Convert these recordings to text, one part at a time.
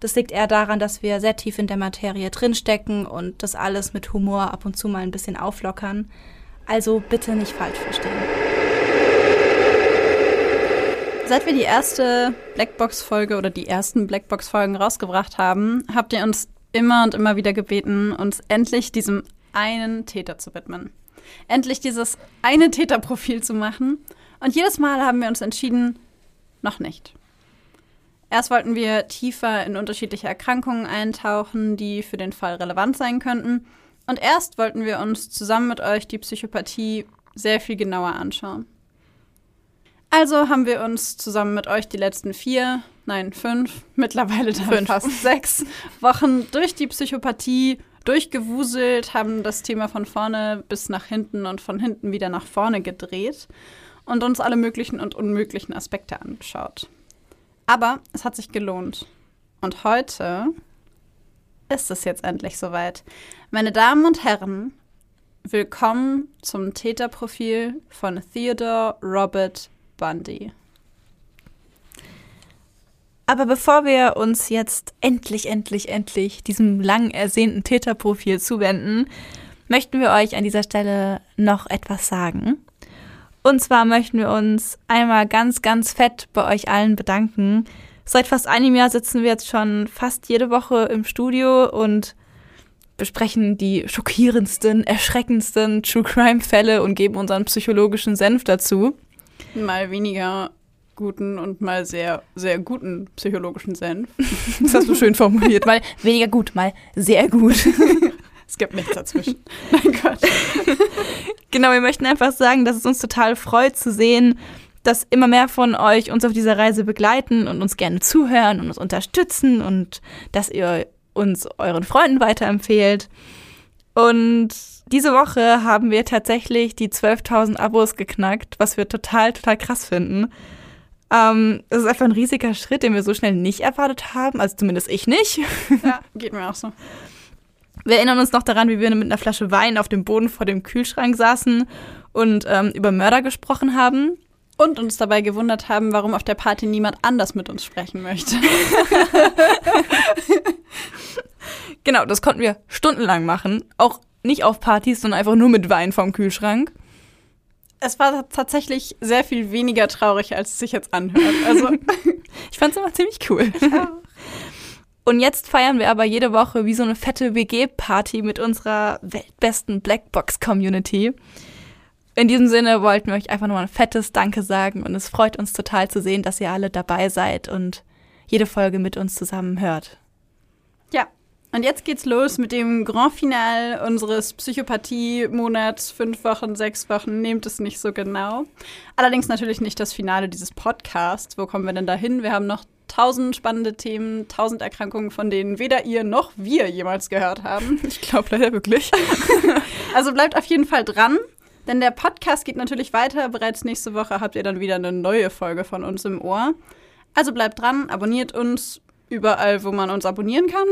Das liegt eher daran, dass wir sehr tief in der Materie drinstecken und das alles mit Humor ab und zu mal ein bisschen auflockern. Also bitte nicht falsch verstehen. Seit wir die erste Blackbox-Folge oder die ersten Blackbox-Folgen rausgebracht haben, habt ihr uns immer und immer wieder gebeten, uns endlich diesem einen Täter zu widmen. Endlich dieses eine Täterprofil zu machen. Und jedes Mal haben wir uns entschieden, noch nicht. Erst wollten wir tiefer in unterschiedliche Erkrankungen eintauchen, die für den Fall relevant sein könnten. Und erst wollten wir uns zusammen mit euch die Psychopathie sehr viel genauer anschauen. Also haben wir uns zusammen mit euch die letzten vier, nein, fünf, mittlerweile dann fünf. fast sechs Wochen durch die Psychopathie durchgewuselt, haben das Thema von vorne bis nach hinten und von hinten wieder nach vorne gedreht und uns alle möglichen und unmöglichen Aspekte angeschaut. Aber es hat sich gelohnt. Und heute ist es jetzt endlich soweit. Meine Damen und Herren, willkommen zum Täterprofil von Theodore Robert Bundy. Aber bevor wir uns jetzt endlich, endlich, endlich diesem lang ersehnten Täterprofil zuwenden, möchten wir euch an dieser Stelle noch etwas sagen. Und zwar möchten wir uns einmal ganz, ganz fett bei euch allen bedanken. Seit fast einem Jahr sitzen wir jetzt schon fast jede Woche im Studio und besprechen die schockierendsten, erschreckendsten True Crime Fälle und geben unseren psychologischen Senf dazu. Mal weniger guten und mal sehr, sehr guten psychologischen Senf. Das hast du schön formuliert. Mal weniger gut, mal sehr gut. Es gibt nichts dazwischen. Mein Gott. genau, wir möchten einfach sagen, dass es uns total freut zu sehen, dass immer mehr von euch uns auf dieser Reise begleiten und uns gerne zuhören und uns unterstützen und dass ihr uns euren Freunden weiterempfehlt. Und diese Woche haben wir tatsächlich die 12.000 Abos geknackt, was wir total, total krass finden. Ähm, das ist einfach ein riesiger Schritt, den wir so schnell nicht erwartet haben, also zumindest ich nicht. Ja, geht mir auch so. Wir erinnern uns noch daran, wie wir mit einer Flasche Wein auf dem Boden vor dem Kühlschrank saßen und ähm, über Mörder gesprochen haben. Und uns dabei gewundert haben, warum auf der Party niemand anders mit uns sprechen möchte. genau, das konnten wir stundenlang machen. Auch nicht auf Partys, sondern einfach nur mit Wein vom Kühlschrank. Es war tatsächlich sehr viel weniger traurig, als es sich jetzt anhört. Also, ich fand es immer ziemlich cool. Ja. Und jetzt feiern wir aber jede Woche wie so eine fette WG-Party mit unserer weltbesten Blackbox-Community. In diesem Sinne wollten wir euch einfach nochmal ein fettes Danke sagen und es freut uns total zu sehen, dass ihr alle dabei seid und jede Folge mit uns zusammen hört. Ja, und jetzt geht's los mit dem Grand Final unseres Psychopathie-Monats. Fünf Wochen, sechs Wochen, nehmt es nicht so genau. Allerdings natürlich nicht das Finale dieses Podcasts. Wo kommen wir denn da hin? Wir haben noch tausend spannende Themen, tausend Erkrankungen, von denen weder ihr noch wir jemals gehört haben. Ich glaube leider wirklich. also bleibt auf jeden Fall dran, denn der Podcast geht natürlich weiter. Bereits nächste Woche habt ihr dann wieder eine neue Folge von uns im Ohr. Also bleibt dran, abonniert uns überall, wo man uns abonnieren kann.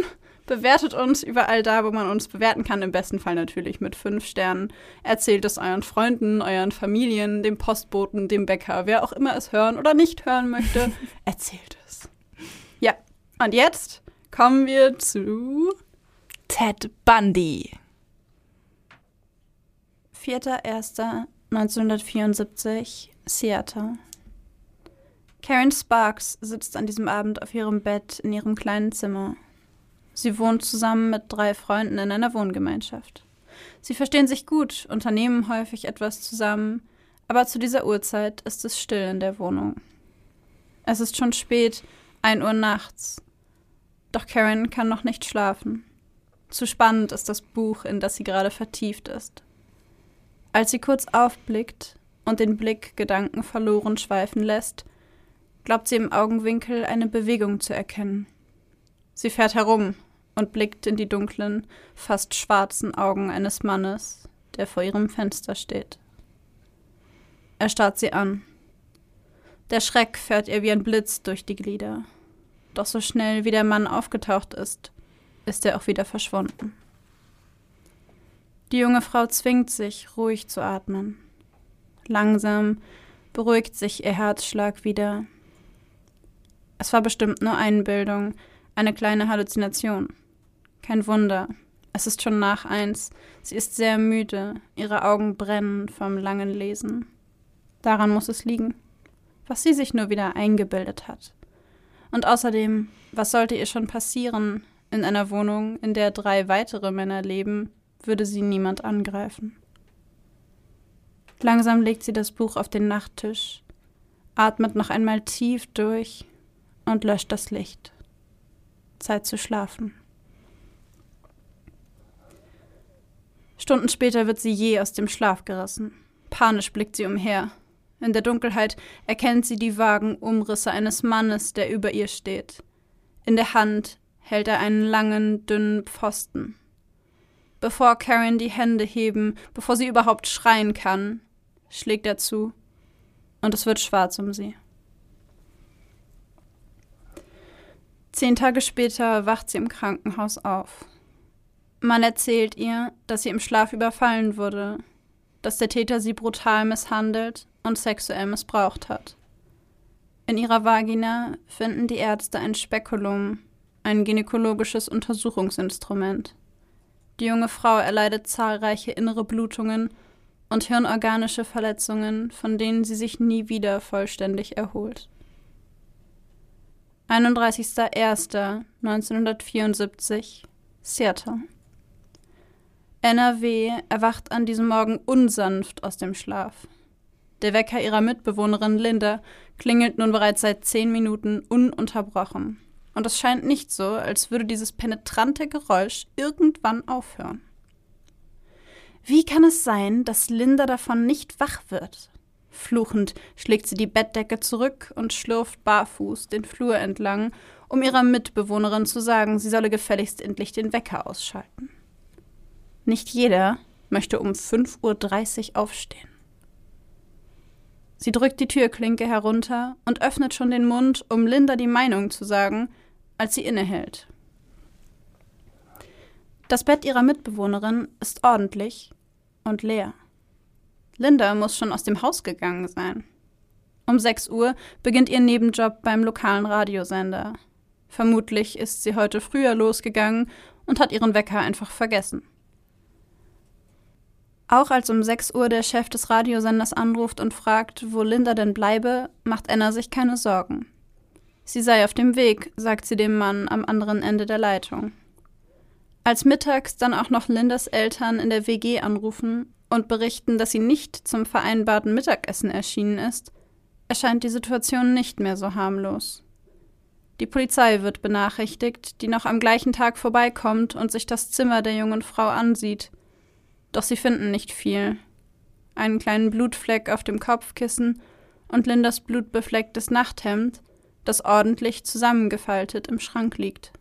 Bewertet uns überall da, wo man uns bewerten kann. Im besten Fall natürlich mit fünf Sternen. Erzählt es euren Freunden, euren Familien, dem Postboten, dem Bäcker, wer auch immer es hören oder nicht hören möchte. Erzählt es. Ja, und jetzt kommen wir zu Ted Bundy. 4.1.1974, Seattle. Karen Sparks sitzt an diesem Abend auf ihrem Bett in ihrem kleinen Zimmer. Sie wohnt zusammen mit drei Freunden in einer Wohngemeinschaft. Sie verstehen sich gut, unternehmen häufig etwas zusammen, aber zu dieser Uhrzeit ist es still in der Wohnung. Es ist schon spät, ein Uhr nachts. Doch Karen kann noch nicht schlafen. Zu spannend ist das Buch, in das sie gerade vertieft ist. Als sie kurz aufblickt und den Blick Gedanken verloren schweifen lässt, glaubt sie im Augenwinkel eine Bewegung zu erkennen. Sie fährt herum und blickt in die dunklen, fast schwarzen Augen eines Mannes, der vor ihrem Fenster steht. Er starrt sie an. Der Schreck fährt ihr wie ein Blitz durch die Glieder. Doch so schnell wie der Mann aufgetaucht ist, ist er auch wieder verschwunden. Die junge Frau zwingt sich, ruhig zu atmen. Langsam beruhigt sich ihr Herzschlag wieder. Es war bestimmt nur Einbildung, eine kleine Halluzination. Kein Wunder. Es ist schon nach eins. Sie ist sehr müde. Ihre Augen brennen vom langen Lesen. Daran muss es liegen. Was sie sich nur wieder eingebildet hat. Und außerdem, was sollte ihr schon passieren? In einer Wohnung, in der drei weitere Männer leben, würde sie niemand angreifen. Langsam legt sie das Buch auf den Nachttisch, atmet noch einmal tief durch und löscht das Licht. Zeit zu schlafen. Stunden später wird sie je aus dem Schlaf gerissen. Panisch blickt sie umher. In der Dunkelheit erkennt sie die vagen Umrisse eines Mannes, der über ihr steht. In der Hand hält er einen langen, dünnen Pfosten. Bevor Karen die Hände heben, bevor sie überhaupt schreien kann, schlägt er zu, und es wird schwarz um sie. Zehn Tage später wacht sie im Krankenhaus auf. Man erzählt ihr, dass sie im Schlaf überfallen wurde, dass der Täter sie brutal misshandelt und sexuell missbraucht hat. In ihrer Vagina finden die Ärzte ein Spekulum, ein gynäkologisches Untersuchungsinstrument. Die junge Frau erleidet zahlreiche innere Blutungen und hirnorganische Verletzungen, von denen sie sich nie wieder vollständig erholt. 31.01.1974 Seattle NRW erwacht an diesem Morgen unsanft aus dem Schlaf. Der Wecker ihrer Mitbewohnerin Linda klingelt nun bereits seit zehn Minuten ununterbrochen. Und es scheint nicht so, als würde dieses penetrante Geräusch irgendwann aufhören. Wie kann es sein, dass Linda davon nicht wach wird? Fluchend schlägt sie die Bettdecke zurück und schlurft barfuß den Flur entlang, um ihrer Mitbewohnerin zu sagen, sie solle gefälligst endlich den Wecker ausschalten. Nicht jeder möchte um 5.30 Uhr aufstehen. Sie drückt die Türklinke herunter und öffnet schon den Mund, um Linda die Meinung zu sagen, als sie innehält. Das Bett ihrer Mitbewohnerin ist ordentlich und leer. Linda muss schon aus dem Haus gegangen sein. Um 6 Uhr beginnt ihr Nebenjob beim lokalen Radiosender. Vermutlich ist sie heute früher losgegangen und hat ihren Wecker einfach vergessen. Auch als um 6 Uhr der Chef des Radiosenders anruft und fragt, wo Linda denn bleibe, macht Anna sich keine Sorgen. Sie sei auf dem Weg, sagt sie dem Mann am anderen Ende der Leitung. Als mittags dann auch noch Lindas Eltern in der WG anrufen und berichten, dass sie nicht zum vereinbarten Mittagessen erschienen ist, erscheint die Situation nicht mehr so harmlos. Die Polizei wird benachrichtigt, die noch am gleichen Tag vorbeikommt und sich das Zimmer der jungen Frau ansieht. Doch sie finden nicht viel. Einen kleinen Blutfleck auf dem Kopfkissen und Lindas blutbeflecktes Nachthemd, das ordentlich zusammengefaltet im Schrank liegt.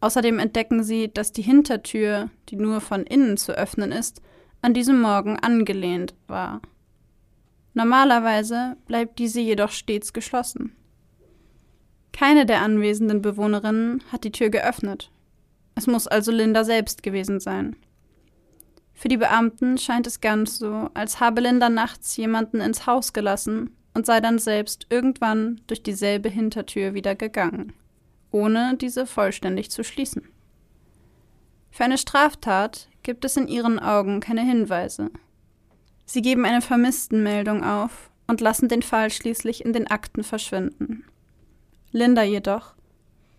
Außerdem entdecken sie, dass die Hintertür, die nur von innen zu öffnen ist, an diesem Morgen angelehnt war. Normalerweise bleibt diese jedoch stets geschlossen. Keine der anwesenden Bewohnerinnen hat die Tür geöffnet. Es muss also Linda selbst gewesen sein. Für die Beamten scheint es ganz so, als habe Linda nachts jemanden ins Haus gelassen und sei dann selbst irgendwann durch dieselbe Hintertür wieder gegangen, ohne diese vollständig zu schließen. Für eine Straftat gibt es in ihren Augen keine Hinweise. Sie geben eine Vermisstenmeldung auf und lassen den Fall schließlich in den Akten verschwinden. Linda jedoch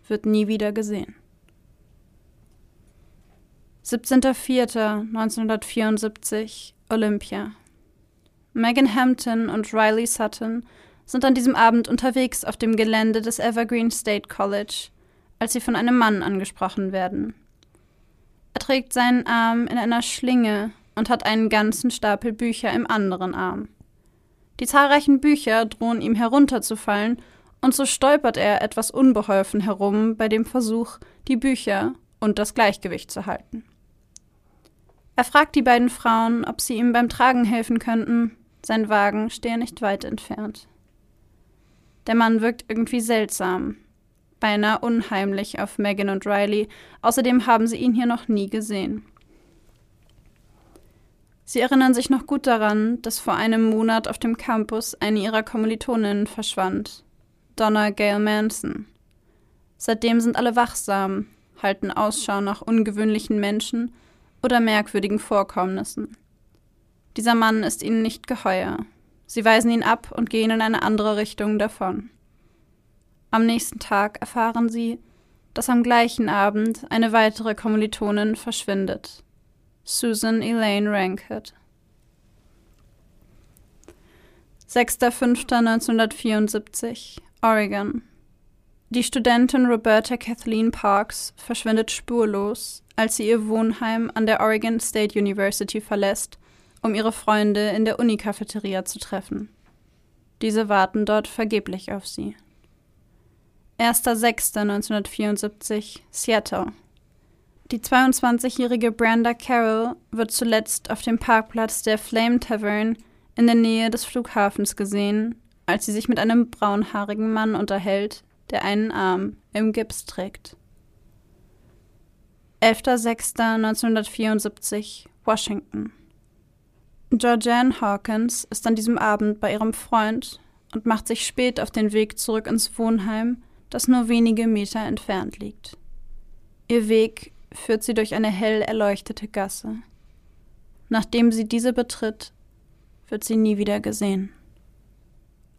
wird nie wieder gesehen. 17.04.1974 Olympia. Megan Hampton und Riley Sutton sind an diesem Abend unterwegs auf dem Gelände des Evergreen State College, als sie von einem Mann angesprochen werden. Er trägt seinen Arm in einer Schlinge und hat einen ganzen Stapel Bücher im anderen Arm. Die zahlreichen Bücher drohen ihm herunterzufallen, und so stolpert er etwas unbeholfen herum bei dem Versuch, die Bücher und das Gleichgewicht zu halten. Er fragt die beiden Frauen, ob sie ihm beim Tragen helfen könnten. Sein Wagen stehe nicht weit entfernt. Der Mann wirkt irgendwie seltsam, beinahe unheimlich auf Megan und Riley. Außerdem haben sie ihn hier noch nie gesehen. Sie erinnern sich noch gut daran, dass vor einem Monat auf dem Campus eine ihrer Kommilitoninnen verschwand, Donna Gail Manson. Seitdem sind alle wachsam, halten Ausschau nach ungewöhnlichen Menschen oder merkwürdigen Vorkommnissen. Dieser Mann ist ihnen nicht geheuer. Sie weisen ihn ab und gehen in eine andere Richtung davon. Am nächsten Tag erfahren sie, dass am gleichen Abend eine weitere Kommilitonin verschwindet. Susan Elaine Rankett. 6.5.1974, Oregon. Die Studentin Roberta Kathleen Parks verschwindet spurlos, als sie ihr Wohnheim an der Oregon State University verlässt, um ihre Freunde in der Unikafeteria zu treffen. Diese warten dort vergeblich auf sie. 1.6.1974, Seattle. Die 22-jährige Brenda Carroll wird zuletzt auf dem Parkplatz der Flame Tavern in der Nähe des Flughafens gesehen, als sie sich mit einem braunhaarigen Mann unterhält, der einen Arm im Gips trägt. 11.06.1974, Washington. Georgianne Hawkins ist an diesem Abend bei ihrem Freund und macht sich spät auf den Weg zurück ins Wohnheim, das nur wenige Meter entfernt liegt. Ihr Weg führt sie durch eine hell erleuchtete Gasse. Nachdem sie diese betritt, wird sie nie wieder gesehen.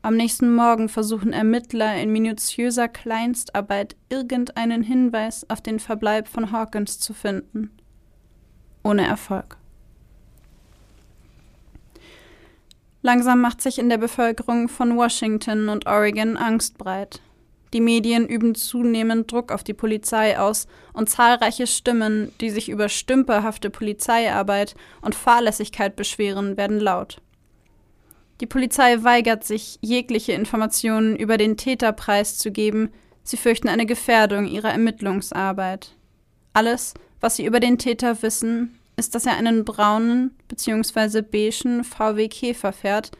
Am nächsten Morgen versuchen Ermittler in minutiöser Kleinstarbeit irgendeinen Hinweis auf den Verbleib von Hawkins zu finden. Ohne Erfolg. Langsam macht sich in der Bevölkerung von Washington und Oregon Angst breit. Die Medien üben zunehmend Druck auf die Polizei aus und zahlreiche Stimmen, die sich über stümperhafte Polizeiarbeit und Fahrlässigkeit beschweren, werden laut. Die Polizei weigert sich, jegliche Informationen über den Täter preiszugeben, sie fürchten eine Gefährdung ihrer Ermittlungsarbeit. Alles, was sie über den Täter wissen, ist, dass er einen braunen bzw. beigen VW Käfer fährt,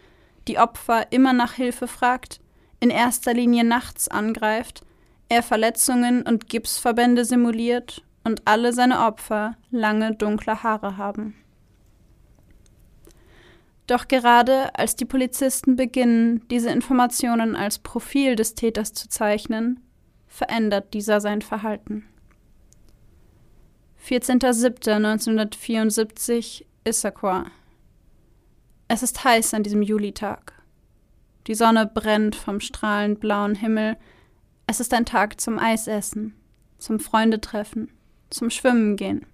die Opfer immer nach Hilfe fragt in erster Linie nachts angreift, er Verletzungen und Gipsverbände simuliert und alle seine Opfer lange dunkle Haare haben. Doch gerade als die Polizisten beginnen, diese Informationen als Profil des Täters zu zeichnen, verändert dieser sein Verhalten. 14.07.1974 Issaquah. Es ist heiß an diesem Julitag. Die Sonne brennt vom strahlend blauen Himmel. Es ist ein Tag zum Eisessen, zum Freundetreffen, zum Schwimmen gehen.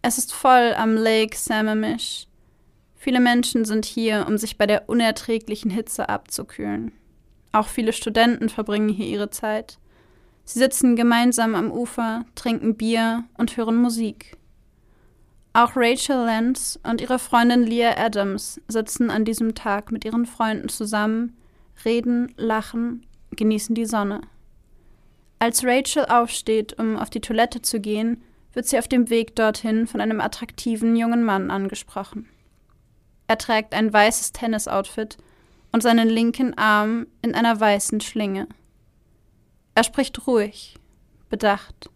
Es ist voll am Lake Sammamish. Viele Menschen sind hier, um sich bei der unerträglichen Hitze abzukühlen. Auch viele Studenten verbringen hier ihre Zeit. Sie sitzen gemeinsam am Ufer, trinken Bier und hören Musik. Auch Rachel Lentz und ihre Freundin Leah Adams sitzen an diesem Tag mit ihren Freunden zusammen, reden, lachen, genießen die Sonne. Als Rachel aufsteht, um auf die Toilette zu gehen, wird sie auf dem Weg dorthin von einem attraktiven jungen Mann angesprochen. Er trägt ein weißes Tennisoutfit und seinen linken Arm in einer weißen Schlinge. Er spricht ruhig, bedacht.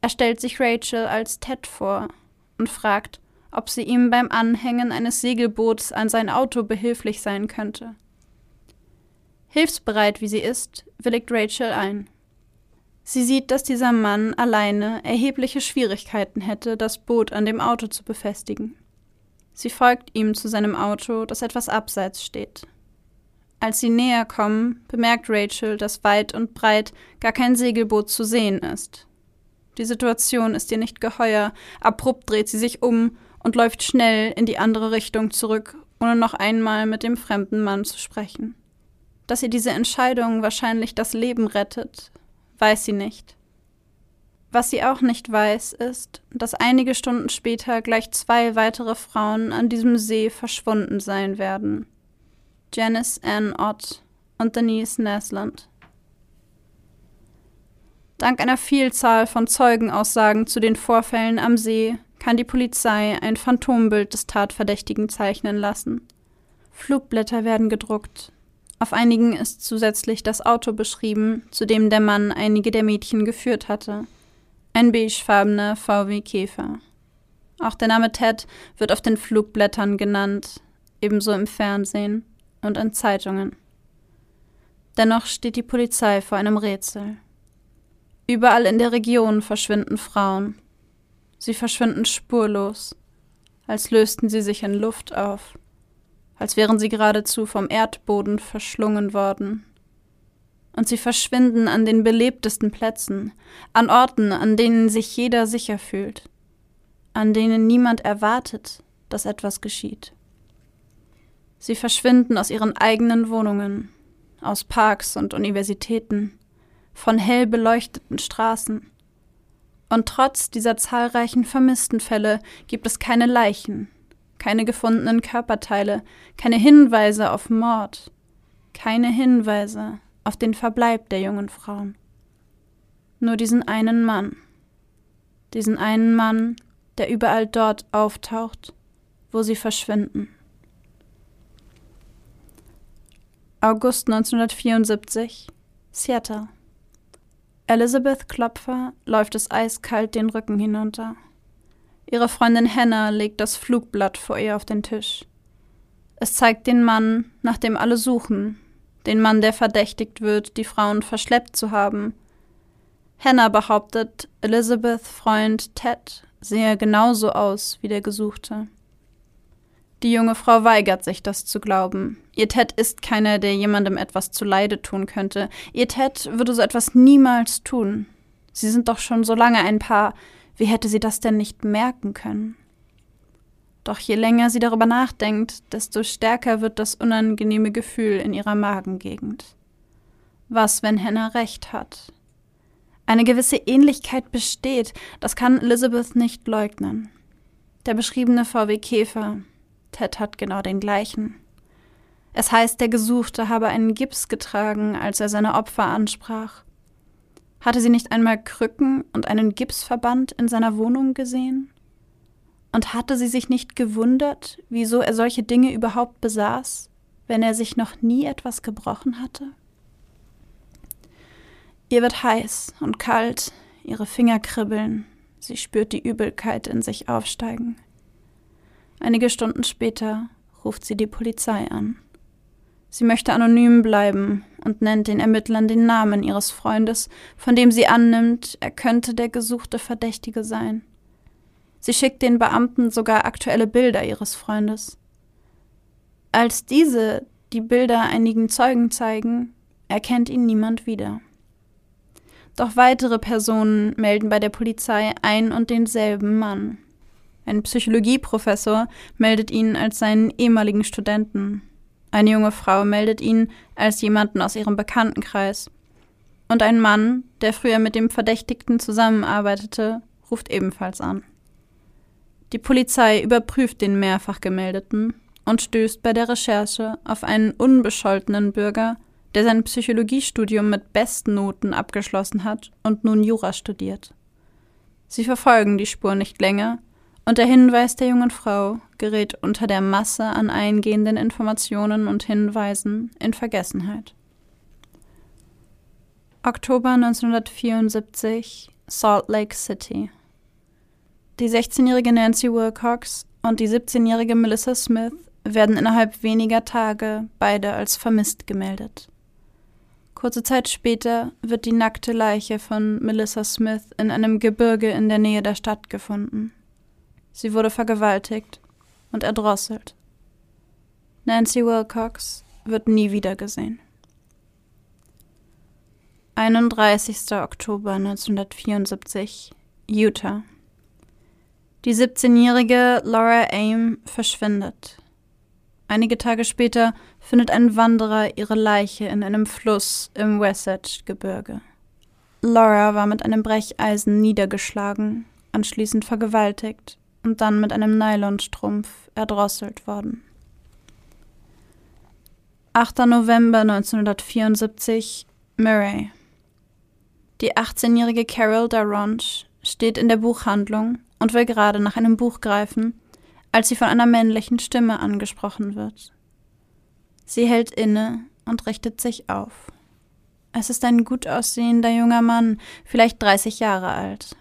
Er stellt sich Rachel als Ted vor und fragt, ob sie ihm beim Anhängen eines Segelboots an sein Auto behilflich sein könnte. Hilfsbereit wie sie ist, willigt Rachel ein. Sie sieht, dass dieser Mann alleine erhebliche Schwierigkeiten hätte, das Boot an dem Auto zu befestigen. Sie folgt ihm zu seinem Auto, das etwas abseits steht. Als sie näher kommen, bemerkt Rachel, dass weit und breit gar kein Segelboot zu sehen ist. Die Situation ist ihr nicht geheuer. Abrupt dreht sie sich um und läuft schnell in die andere Richtung zurück, ohne noch einmal mit dem fremden Mann zu sprechen. Dass ihr diese Entscheidung wahrscheinlich das Leben rettet, weiß sie nicht. Was sie auch nicht weiß, ist, dass einige Stunden später gleich zwei weitere Frauen an diesem See verschwunden sein werden. Janice Ann Ott und Denise Nasland. Dank einer Vielzahl von Zeugenaussagen zu den Vorfällen am See kann die Polizei ein Phantombild des Tatverdächtigen zeichnen lassen. Flugblätter werden gedruckt. Auf einigen ist zusätzlich das Auto beschrieben, zu dem der Mann einige der Mädchen geführt hatte. Ein beigefarbener VW Käfer. Auch der Name Ted wird auf den Flugblättern genannt, ebenso im Fernsehen und in Zeitungen. Dennoch steht die Polizei vor einem Rätsel. Überall in der Region verschwinden Frauen. Sie verschwinden spurlos, als lösten sie sich in Luft auf, als wären sie geradezu vom Erdboden verschlungen worden. Und sie verschwinden an den belebtesten Plätzen, an Orten, an denen sich jeder sicher fühlt, an denen niemand erwartet, dass etwas geschieht. Sie verschwinden aus ihren eigenen Wohnungen, aus Parks und Universitäten, von hell beleuchteten Straßen. Und trotz dieser zahlreichen vermissten Fälle gibt es keine Leichen, keine gefundenen Körperteile, keine Hinweise auf Mord, keine Hinweise auf den Verbleib der jungen Frauen. Nur diesen einen Mann, diesen einen Mann, der überall dort auftaucht, wo sie verschwinden. August 1974, Seattle. Elizabeth Klopfer läuft es eiskalt den Rücken hinunter. Ihre Freundin Hannah legt das Flugblatt vor ihr auf den Tisch. Es zeigt den Mann, nach dem alle suchen, den Mann, der verdächtigt wird, die Frauen verschleppt zu haben. Hannah behauptet, Elizabeths Freund Ted sehe genauso aus wie der Gesuchte. Die junge Frau weigert sich, das zu glauben. Ihr Ted ist keiner, der jemandem etwas zuleide tun könnte. Ihr Ted würde so etwas niemals tun. Sie sind doch schon so lange ein Paar. Wie hätte sie das denn nicht merken können? Doch je länger sie darüber nachdenkt, desto stärker wird das unangenehme Gefühl in ihrer Magengegend. Was, wenn Hannah recht hat? Eine gewisse Ähnlichkeit besteht, das kann Elizabeth nicht leugnen. Der beschriebene VW Käfer, Ted hat genau den gleichen. Es heißt, der Gesuchte habe einen Gips getragen, als er seine Opfer ansprach. Hatte sie nicht einmal Krücken und einen Gipsverband in seiner Wohnung gesehen? Und hatte sie sich nicht gewundert, wieso er solche Dinge überhaupt besaß, wenn er sich noch nie etwas gebrochen hatte? Ihr wird heiß und kalt, ihre Finger kribbeln, sie spürt die Übelkeit in sich aufsteigen. Einige Stunden später ruft sie die Polizei an. Sie möchte anonym bleiben und nennt den Ermittlern den Namen ihres Freundes, von dem sie annimmt, er könnte der gesuchte Verdächtige sein. Sie schickt den Beamten sogar aktuelle Bilder ihres Freundes. Als diese die Bilder einigen Zeugen zeigen, erkennt ihn niemand wieder. Doch weitere Personen melden bei der Polizei ein und denselben Mann. Ein Psychologieprofessor meldet ihn als seinen ehemaligen Studenten. Eine junge Frau meldet ihn als jemanden aus ihrem Bekanntenkreis. Und ein Mann, der früher mit dem Verdächtigten zusammenarbeitete, ruft ebenfalls an. Die Polizei überprüft den mehrfach gemeldeten und stößt bei der Recherche auf einen unbescholtenen Bürger, der sein Psychologiestudium mit Bestnoten abgeschlossen hat und nun Jura studiert. Sie verfolgen die Spur nicht länger und der Hinweis der jungen Frau gerät unter der Masse an eingehenden Informationen und Hinweisen in Vergessenheit. Oktober 1974 Salt Lake City Die 16-jährige Nancy Wilcox und die 17-jährige Melissa Smith werden innerhalb weniger Tage beide als vermisst gemeldet. Kurze Zeit später wird die nackte Leiche von Melissa Smith in einem Gebirge in der Nähe der Stadt gefunden. Sie wurde vergewaltigt und erdrosselt. Nancy Wilcox wird nie wieder gesehen. 31. Oktober 1974, Utah. Die 17-jährige Laura Aim verschwindet. Einige Tage später findet ein Wanderer ihre Leiche in einem Fluss im Wasatch-Gebirge. Laura war mit einem Brecheisen niedergeschlagen, anschließend vergewaltigt und dann mit einem Nylonstrumpf erdrosselt worden. 8. November 1974, Murray. Die 18-jährige Carol Daronch steht in der Buchhandlung und will gerade nach einem Buch greifen, als sie von einer männlichen Stimme angesprochen wird. Sie hält inne und richtet sich auf. Es ist ein gut aussehender junger Mann, vielleicht 30 Jahre alt.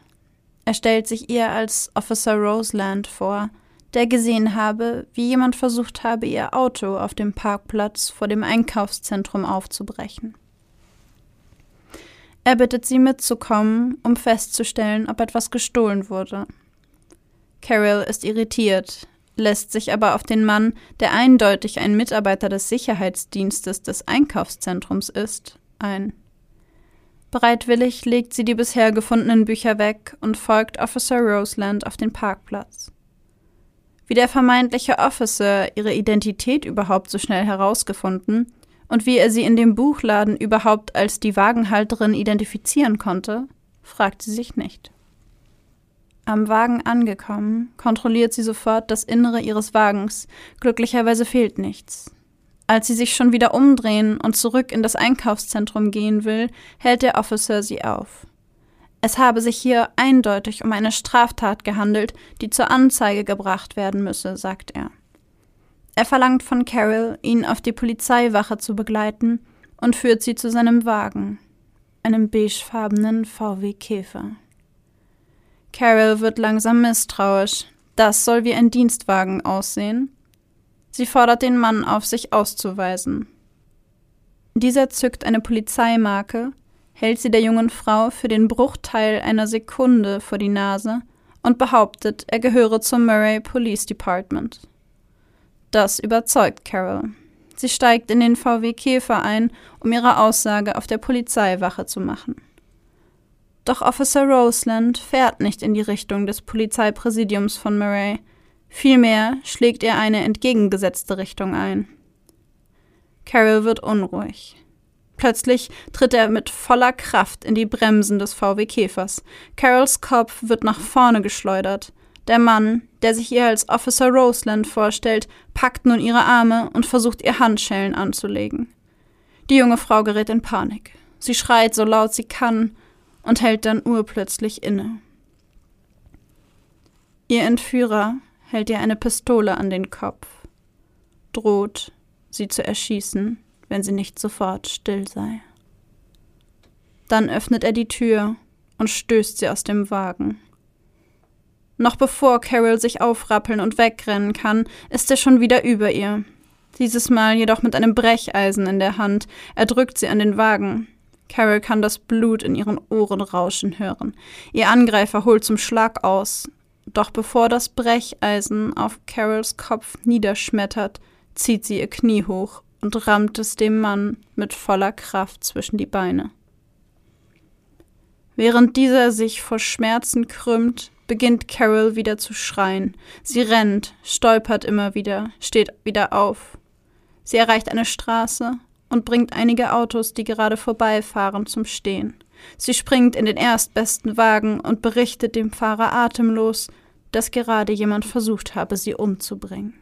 Er stellt sich ihr als Officer Roseland vor, der gesehen habe, wie jemand versucht habe, ihr Auto auf dem Parkplatz vor dem Einkaufszentrum aufzubrechen. Er bittet sie mitzukommen, um festzustellen, ob etwas gestohlen wurde. Carol ist irritiert, lässt sich aber auf den Mann, der eindeutig ein Mitarbeiter des Sicherheitsdienstes des Einkaufszentrums ist, ein. Bereitwillig legt sie die bisher gefundenen Bücher weg und folgt Officer Roseland auf den Parkplatz. Wie der vermeintliche Officer ihre Identität überhaupt so schnell herausgefunden und wie er sie in dem Buchladen überhaupt als die Wagenhalterin identifizieren konnte, fragt sie sich nicht. Am Wagen angekommen, kontrolliert sie sofort das Innere ihres Wagens. Glücklicherweise fehlt nichts. Als sie sich schon wieder umdrehen und zurück in das Einkaufszentrum gehen will, hält der Officer sie auf. Es habe sich hier eindeutig um eine Straftat gehandelt, die zur Anzeige gebracht werden müsse, sagt er. Er verlangt von Carol, ihn auf die Polizeiwache zu begleiten und führt sie zu seinem Wagen, einem beigefarbenen VW Käfer. Carol wird langsam misstrauisch. Das soll wie ein Dienstwagen aussehen. Sie fordert den Mann auf, sich auszuweisen. Dieser zückt eine Polizeimarke, hält sie der jungen Frau für den Bruchteil einer Sekunde vor die Nase und behauptet, er gehöre zum Murray Police Department. Das überzeugt Carol. Sie steigt in den VW Käfer ein, um ihre Aussage auf der Polizeiwache zu machen. Doch Officer Roseland fährt nicht in die Richtung des Polizeipräsidiums von Murray. Vielmehr schlägt er eine entgegengesetzte Richtung ein. Carol wird unruhig. Plötzlich tritt er mit voller Kraft in die Bremsen des VW Käfers. Carols Kopf wird nach vorne geschleudert. Der Mann, der sich ihr als Officer Roseland vorstellt, packt nun ihre Arme und versucht ihr Handschellen anzulegen. Die junge Frau gerät in Panik. Sie schreit so laut sie kann und hält dann urplötzlich inne. Ihr Entführer hält ihr eine Pistole an den Kopf, droht, sie zu erschießen, wenn sie nicht sofort still sei. Dann öffnet er die Tür und stößt sie aus dem Wagen. Noch bevor Carol sich aufrappeln und wegrennen kann, ist er schon wieder über ihr. Dieses Mal jedoch mit einem Brecheisen in der Hand. Er drückt sie an den Wagen. Carol kann das Blut in ihren Ohren rauschen hören. Ihr Angreifer holt zum Schlag aus. Doch bevor das Brecheisen auf Carols Kopf niederschmettert, zieht sie ihr Knie hoch und rammt es dem Mann mit voller Kraft zwischen die Beine. Während dieser sich vor Schmerzen krümmt, beginnt Carol wieder zu schreien. Sie rennt, stolpert immer wieder, steht wieder auf. Sie erreicht eine Straße und bringt einige Autos, die gerade vorbeifahren, zum Stehen. Sie springt in den erstbesten Wagen und berichtet dem Fahrer atemlos, dass gerade jemand versucht habe, sie umzubringen.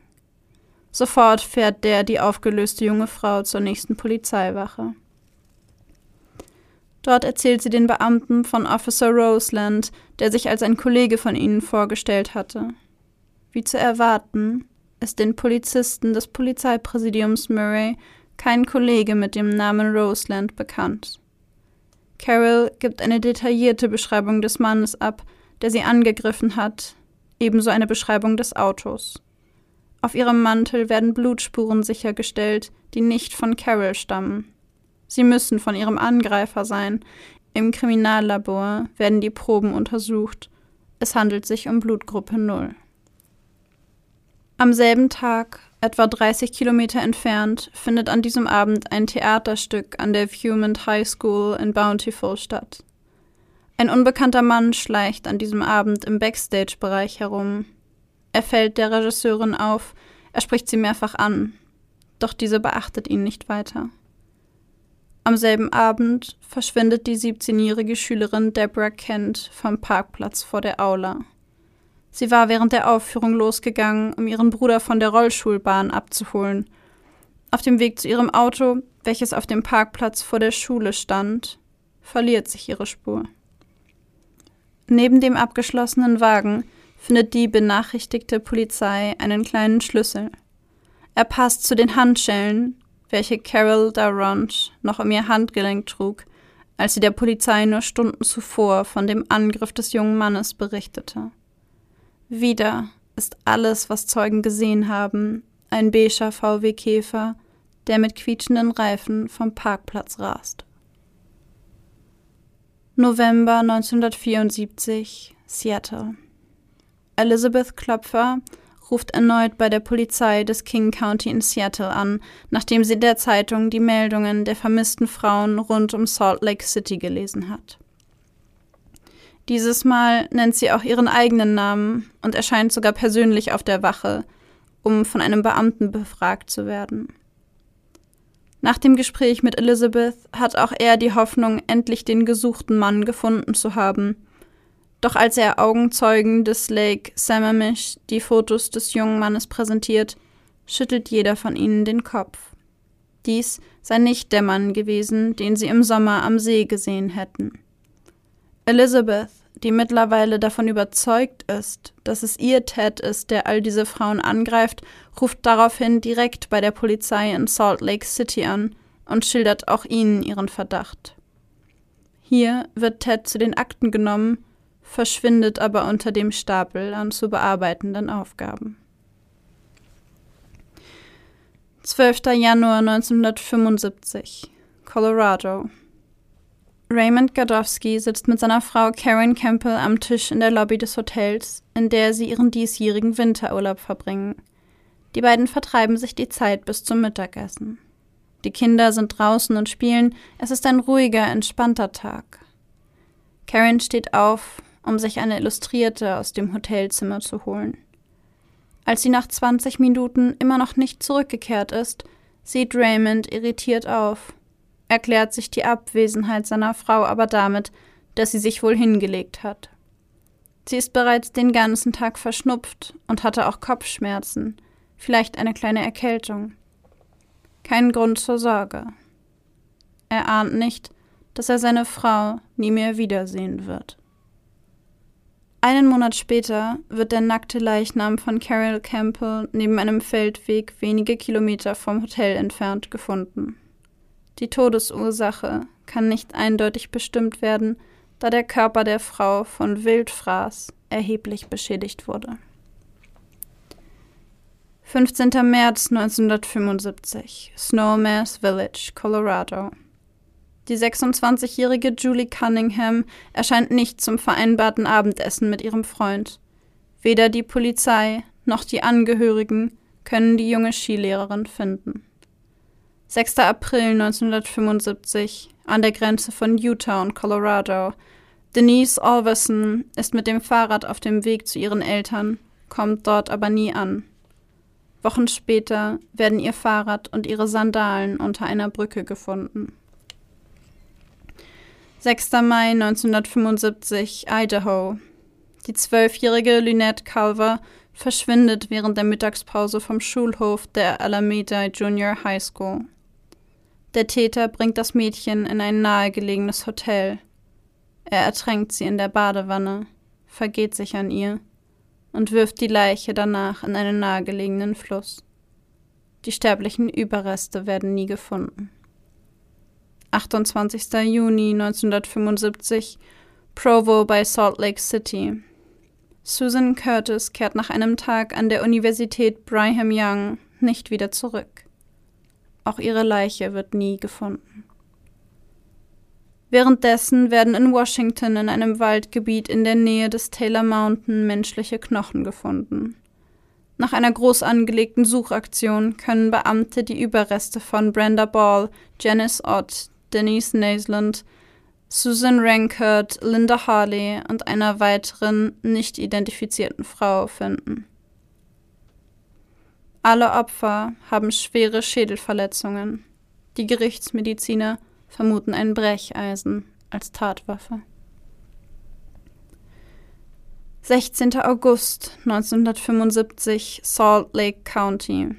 Sofort fährt der die aufgelöste junge Frau zur nächsten Polizeiwache. Dort erzählt sie den Beamten von Officer Roseland, der sich als ein Kollege von ihnen vorgestellt hatte. Wie zu erwarten, ist den Polizisten des Polizeipräsidiums Murray kein Kollege mit dem Namen Roseland bekannt. Carol gibt eine detaillierte Beschreibung des Mannes ab, der sie angegriffen hat, ebenso eine Beschreibung des Autos. Auf ihrem Mantel werden Blutspuren sichergestellt, die nicht von Carol stammen. Sie müssen von ihrem Angreifer sein. Im Kriminallabor werden die Proben untersucht. Es handelt sich um Blutgruppe 0. Am selben Tag Etwa 30 Kilometer entfernt findet an diesem Abend ein Theaterstück an der Viewment High School in Bountiful statt. Ein unbekannter Mann schleicht an diesem Abend im Backstage-Bereich herum. Er fällt der Regisseurin auf, er spricht sie mehrfach an, doch diese beachtet ihn nicht weiter. Am selben Abend verschwindet die 17-jährige Schülerin Deborah Kent vom Parkplatz vor der Aula. Sie war während der Aufführung losgegangen, um ihren Bruder von der Rollschulbahn abzuholen. Auf dem Weg zu ihrem Auto, welches auf dem Parkplatz vor der Schule stand, verliert sich ihre Spur. Neben dem abgeschlossenen Wagen findet die benachrichtigte Polizei einen kleinen Schlüssel. Er passt zu den Handschellen, welche Carol Darrant noch um ihr Handgelenk trug, als sie der Polizei nur Stunden zuvor von dem Angriff des jungen Mannes berichtete. Wieder ist alles, was Zeugen gesehen haben, ein beiger VW Käfer, der mit quietschenden Reifen vom Parkplatz rast. November 1974, Seattle. Elizabeth Klopfer ruft erneut bei der Polizei des King County in Seattle an, nachdem sie der Zeitung die Meldungen der vermissten Frauen rund um Salt Lake City gelesen hat. Dieses Mal nennt sie auch ihren eigenen Namen und erscheint sogar persönlich auf der Wache, um von einem Beamten befragt zu werden. Nach dem Gespräch mit Elizabeth hat auch er die Hoffnung, endlich den gesuchten Mann gefunden zu haben – doch als er Augenzeugen des Lake Sammamish die Fotos des jungen Mannes präsentiert, schüttelt jeder von ihnen den Kopf. Dies sei nicht der Mann gewesen, den sie im Sommer am See gesehen hätten. Elizabeth, die mittlerweile davon überzeugt ist, dass es ihr Ted ist, der all diese Frauen angreift, ruft daraufhin direkt bei der Polizei in Salt Lake City an und schildert auch ihnen ihren Verdacht. Hier wird Ted zu den Akten genommen verschwindet aber unter dem Stapel an zu bearbeitenden Aufgaben. 12. Januar 1975, Colorado. Raymond Gadowski sitzt mit seiner Frau Karen Campbell am Tisch in der Lobby des Hotels, in der sie ihren diesjährigen Winterurlaub verbringen. Die beiden vertreiben sich die Zeit bis zum Mittagessen. Die Kinder sind draußen und spielen, es ist ein ruhiger, entspannter Tag. Karen steht auf, um sich eine Illustrierte aus dem Hotelzimmer zu holen. Als sie nach 20 Minuten immer noch nicht zurückgekehrt ist, sieht Raymond irritiert auf, erklärt sich die Abwesenheit seiner Frau aber damit, dass sie sich wohl hingelegt hat. Sie ist bereits den ganzen Tag verschnupft und hatte auch Kopfschmerzen, vielleicht eine kleine Erkältung. Kein Grund zur Sorge. Er ahnt nicht, dass er seine Frau nie mehr wiedersehen wird. Einen Monat später wird der nackte Leichnam von Carol Campbell neben einem Feldweg wenige Kilometer vom Hotel entfernt gefunden. Die Todesursache kann nicht eindeutig bestimmt werden, da der Körper der Frau von Wildfraß erheblich beschädigt wurde. 15. März 1975, Snowmass Village, Colorado. Die 26-jährige Julie Cunningham erscheint nicht zum vereinbarten Abendessen mit ihrem Freund. Weder die Polizei noch die Angehörigen können die junge Skilehrerin finden. 6. April 1975 an der Grenze von Utah und Colorado. Denise Alverson ist mit dem Fahrrad auf dem Weg zu ihren Eltern, kommt dort aber nie an. Wochen später werden ihr Fahrrad und ihre Sandalen unter einer Brücke gefunden. 6. Mai 1975, Idaho. Die zwölfjährige Lynette Culver verschwindet während der Mittagspause vom Schulhof der Alameda Junior High School. Der Täter bringt das Mädchen in ein nahegelegenes Hotel. Er ertränkt sie in der Badewanne, vergeht sich an ihr und wirft die Leiche danach in einen nahegelegenen Fluss. Die sterblichen Überreste werden nie gefunden. 28. Juni 1975, Provo bei Salt Lake City. Susan Curtis kehrt nach einem Tag an der Universität Brigham Young nicht wieder zurück. Auch ihre Leiche wird nie gefunden. Währenddessen werden in Washington in einem Waldgebiet in der Nähe des Taylor Mountain menschliche Knochen gefunden. Nach einer groß angelegten Suchaktion können Beamte die Überreste von Brenda Ball, Janice Ott, Denise Naisland, Susan Rankert, Linda Harley und einer weiteren nicht identifizierten Frau finden. Alle Opfer haben schwere Schädelverletzungen. Die Gerichtsmediziner vermuten ein Brecheisen als Tatwaffe. 16. August 1975, Salt Lake County.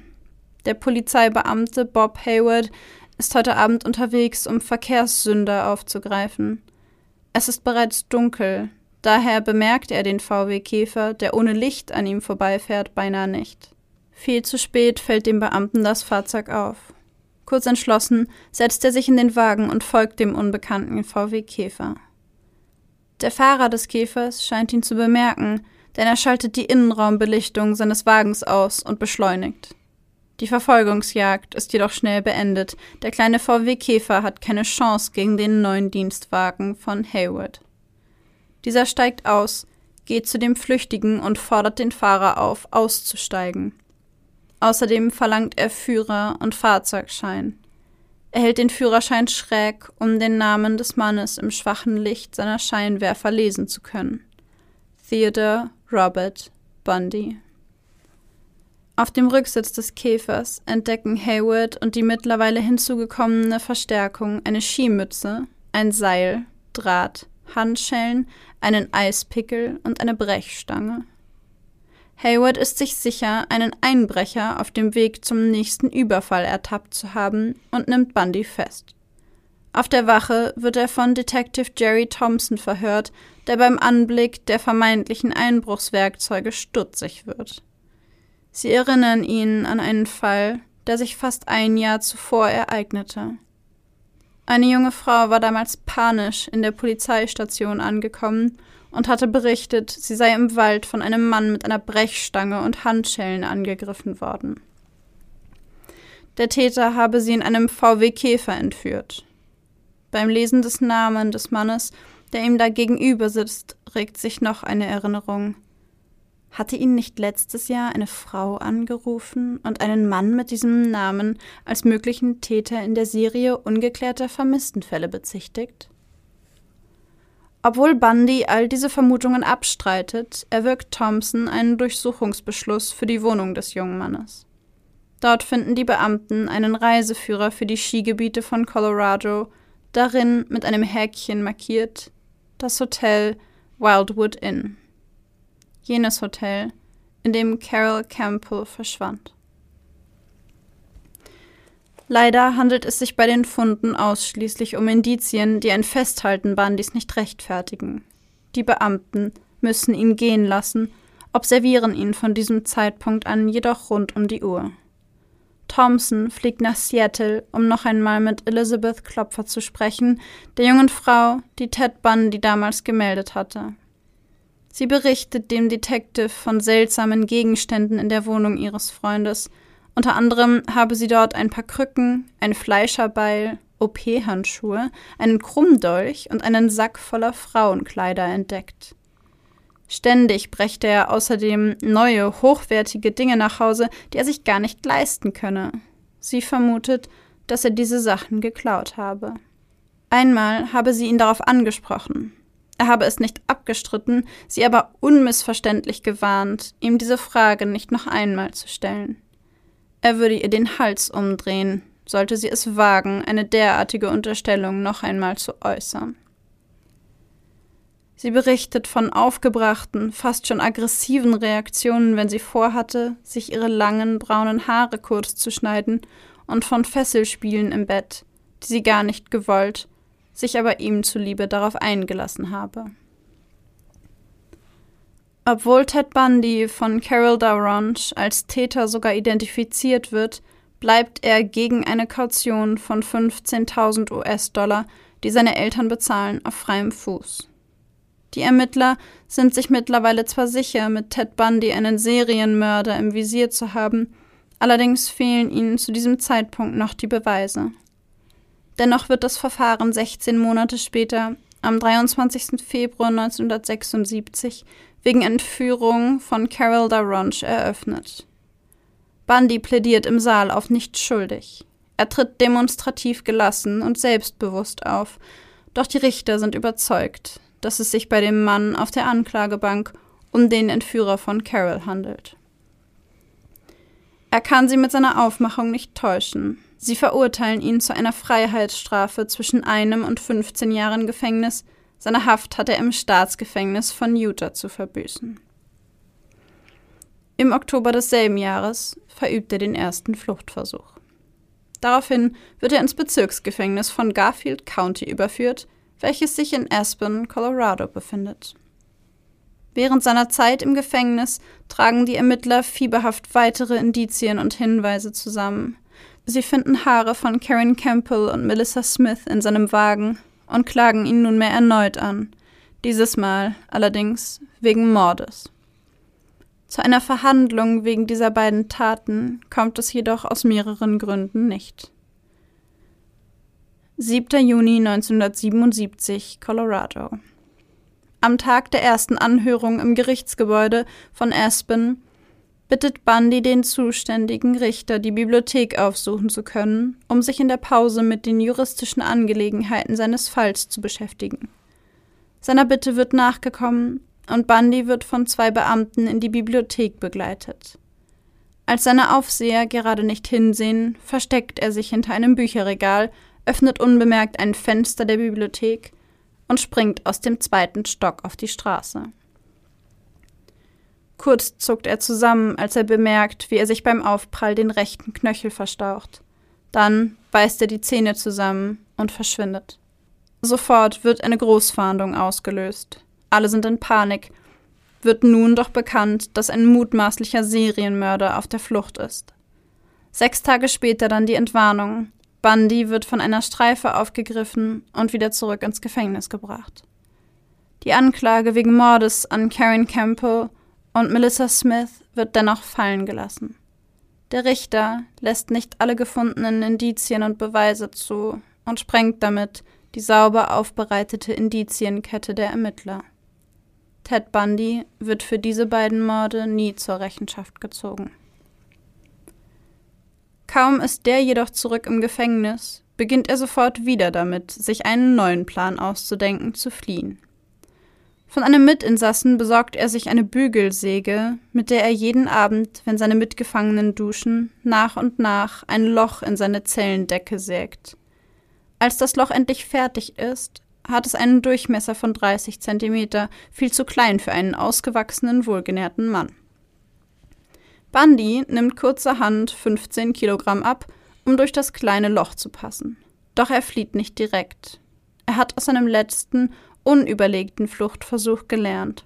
Der Polizeibeamte Bob Hayward ist heute Abend unterwegs, um Verkehrssünder aufzugreifen. Es ist bereits dunkel, daher bemerkt er den VW-Käfer, der ohne Licht an ihm vorbeifährt, beinahe nicht. Viel zu spät fällt dem Beamten das Fahrzeug auf. Kurz entschlossen setzt er sich in den Wagen und folgt dem unbekannten VW-Käfer. Der Fahrer des Käfers scheint ihn zu bemerken, denn er schaltet die Innenraumbelichtung seines Wagens aus und beschleunigt. Die Verfolgungsjagd ist jedoch schnell beendet. Der kleine VW Käfer hat keine Chance gegen den neuen Dienstwagen von Hayward. Dieser steigt aus, geht zu dem Flüchtigen und fordert den Fahrer auf, auszusteigen. Außerdem verlangt er Führer und Fahrzeugschein. Er hält den Führerschein schräg, um den Namen des Mannes im schwachen Licht seiner Scheinwerfer lesen zu können. Theodore Robert Bundy. Auf dem Rücksitz des Käfers entdecken Hayward und die mittlerweile hinzugekommene Verstärkung eine Skimütze, ein Seil, Draht, Handschellen, einen Eispickel und eine Brechstange. Hayward ist sich sicher, einen Einbrecher auf dem Weg zum nächsten Überfall ertappt zu haben und nimmt Bundy fest. Auf der Wache wird er von Detective Jerry Thompson verhört, der beim Anblick der vermeintlichen Einbruchswerkzeuge stutzig wird. Sie erinnern ihn an einen Fall, der sich fast ein Jahr zuvor ereignete. Eine junge Frau war damals panisch in der Polizeistation angekommen und hatte berichtet, sie sei im Wald von einem Mann mit einer Brechstange und Handschellen angegriffen worden. Der Täter habe sie in einem VW Käfer entführt. Beim Lesen des Namens des Mannes, der ihm da gegenüber sitzt, regt sich noch eine Erinnerung. Hatte ihn nicht letztes Jahr eine Frau angerufen und einen Mann mit diesem Namen als möglichen Täter in der Serie ungeklärter Vermisstenfälle bezichtigt? Obwohl Bundy all diese Vermutungen abstreitet, erwirkt Thompson einen Durchsuchungsbeschluss für die Wohnung des jungen Mannes. Dort finden die Beamten einen Reiseführer für die Skigebiete von Colorado, darin mit einem Häkchen markiert das Hotel Wildwood Inn jenes Hotel, in dem Carol Campbell verschwand. Leider handelt es sich bei den Funden ausschließlich um Indizien, die ein Festhalten Bandys nicht rechtfertigen. Die Beamten müssen ihn gehen lassen, observieren ihn von diesem Zeitpunkt an jedoch rund um die Uhr. Thompson fliegt nach Seattle, um noch einmal mit Elizabeth Klopfer zu sprechen, der jungen Frau, die Ted Bundy damals gemeldet hatte. Sie berichtet dem Detective von seltsamen Gegenständen in der Wohnung ihres Freundes. Unter anderem habe sie dort ein paar Krücken, ein Fleischerbeil, OP-Handschuhe, einen Krummdolch und einen Sack voller Frauenkleider entdeckt. Ständig brächte er außerdem neue, hochwertige Dinge nach Hause, die er sich gar nicht leisten könne. Sie vermutet, dass er diese Sachen geklaut habe. Einmal habe sie ihn darauf angesprochen. Er habe es nicht abgestritten, sie aber unmissverständlich gewarnt, ihm diese Frage nicht noch einmal zu stellen. Er würde ihr den Hals umdrehen, sollte sie es wagen, eine derartige Unterstellung noch einmal zu äußern. Sie berichtet von aufgebrachten, fast schon aggressiven Reaktionen, wenn sie vorhatte, sich ihre langen braunen Haare kurz zu schneiden, und von Fesselspielen im Bett, die sie gar nicht gewollt, sich aber ihm zuliebe darauf eingelassen habe. Obwohl Ted Bundy von Carol Daronch als Täter sogar identifiziert wird, bleibt er gegen eine Kaution von 15.000 US-Dollar, die seine Eltern bezahlen, auf freiem Fuß. Die Ermittler sind sich mittlerweile zwar sicher, mit Ted Bundy einen Serienmörder im Visier zu haben, allerdings fehlen ihnen zu diesem Zeitpunkt noch die Beweise. Dennoch wird das Verfahren 16 Monate später, am 23. Februar 1976, wegen Entführung von Carol Daronch eröffnet. Bundy plädiert im Saal auf nicht schuldig. Er tritt demonstrativ gelassen und selbstbewusst auf, Doch die Richter sind überzeugt, dass es sich bei dem Mann auf der Anklagebank um den Entführer von Carol handelt. Er kann sie mit seiner Aufmachung nicht täuschen. Sie verurteilen ihn zu einer Freiheitsstrafe zwischen einem und 15 Jahren Gefängnis. Seine Haft hat er im Staatsgefängnis von Utah zu verbüßen. Im Oktober desselben Jahres verübt er den ersten Fluchtversuch. Daraufhin wird er ins Bezirksgefängnis von Garfield County überführt, welches sich in Aspen, Colorado befindet. Während seiner Zeit im Gefängnis tragen die Ermittler fieberhaft weitere Indizien und Hinweise zusammen. Sie finden Haare von Karen Campbell und Melissa Smith in seinem Wagen und klagen ihn nunmehr erneut an, dieses Mal allerdings wegen Mordes. Zu einer Verhandlung wegen dieser beiden Taten kommt es jedoch aus mehreren Gründen nicht. 7. Juni 1977, Colorado. Am Tag der ersten Anhörung im Gerichtsgebäude von Aspen bittet Bundy den zuständigen Richter, die Bibliothek aufsuchen zu können, um sich in der Pause mit den juristischen Angelegenheiten seines Falls zu beschäftigen. Seiner Bitte wird nachgekommen und Bundy wird von zwei Beamten in die Bibliothek begleitet. Als seine Aufseher gerade nicht hinsehen, versteckt er sich hinter einem Bücherregal, öffnet unbemerkt ein Fenster der Bibliothek und springt aus dem zweiten Stock auf die Straße. Kurz zuckt er zusammen, als er bemerkt, wie er sich beim Aufprall den rechten Knöchel verstaucht. Dann beißt er die Zähne zusammen und verschwindet. Sofort wird eine Großfahndung ausgelöst. Alle sind in Panik. Wird nun doch bekannt, dass ein mutmaßlicher Serienmörder auf der Flucht ist. Sechs Tage später dann die Entwarnung. Bundy wird von einer Streife aufgegriffen und wieder zurück ins Gefängnis gebracht. Die Anklage wegen Mordes an Karen Campbell und Melissa Smith wird dennoch fallen gelassen. Der Richter lässt nicht alle gefundenen Indizien und Beweise zu und sprengt damit die sauber aufbereitete Indizienkette der Ermittler. Ted Bundy wird für diese beiden Morde nie zur Rechenschaft gezogen. Kaum ist der jedoch zurück im Gefängnis, beginnt er sofort wieder damit, sich einen neuen Plan auszudenken, zu fliehen. Von einem Mitinsassen besorgt er sich eine Bügelsäge, mit der er jeden Abend, wenn seine Mitgefangenen duschen, nach und nach ein Loch in seine Zellendecke sägt. Als das Loch endlich fertig ist, hat es einen Durchmesser von 30 Zentimeter, viel zu klein für einen ausgewachsenen, wohlgenährten Mann. Bundy nimmt kurzerhand 15 Kilogramm ab, um durch das kleine Loch zu passen. Doch er flieht nicht direkt. Er hat aus seinem letzten, unüberlegten Fluchtversuch gelernt.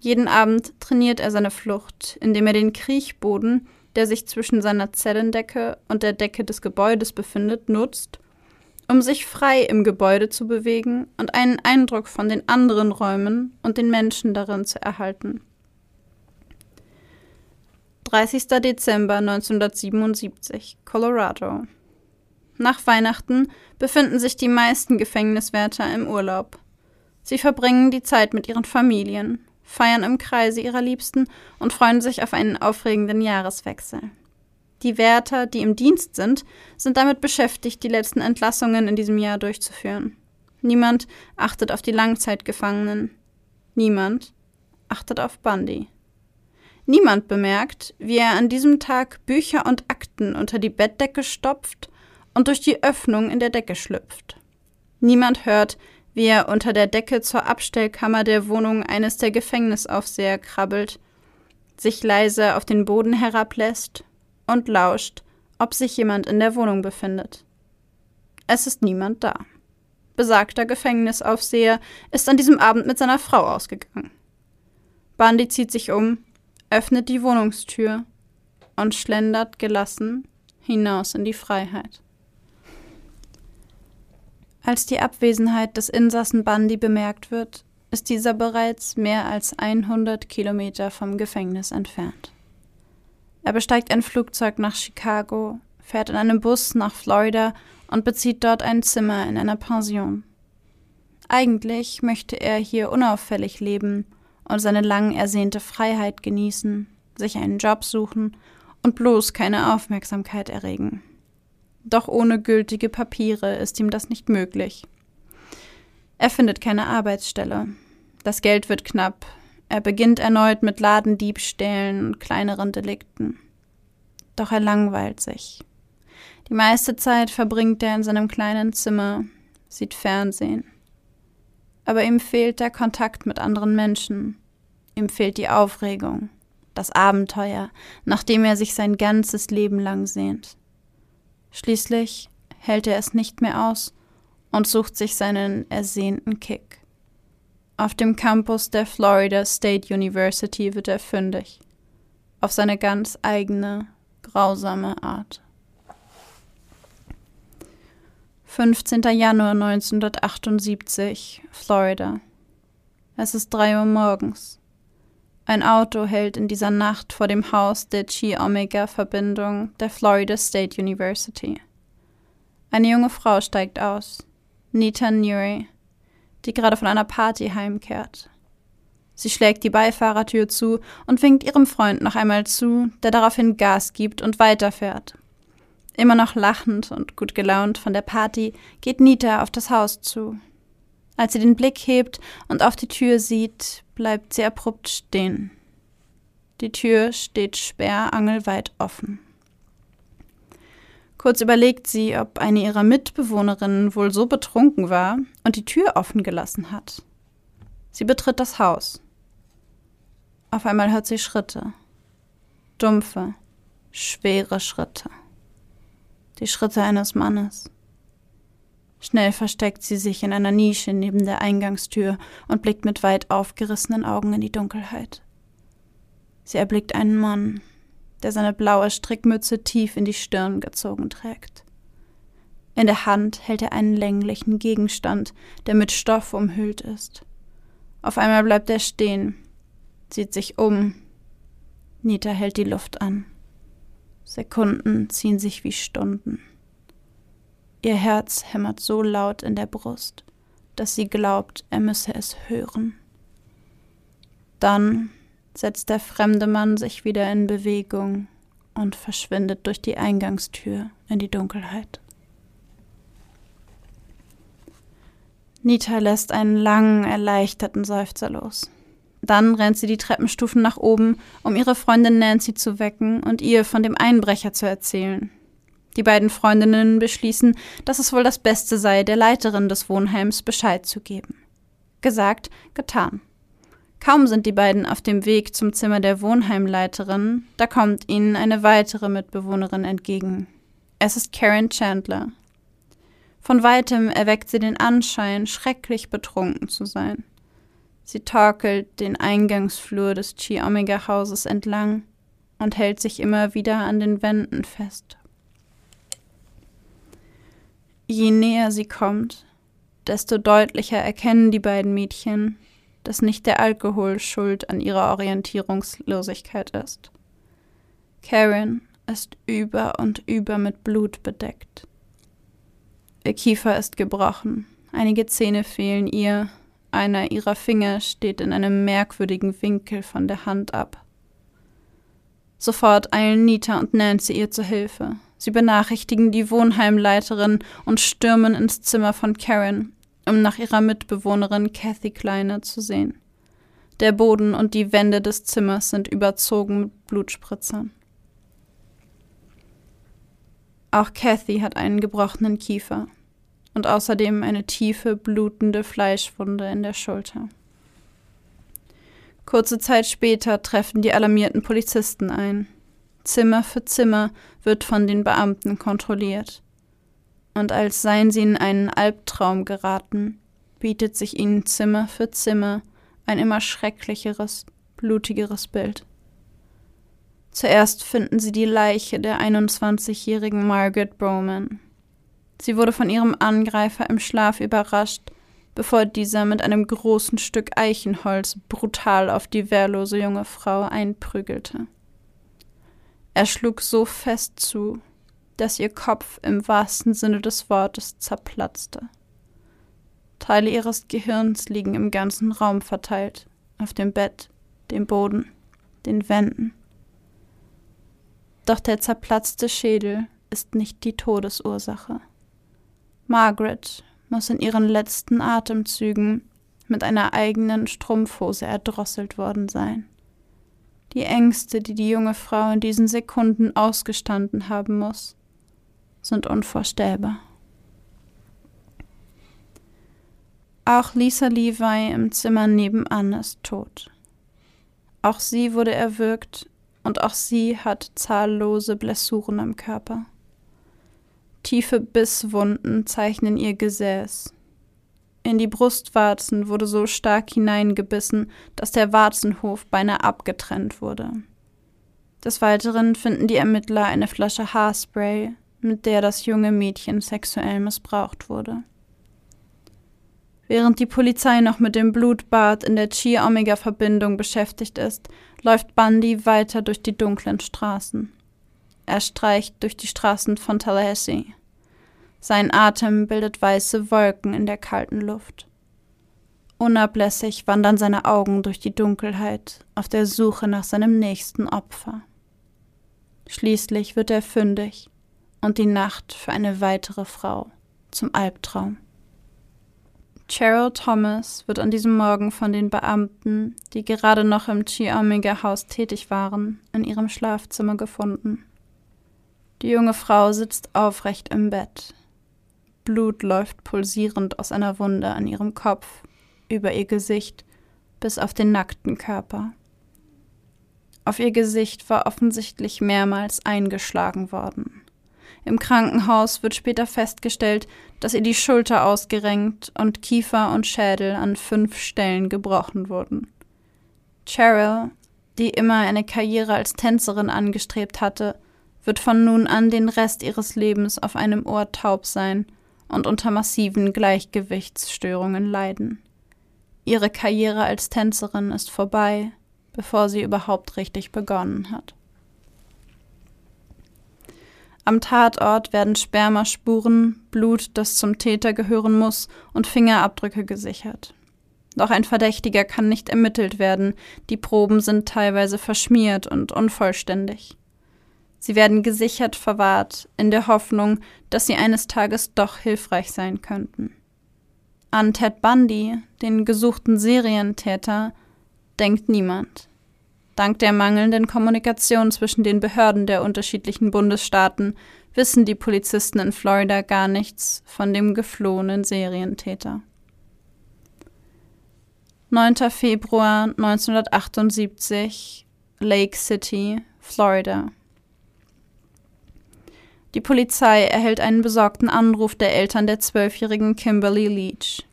Jeden Abend trainiert er seine Flucht, indem er den Kriechboden, der sich zwischen seiner Zellendecke und der Decke des Gebäudes befindet, nutzt, um sich frei im Gebäude zu bewegen und einen Eindruck von den anderen Räumen und den Menschen darin zu erhalten. 30. Dezember 1977, Colorado. Nach Weihnachten befinden sich die meisten Gefängniswärter im Urlaub. Sie verbringen die Zeit mit ihren Familien, feiern im Kreise ihrer Liebsten und freuen sich auf einen aufregenden Jahreswechsel. Die Wärter, die im Dienst sind, sind damit beschäftigt, die letzten Entlassungen in diesem Jahr durchzuführen. Niemand achtet auf die Langzeitgefangenen. Niemand achtet auf Bundy. Niemand bemerkt, wie er an diesem Tag Bücher und Akten unter die Bettdecke stopft und durch die Öffnung in der Decke schlüpft. Niemand hört, wie er unter der Decke zur Abstellkammer der Wohnung eines der Gefängnisaufseher krabbelt, sich leise auf den Boden herablässt und lauscht, ob sich jemand in der Wohnung befindet. Es ist niemand da. Besagter Gefängnisaufseher ist an diesem Abend mit seiner Frau ausgegangen. Bundy zieht sich um, öffnet die Wohnungstür und schlendert gelassen hinaus in die Freiheit. Als die Abwesenheit des Insassen Bundy bemerkt wird, ist dieser bereits mehr als 100 Kilometer vom Gefängnis entfernt. Er besteigt ein Flugzeug nach Chicago, fährt in einem Bus nach Florida und bezieht dort ein Zimmer in einer Pension. Eigentlich möchte er hier unauffällig leben und seine lang ersehnte Freiheit genießen, sich einen Job suchen und bloß keine Aufmerksamkeit erregen. Doch ohne gültige Papiere ist ihm das nicht möglich. Er findet keine Arbeitsstelle. Das Geld wird knapp. Er beginnt erneut mit Ladendiebstählen und kleineren Delikten. Doch er langweilt sich. Die meiste Zeit verbringt er in seinem kleinen Zimmer, sieht Fernsehen. Aber ihm fehlt der Kontakt mit anderen Menschen. Ihm fehlt die Aufregung, das Abenteuer, nach dem er sich sein ganzes Leben lang sehnt. Schließlich hält er es nicht mehr aus und sucht sich seinen ersehnten Kick. Auf dem Campus der Florida State University wird er fündig. Auf seine ganz eigene, grausame Art. 15. Januar 1978, Florida. Es ist drei Uhr morgens. Ein Auto hält in dieser Nacht vor dem Haus der Chi-Omega-Verbindung der Florida State University. Eine junge Frau steigt aus, Nita Nuri, die gerade von einer Party heimkehrt. Sie schlägt die Beifahrertür zu und winkt ihrem Freund noch einmal zu, der daraufhin Gas gibt und weiterfährt. Immer noch lachend und gut gelaunt von der Party geht Nita auf das Haus zu. Als sie den Blick hebt und auf die Tür sieht, bleibt sie abrupt stehen. Die Tür steht sperrangelweit offen. Kurz überlegt sie, ob eine ihrer Mitbewohnerinnen wohl so betrunken war und die Tür offen gelassen hat. Sie betritt das Haus. Auf einmal hört sie Schritte. Dumpfe, schwere Schritte. Die Schritte eines Mannes. Schnell versteckt sie sich in einer Nische neben der Eingangstür und blickt mit weit aufgerissenen Augen in die Dunkelheit. Sie erblickt einen Mann, der seine blaue Strickmütze tief in die Stirn gezogen trägt. In der Hand hält er einen länglichen Gegenstand, der mit Stoff umhüllt ist. Auf einmal bleibt er stehen, sieht sich um. Nita hält die Luft an. Sekunden ziehen sich wie Stunden. Ihr Herz hämmert so laut in der Brust, dass sie glaubt, er müsse es hören. Dann setzt der fremde Mann sich wieder in Bewegung und verschwindet durch die Eingangstür in die Dunkelheit. Nita lässt einen langen, erleichterten Seufzer los. Dann rennt sie die Treppenstufen nach oben, um ihre Freundin Nancy zu wecken und ihr von dem Einbrecher zu erzählen. Die beiden Freundinnen beschließen, dass es wohl das Beste sei, der Leiterin des Wohnheims Bescheid zu geben. Gesagt, getan. Kaum sind die beiden auf dem Weg zum Zimmer der Wohnheimleiterin, da kommt ihnen eine weitere Mitbewohnerin entgegen. Es ist Karen Chandler. Von weitem erweckt sie den Anschein, schrecklich betrunken zu sein. Sie torkelt den Eingangsflur des Chi-Omega-Hauses entlang und hält sich immer wieder an den Wänden fest. Je näher sie kommt, desto deutlicher erkennen die beiden Mädchen, dass nicht der Alkohol schuld an ihrer Orientierungslosigkeit ist. Karen ist über und über mit Blut bedeckt. Ihr Kiefer ist gebrochen, einige Zähne fehlen ihr, einer ihrer Finger steht in einem merkwürdigen Winkel von der Hand ab. Sofort eilen Nita und Nancy ihr zu Hilfe. Sie benachrichtigen die Wohnheimleiterin und stürmen ins Zimmer von Karen, um nach ihrer Mitbewohnerin Kathy Kleiner zu sehen. Der Boden und die Wände des Zimmers sind überzogen mit Blutspritzern. Auch Kathy hat einen gebrochenen Kiefer und außerdem eine tiefe, blutende Fleischwunde in der Schulter. Kurze Zeit später treffen die alarmierten Polizisten ein. Zimmer für Zimmer wird von den Beamten kontrolliert und als seien sie in einen Albtraum geraten, bietet sich ihnen Zimmer für Zimmer ein immer schrecklicheres, blutigeres Bild. Zuerst finden sie die Leiche der 21-jährigen Margaret Bowman. Sie wurde von ihrem Angreifer im Schlaf überrascht, bevor dieser mit einem großen Stück Eichenholz brutal auf die wehrlose junge Frau einprügelte. Er schlug so fest zu, dass ihr Kopf im wahrsten Sinne des Wortes zerplatzte. Teile ihres Gehirns liegen im ganzen Raum verteilt, auf dem Bett, dem Boden, den Wänden. Doch der zerplatzte Schädel ist nicht die Todesursache. Margaret, muss in ihren letzten Atemzügen mit einer eigenen Strumpfhose erdrosselt worden sein. Die Ängste, die die junge Frau in diesen Sekunden ausgestanden haben muss, sind unvorstellbar. Auch Lisa Levi im Zimmer nebenan ist tot. Auch sie wurde erwürgt und auch sie hat zahllose Blessuren am Körper. Tiefe Bisswunden zeichnen ihr Gesäß. In die Brustwarzen wurde so stark hineingebissen, dass der Warzenhof beinahe abgetrennt wurde. Des Weiteren finden die Ermittler eine Flasche Haarspray, mit der das junge Mädchen sexuell missbraucht wurde. Während die Polizei noch mit dem Blutbad in der Chi-Omega-Verbindung beschäftigt ist, läuft Bundy weiter durch die dunklen Straßen. Er streicht durch die Straßen von Tallahassee. Sein Atem bildet weiße Wolken in der kalten Luft. Unablässig wandern seine Augen durch die Dunkelheit auf der Suche nach seinem nächsten Opfer. Schließlich wird er fündig und die Nacht für eine weitere Frau zum Albtraum. Cheryl Thomas wird an diesem Morgen von den Beamten, die gerade noch im Chi-Omega-Haus tätig waren, in ihrem Schlafzimmer gefunden. Die junge Frau sitzt aufrecht im Bett. Blut läuft pulsierend aus einer Wunde an ihrem Kopf, über ihr Gesicht bis auf den nackten Körper. Auf ihr Gesicht war offensichtlich mehrmals eingeschlagen worden. Im Krankenhaus wird später festgestellt, dass ihr die Schulter ausgerenkt und Kiefer und Schädel an fünf Stellen gebrochen wurden. Cheryl, die immer eine Karriere als Tänzerin angestrebt hatte, wird von nun an den Rest ihres Lebens auf einem Ohr taub sein und unter massiven Gleichgewichtsstörungen leiden. Ihre Karriere als Tänzerin ist vorbei, bevor sie überhaupt richtig begonnen hat. Am Tatort werden Spermaspuren, Blut, das zum Täter gehören muss, und Fingerabdrücke gesichert. Doch ein Verdächtiger kann nicht ermittelt werden, die Proben sind teilweise verschmiert und unvollständig. Sie werden gesichert verwahrt, in der Hoffnung, dass sie eines Tages doch hilfreich sein könnten. An Ted Bundy, den gesuchten Serientäter, denkt niemand. Dank der mangelnden Kommunikation zwischen den Behörden der unterschiedlichen Bundesstaaten wissen die Polizisten in Florida gar nichts von dem geflohenen Serientäter. 9. Februar 1978 Lake City, Florida. Die Polizei erhält einen besorgten Anruf der Eltern der zwölfjährigen Kimberly Leach.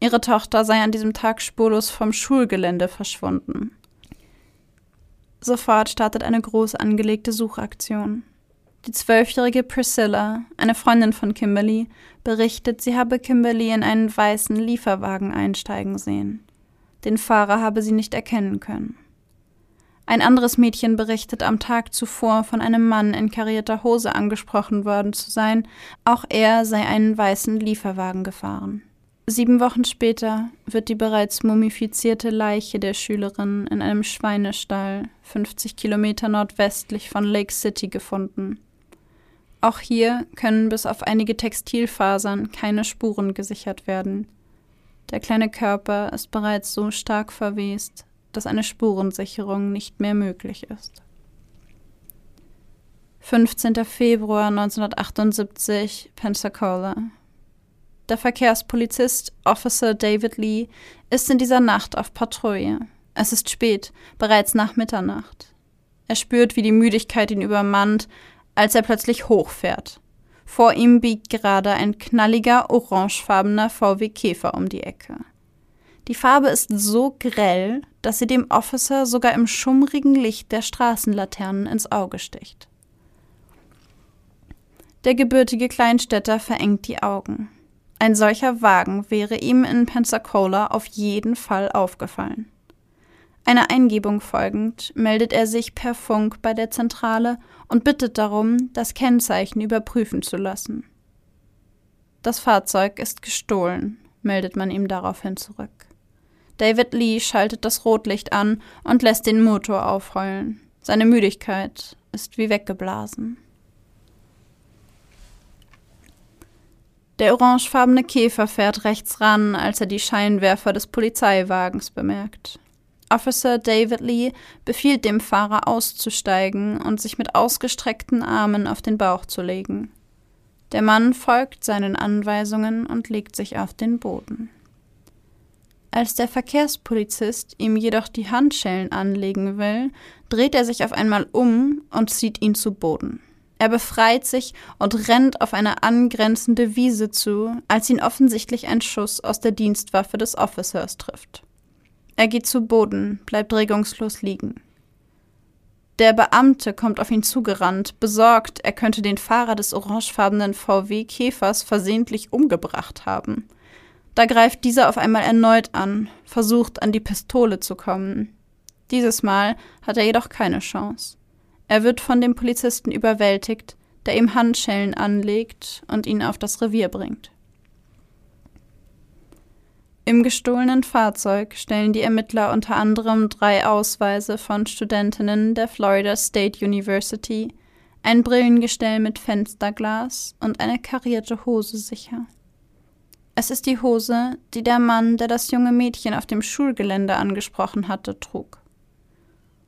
Ihre Tochter sei an diesem Tag spurlos vom Schulgelände verschwunden. Sofort startet eine groß angelegte Suchaktion. Die zwölfjährige Priscilla, eine Freundin von Kimberly, berichtet, sie habe Kimberly in einen weißen Lieferwagen einsteigen sehen. Den Fahrer habe sie nicht erkennen können. Ein anderes Mädchen berichtet, am Tag zuvor von einem Mann in karierter Hose angesprochen worden zu sein, auch er sei einen weißen Lieferwagen gefahren. Sieben Wochen später wird die bereits mumifizierte Leiche der Schülerin in einem Schweinestall 50 Kilometer nordwestlich von Lake City gefunden. Auch hier können bis auf einige Textilfasern keine Spuren gesichert werden. Der kleine Körper ist bereits so stark verwest, dass eine Spurensicherung nicht mehr möglich ist. 15. Februar 1978, Pensacola, der Verkehrspolizist Officer David Lee ist in dieser Nacht auf Patrouille. Es ist spät, bereits nach Mitternacht. Er spürt, wie die Müdigkeit ihn übermannt, als er plötzlich hochfährt. Vor ihm biegt gerade ein knalliger, orangefarbener VW Käfer um die Ecke. Die Farbe ist so grell, dass sie dem Officer sogar im schummrigen Licht der Straßenlaternen ins Auge sticht. Der gebürtige Kleinstädter verengt die Augen. Ein solcher Wagen wäre ihm in Pensacola auf jeden Fall aufgefallen. Einer Eingebung folgend meldet er sich per Funk bei der Zentrale und bittet darum, das Kennzeichen überprüfen zu lassen. Das Fahrzeug ist gestohlen, meldet man ihm daraufhin zurück. David Lee schaltet das Rotlicht an und lässt den Motor aufheulen. Seine Müdigkeit ist wie weggeblasen. Der orangefarbene Käfer fährt rechts ran, als er die Scheinwerfer des Polizeiwagens bemerkt. Officer David Lee befiehlt dem Fahrer auszusteigen und sich mit ausgestreckten Armen auf den Bauch zu legen. Der Mann folgt seinen Anweisungen und legt sich auf den Boden. Als der Verkehrspolizist ihm jedoch die Handschellen anlegen will, dreht er sich auf einmal um und zieht ihn zu Boden. Er befreit sich und rennt auf eine angrenzende Wiese zu, als ihn offensichtlich ein Schuss aus der Dienstwaffe des Officers trifft. Er geht zu Boden, bleibt regungslos liegen. Der Beamte kommt auf ihn zugerannt, besorgt, er könnte den Fahrer des orangefarbenen VW Käfers versehentlich umgebracht haben. Da greift dieser auf einmal erneut an, versucht an die Pistole zu kommen. Dieses Mal hat er jedoch keine Chance. Er wird von dem Polizisten überwältigt, der ihm Handschellen anlegt und ihn auf das Revier bringt. Im gestohlenen Fahrzeug stellen die Ermittler unter anderem drei Ausweise von Studentinnen der Florida State University, ein Brillengestell mit Fensterglas und eine karierte Hose sicher. Es ist die Hose, die der Mann, der das junge Mädchen auf dem Schulgelände angesprochen hatte, trug.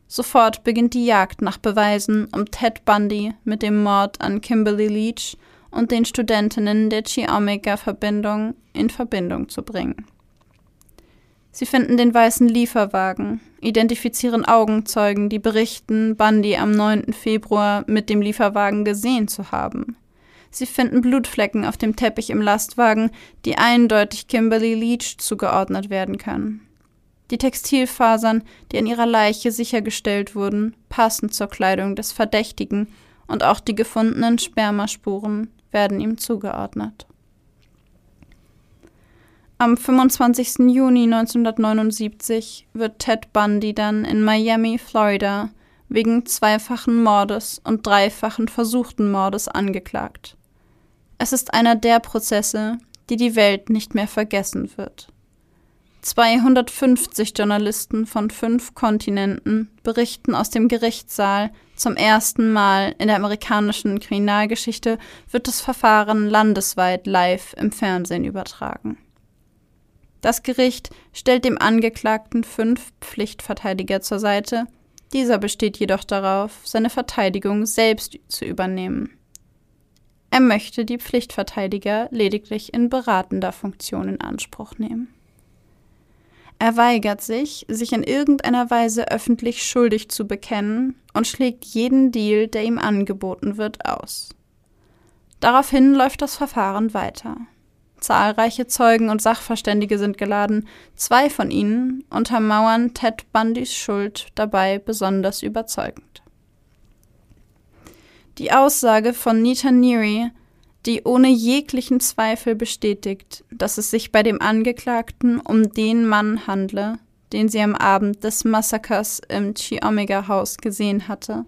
Sofort beginnt die Jagd nach Beweisen, um Ted Bundy mit dem Mord an Kimberly Leach und den Studentinnen der Chi Omega Verbindung in Verbindung zu bringen. Sie finden den weißen Lieferwagen, identifizieren Augenzeugen, die berichten, Bundy am 9. Februar mit dem Lieferwagen gesehen zu haben. Sie finden Blutflecken auf dem Teppich im Lastwagen, die eindeutig Kimberly Leach zugeordnet werden können. Die Textilfasern, die an ihrer Leiche sichergestellt wurden, passen zur Kleidung des Verdächtigen und auch die gefundenen Spermaspuren werden ihm zugeordnet. Am 25. Juni 1979 wird Ted Bundy dann in Miami, Florida, wegen zweifachen Mordes und dreifachen versuchten Mordes angeklagt. Es ist einer der Prozesse, die die Welt nicht mehr vergessen wird. 250 Journalisten von fünf Kontinenten berichten aus dem Gerichtssaal. Zum ersten Mal in der amerikanischen Kriminalgeschichte wird das Verfahren landesweit live im Fernsehen übertragen. Das Gericht stellt dem Angeklagten fünf Pflichtverteidiger zur Seite, dieser besteht jedoch darauf, seine Verteidigung selbst zu übernehmen. Er möchte die Pflichtverteidiger lediglich in beratender Funktion in Anspruch nehmen. Er weigert sich, sich in irgendeiner Weise öffentlich schuldig zu bekennen und schlägt jeden Deal, der ihm angeboten wird, aus. Daraufhin läuft das Verfahren weiter. Zahlreiche Zeugen und Sachverständige sind geladen. Zwei von ihnen untermauern Ted Bundys Schuld dabei besonders überzeugend. Die Aussage von Nita Neary, die ohne jeglichen Zweifel bestätigt, dass es sich bei dem Angeklagten um den Mann handle, den sie am Abend des Massakers im Chi Omega Haus gesehen hatte,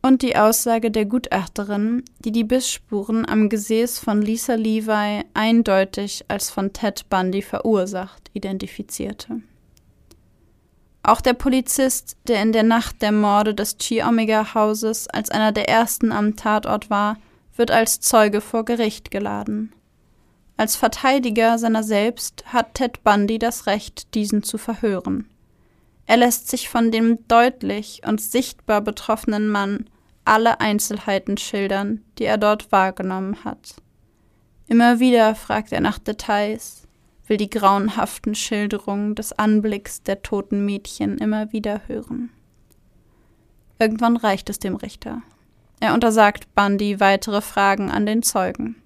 und die Aussage der Gutachterin, die die Bissspuren am Gesäß von Lisa Levi eindeutig als von Ted Bundy verursacht identifizierte. Auch der Polizist, der in der Nacht der Morde des Chi Omega Hauses als einer der ersten am Tatort war, wird als Zeuge vor Gericht geladen. Als Verteidiger seiner selbst hat Ted Bundy das Recht, diesen zu verhören. Er lässt sich von dem deutlich und sichtbar betroffenen Mann alle Einzelheiten schildern, die er dort wahrgenommen hat. Immer wieder fragt er nach Details, will die grauenhaften Schilderungen des Anblicks der toten Mädchen immer wieder hören. Irgendwann reicht es dem Richter. Er untersagt Bundy weitere Fragen an den Zeugen.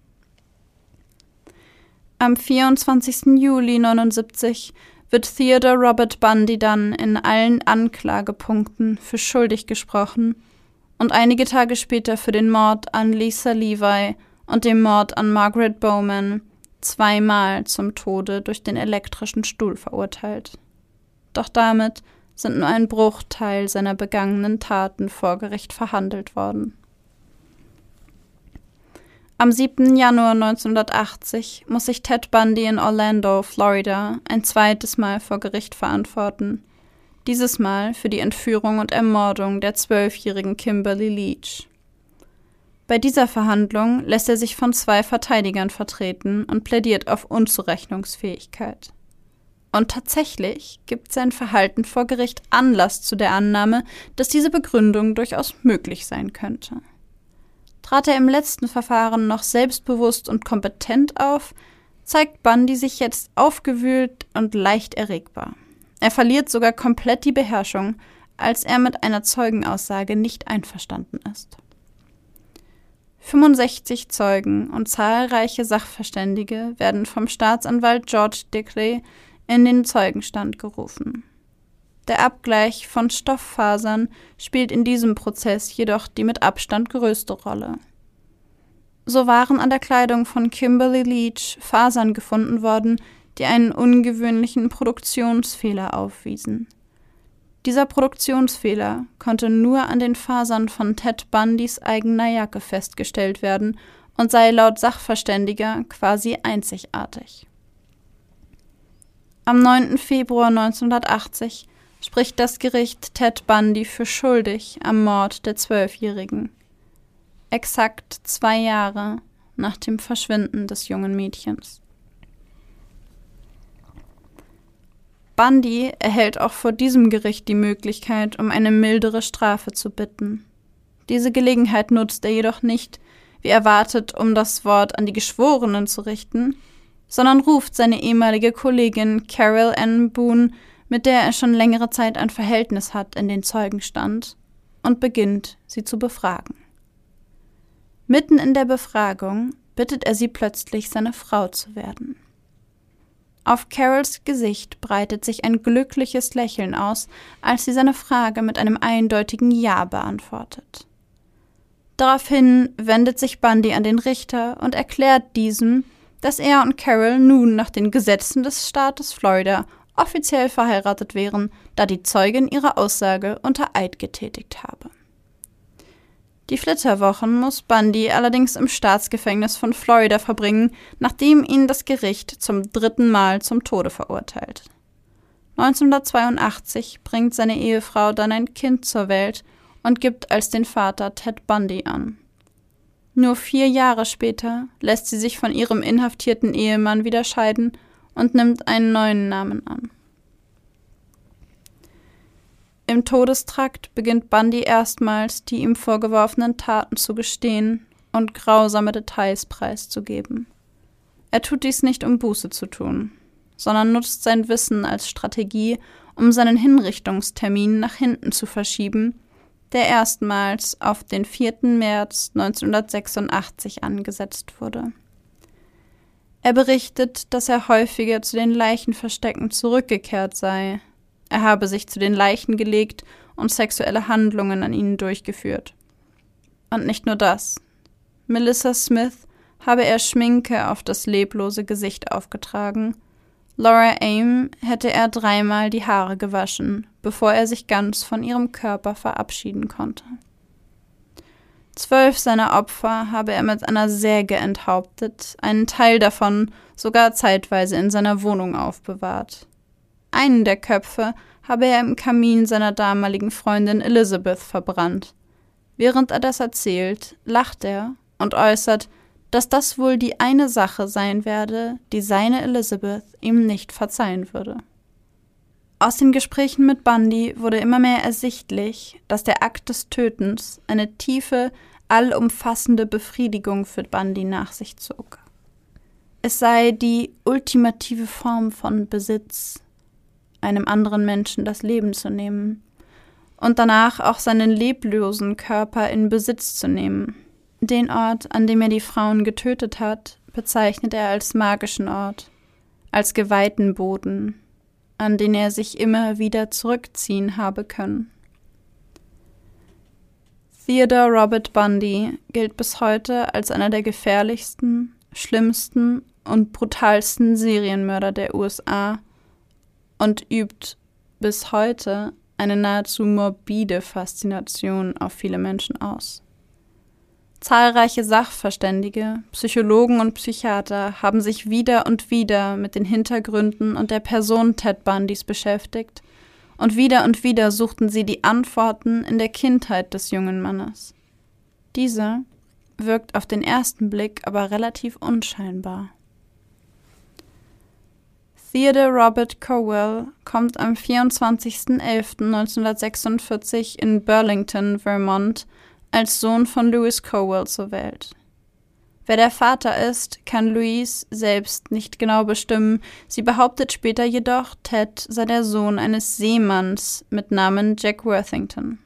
Am 24. Juli 79 wird Theodore Robert Bundy dann in allen Anklagepunkten für schuldig gesprochen und einige Tage später für den Mord an Lisa Levi und den Mord an Margaret Bowman zweimal zum Tode durch den elektrischen Stuhl verurteilt. Doch damit sind nur ein Bruchteil seiner begangenen Taten vor Gericht verhandelt worden. Am 7. Januar 1980 muss sich Ted Bundy in Orlando, Florida, ein zweites Mal vor Gericht verantworten dieses Mal für die Entführung und Ermordung der zwölfjährigen Kimberly Leach. Bei dieser Verhandlung lässt er sich von zwei Verteidigern vertreten und plädiert auf Unzurechnungsfähigkeit. Und tatsächlich gibt sein Verhalten vor Gericht Anlass zu der Annahme, dass diese Begründung durchaus möglich sein könnte. Trat er im letzten Verfahren noch selbstbewusst und kompetent auf, zeigt Bundy sich jetzt aufgewühlt und leicht erregbar. Er verliert sogar komplett die Beherrschung, als er mit einer Zeugenaussage nicht einverstanden ist. 65 Zeugen und zahlreiche Sachverständige werden vom Staatsanwalt George Dickley in den Zeugenstand gerufen. Der Abgleich von Stofffasern spielt in diesem Prozess jedoch die mit Abstand größte Rolle. So waren an der Kleidung von Kimberly Leach Fasern gefunden worden, die einen ungewöhnlichen Produktionsfehler aufwiesen. Dieser Produktionsfehler konnte nur an den Fasern von Ted Bundys eigener Jacke festgestellt werden und sei laut Sachverständiger quasi einzigartig. Am 9. Februar 1980 spricht das Gericht Ted Bundy für schuldig am Mord der Zwölfjährigen. Exakt zwei Jahre nach dem Verschwinden des jungen Mädchens. Bundy erhält auch vor diesem Gericht die Möglichkeit, um eine mildere Strafe zu bitten. Diese Gelegenheit nutzt er jedoch nicht, wie erwartet, um das Wort an die Geschworenen zu richten, sondern ruft seine ehemalige Kollegin Carol Ann Boone, mit der er schon längere Zeit ein Verhältnis hat, in den Zeugenstand und beginnt, sie zu befragen. Mitten in der Befragung bittet er sie plötzlich, seine Frau zu werden. Auf Carols Gesicht breitet sich ein glückliches Lächeln aus, als sie seine Frage mit einem eindeutigen Ja beantwortet. Daraufhin wendet sich Bundy an den Richter und erklärt diesem, dass er und Carol nun nach den Gesetzen des Staates Florida offiziell verheiratet wären, da die Zeugin ihre Aussage unter Eid getätigt habe. Die Flitterwochen muss Bundy allerdings im Staatsgefängnis von Florida verbringen, nachdem ihn das Gericht zum dritten Mal zum Tode verurteilt. 1982 bringt seine Ehefrau dann ein Kind zur Welt und gibt als den Vater Ted Bundy an. Nur vier Jahre später lässt sie sich von ihrem inhaftierten Ehemann wieder scheiden und nimmt einen neuen Namen an. Im Todestrakt beginnt Bundy erstmals, die ihm vorgeworfenen Taten zu gestehen und grausame Details preiszugeben. Er tut dies nicht, um Buße zu tun, sondern nutzt sein Wissen als Strategie, um seinen Hinrichtungstermin nach hinten zu verschieben der erstmals auf den 4. März 1986 angesetzt wurde. Er berichtet, dass er häufiger zu den Leichenverstecken zurückgekehrt sei. Er habe sich zu den Leichen gelegt und sexuelle Handlungen an ihnen durchgeführt. Und nicht nur das. Melissa Smith habe er Schminke auf das leblose Gesicht aufgetragen Laura Aim hätte er dreimal die Haare gewaschen, bevor er sich ganz von ihrem Körper verabschieden konnte. Zwölf seiner Opfer habe er mit einer Säge enthauptet, einen Teil davon sogar zeitweise in seiner Wohnung aufbewahrt. Einen der Köpfe habe er im Kamin seiner damaligen Freundin Elizabeth verbrannt. Während er das erzählt, lacht er und äußert, dass das wohl die eine Sache sein werde, die seine Elizabeth ihm nicht verzeihen würde. Aus den Gesprächen mit Bundy wurde immer mehr ersichtlich, dass der Akt des Tötens eine tiefe, allumfassende Befriedigung für Bundy nach sich zog. Es sei die ultimative Form von Besitz, einem anderen Menschen das Leben zu nehmen und danach auch seinen leblosen Körper in Besitz zu nehmen, den Ort, an dem er die Frauen getötet hat, bezeichnet er als magischen Ort, als geweihten Boden, an den er sich immer wieder zurückziehen habe können. Theodore Robert Bundy gilt bis heute als einer der gefährlichsten, schlimmsten und brutalsten Serienmörder der USA und übt bis heute eine nahezu morbide Faszination auf viele Menschen aus. Zahlreiche Sachverständige, Psychologen und Psychiater haben sich wieder und wieder mit den Hintergründen und der Person Ted Bundys beschäftigt, und wieder und wieder suchten sie die Antworten in der Kindheit des jungen Mannes. Diese wirkt auf den ersten Blick aber relativ unscheinbar. Theodore Robert Cowell kommt am 24.11.1946 in Burlington, Vermont, als Sohn von Lewis Cowell zur Welt. Wer der Vater ist, kann Louise selbst nicht genau bestimmen. Sie behauptet später jedoch, Ted sei der Sohn eines Seemanns mit Namen Jack Worthington.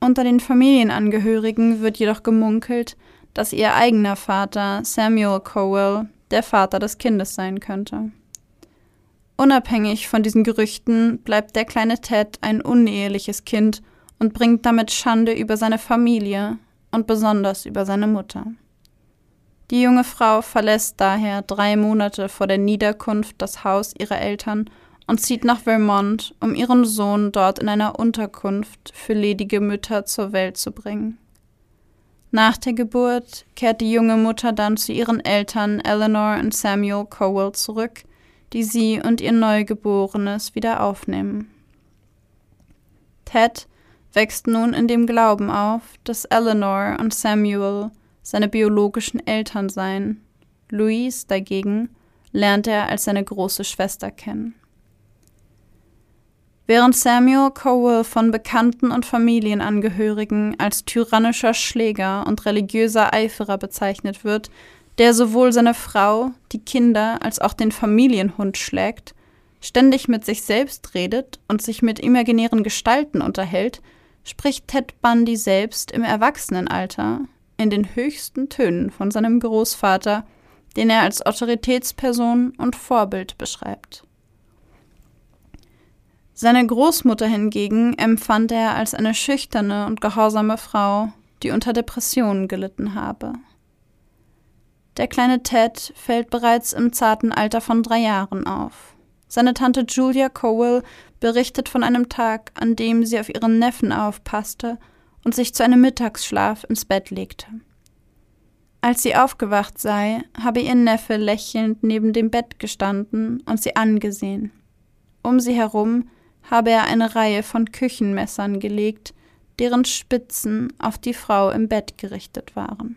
Unter den Familienangehörigen wird jedoch gemunkelt, dass ihr eigener Vater, Samuel Cowell, der Vater des Kindes sein könnte. Unabhängig von diesen Gerüchten bleibt der kleine Ted ein uneheliches Kind und bringt damit Schande über seine Familie und besonders über seine Mutter. Die junge Frau verlässt daher drei Monate vor der Niederkunft das Haus ihrer Eltern und zieht nach Vermont, um ihren Sohn dort in einer Unterkunft für ledige Mütter zur Welt zu bringen. Nach der Geburt kehrt die junge Mutter dann zu ihren Eltern Eleanor und Samuel Cowell zurück, die sie und ihr Neugeborenes wieder aufnehmen. Ted wächst nun in dem Glauben auf, dass Eleanor und Samuel seine biologischen Eltern seien. Louise dagegen lernt er als seine große Schwester kennen. Während Samuel Cowell von Bekannten und Familienangehörigen als tyrannischer Schläger und religiöser Eiferer bezeichnet wird, der sowohl seine Frau, die Kinder als auch den Familienhund schlägt, ständig mit sich selbst redet und sich mit imaginären Gestalten unterhält, spricht Ted Bundy selbst im Erwachsenenalter in den höchsten Tönen von seinem Großvater, den er als Autoritätsperson und Vorbild beschreibt. Seine Großmutter hingegen empfand er als eine schüchterne und gehorsame Frau, die unter Depressionen gelitten habe. Der kleine Ted fällt bereits im zarten Alter von drei Jahren auf. Seine Tante Julia Cowell berichtet von einem Tag, an dem sie auf ihren Neffen aufpasste und sich zu einem Mittagsschlaf ins Bett legte. Als sie aufgewacht sei, habe ihr Neffe lächelnd neben dem Bett gestanden und sie angesehen. Um sie herum habe er eine Reihe von Küchenmessern gelegt, deren Spitzen auf die Frau im Bett gerichtet waren.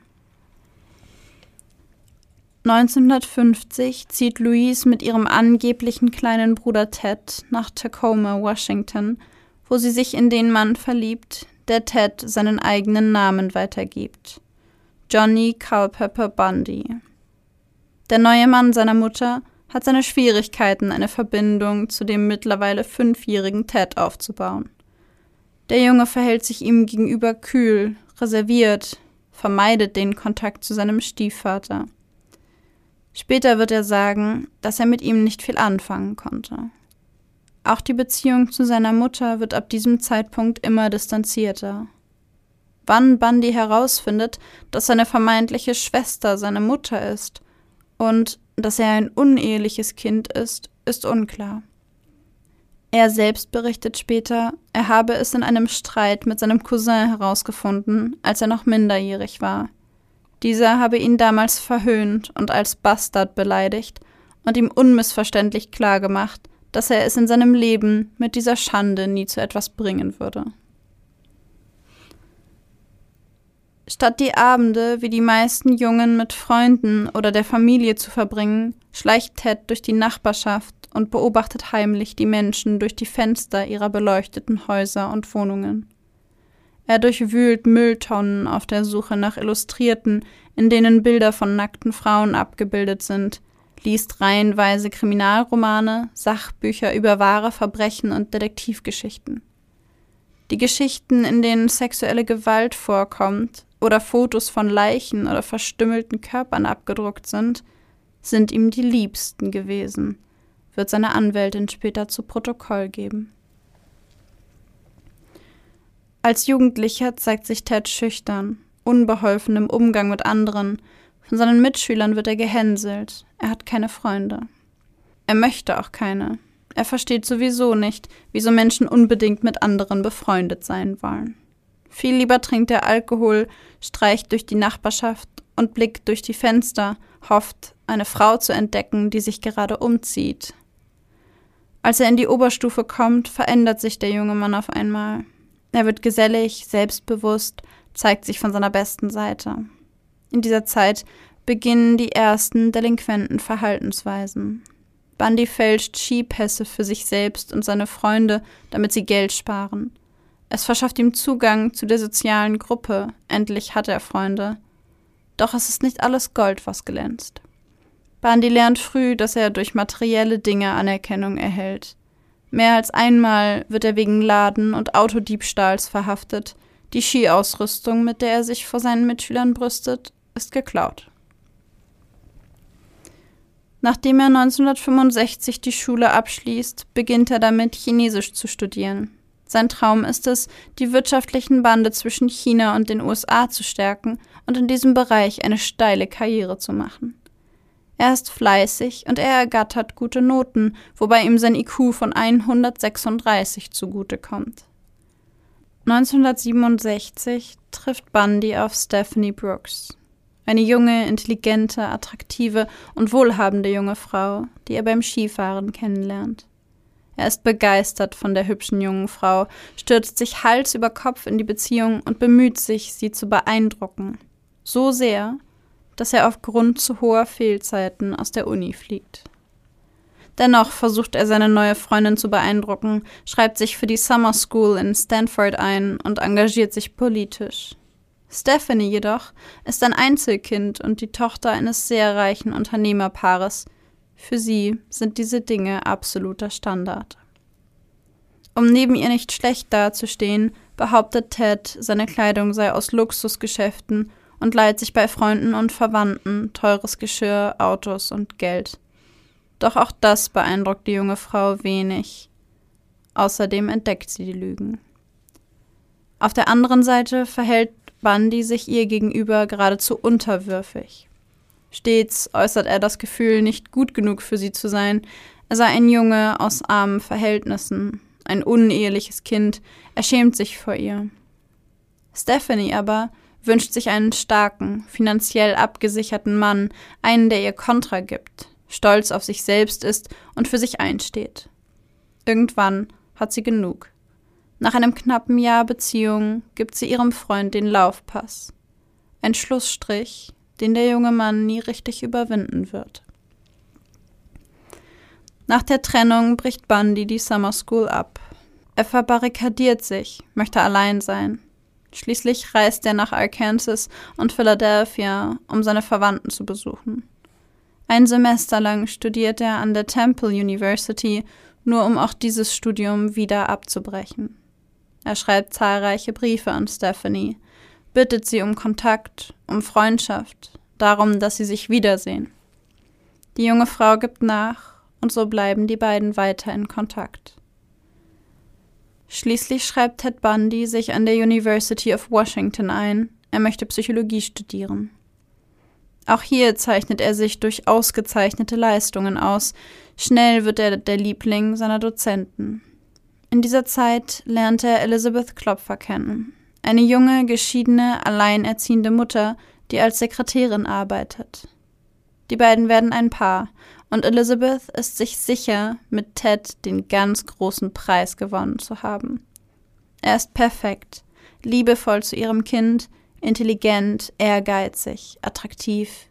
1950 zieht Louise mit ihrem angeblichen kleinen Bruder Ted nach Tacoma, Washington, wo sie sich in den Mann verliebt, der Ted seinen eigenen Namen weitergibt. Johnny Culpepper Bundy. Der neue Mann seiner Mutter hat seine Schwierigkeiten, eine Verbindung zu dem mittlerweile fünfjährigen Ted aufzubauen. Der Junge verhält sich ihm gegenüber kühl, reserviert, vermeidet den Kontakt zu seinem Stiefvater. Später wird er sagen, dass er mit ihm nicht viel anfangen konnte. Auch die Beziehung zu seiner Mutter wird ab diesem Zeitpunkt immer distanzierter. Wann Bundy herausfindet, dass seine vermeintliche Schwester seine Mutter ist und dass er ein uneheliches Kind ist, ist unklar. Er selbst berichtet später, er habe es in einem Streit mit seinem Cousin herausgefunden, als er noch minderjährig war. Dieser habe ihn damals verhöhnt und als Bastard beleidigt und ihm unmissverständlich klargemacht, dass er es in seinem Leben mit dieser Schande nie zu etwas bringen würde. Statt die Abende wie die meisten Jungen mit Freunden oder der Familie zu verbringen, schleicht Ted durch die Nachbarschaft und beobachtet heimlich die Menschen durch die Fenster ihrer beleuchteten Häuser und Wohnungen. Er durchwühlt Mülltonnen auf der Suche nach Illustrierten, in denen Bilder von nackten Frauen abgebildet sind, liest reihenweise Kriminalromane, Sachbücher über wahre Verbrechen und Detektivgeschichten. Die Geschichten, in denen sexuelle Gewalt vorkommt oder Fotos von Leichen oder verstümmelten Körpern abgedruckt sind, sind ihm die liebsten gewesen, wird seine Anwältin später zu Protokoll geben. Als Jugendlicher zeigt sich Ted schüchtern, unbeholfen im Umgang mit anderen. Von seinen Mitschülern wird er gehänselt. Er hat keine Freunde. Er möchte auch keine. Er versteht sowieso nicht, wieso Menschen unbedingt mit anderen befreundet sein wollen. Viel lieber trinkt er Alkohol, streicht durch die Nachbarschaft und blickt durch die Fenster, hofft, eine Frau zu entdecken, die sich gerade umzieht. Als er in die Oberstufe kommt, verändert sich der junge Mann auf einmal. Er wird gesellig, selbstbewusst, zeigt sich von seiner besten Seite. In dieser Zeit beginnen die ersten delinquenten Verhaltensweisen. Bundy fälscht Skipässe für sich selbst und seine Freunde, damit sie Geld sparen. Es verschafft ihm Zugang zu der sozialen Gruppe. Endlich hat er Freunde. Doch es ist nicht alles Gold, was glänzt. Bundy lernt früh, dass er durch materielle Dinge Anerkennung erhält. Mehr als einmal wird er wegen Laden- und Autodiebstahls verhaftet. Die Skiausrüstung, mit der er sich vor seinen Mitschülern brüstet, ist geklaut. Nachdem er 1965 die Schule abschließt, beginnt er damit, Chinesisch zu studieren. Sein Traum ist es, die wirtschaftlichen Bande zwischen China und den USA zu stärken und in diesem Bereich eine steile Karriere zu machen. Er ist fleißig und er ergattert gute Noten, wobei ihm sein IQ von 136 zugutekommt. 1967 trifft Bundy auf Stephanie Brooks, eine junge, intelligente, attraktive und wohlhabende junge Frau, die er beim Skifahren kennenlernt. Er ist begeistert von der hübschen jungen Frau, stürzt sich Hals über Kopf in die Beziehung und bemüht sich, sie zu beeindrucken. So sehr, dass er aufgrund zu hoher Fehlzeiten aus der Uni fliegt. Dennoch versucht er seine neue Freundin zu beeindrucken, schreibt sich für die Summer School in Stanford ein und engagiert sich politisch. Stephanie jedoch ist ein Einzelkind und die Tochter eines sehr reichen Unternehmerpaares. Für sie sind diese Dinge absoluter Standard. Um neben ihr nicht schlecht dazustehen, behauptet Ted, seine Kleidung sei aus Luxusgeschäften und leiht sich bei Freunden und Verwandten teures Geschirr, Autos und Geld. Doch auch das beeindruckt die junge Frau wenig. Außerdem entdeckt sie die Lügen. Auf der anderen Seite verhält Bundy sich ihr gegenüber geradezu unterwürfig. Stets äußert er das Gefühl, nicht gut genug für sie zu sein. Er sei ein Junge aus armen Verhältnissen, ein uneheliches Kind, er schämt sich vor ihr. Stephanie aber wünscht sich einen starken, finanziell abgesicherten Mann, einen, der ihr Kontra gibt, stolz auf sich selbst ist und für sich einsteht. Irgendwann hat sie genug. Nach einem knappen Jahr Beziehung gibt sie ihrem Freund den Laufpass. Ein Schlussstrich, den der junge Mann nie richtig überwinden wird. Nach der Trennung bricht Bundy die Summer School ab. Er verbarrikadiert sich, möchte allein sein. Schließlich reist er nach Arkansas und Philadelphia, um seine Verwandten zu besuchen. Ein Semester lang studiert er an der Temple University, nur um auch dieses Studium wieder abzubrechen. Er schreibt zahlreiche Briefe an Stephanie, bittet sie um Kontakt, um Freundschaft, darum, dass sie sich wiedersehen. Die junge Frau gibt nach, und so bleiben die beiden weiter in Kontakt. Schließlich schreibt Ted Bundy sich an der University of Washington ein, er möchte Psychologie studieren. Auch hier zeichnet er sich durch ausgezeichnete Leistungen aus. Schnell wird er der Liebling seiner Dozenten. In dieser Zeit lernte er Elizabeth Klopfer kennen, eine junge, geschiedene, alleinerziehende Mutter, die als Sekretärin arbeitet. Die beiden werden ein Paar und Elizabeth ist sich sicher, mit Ted den ganz großen Preis gewonnen zu haben. Er ist perfekt, liebevoll zu ihrem Kind, intelligent, ehrgeizig, attraktiv.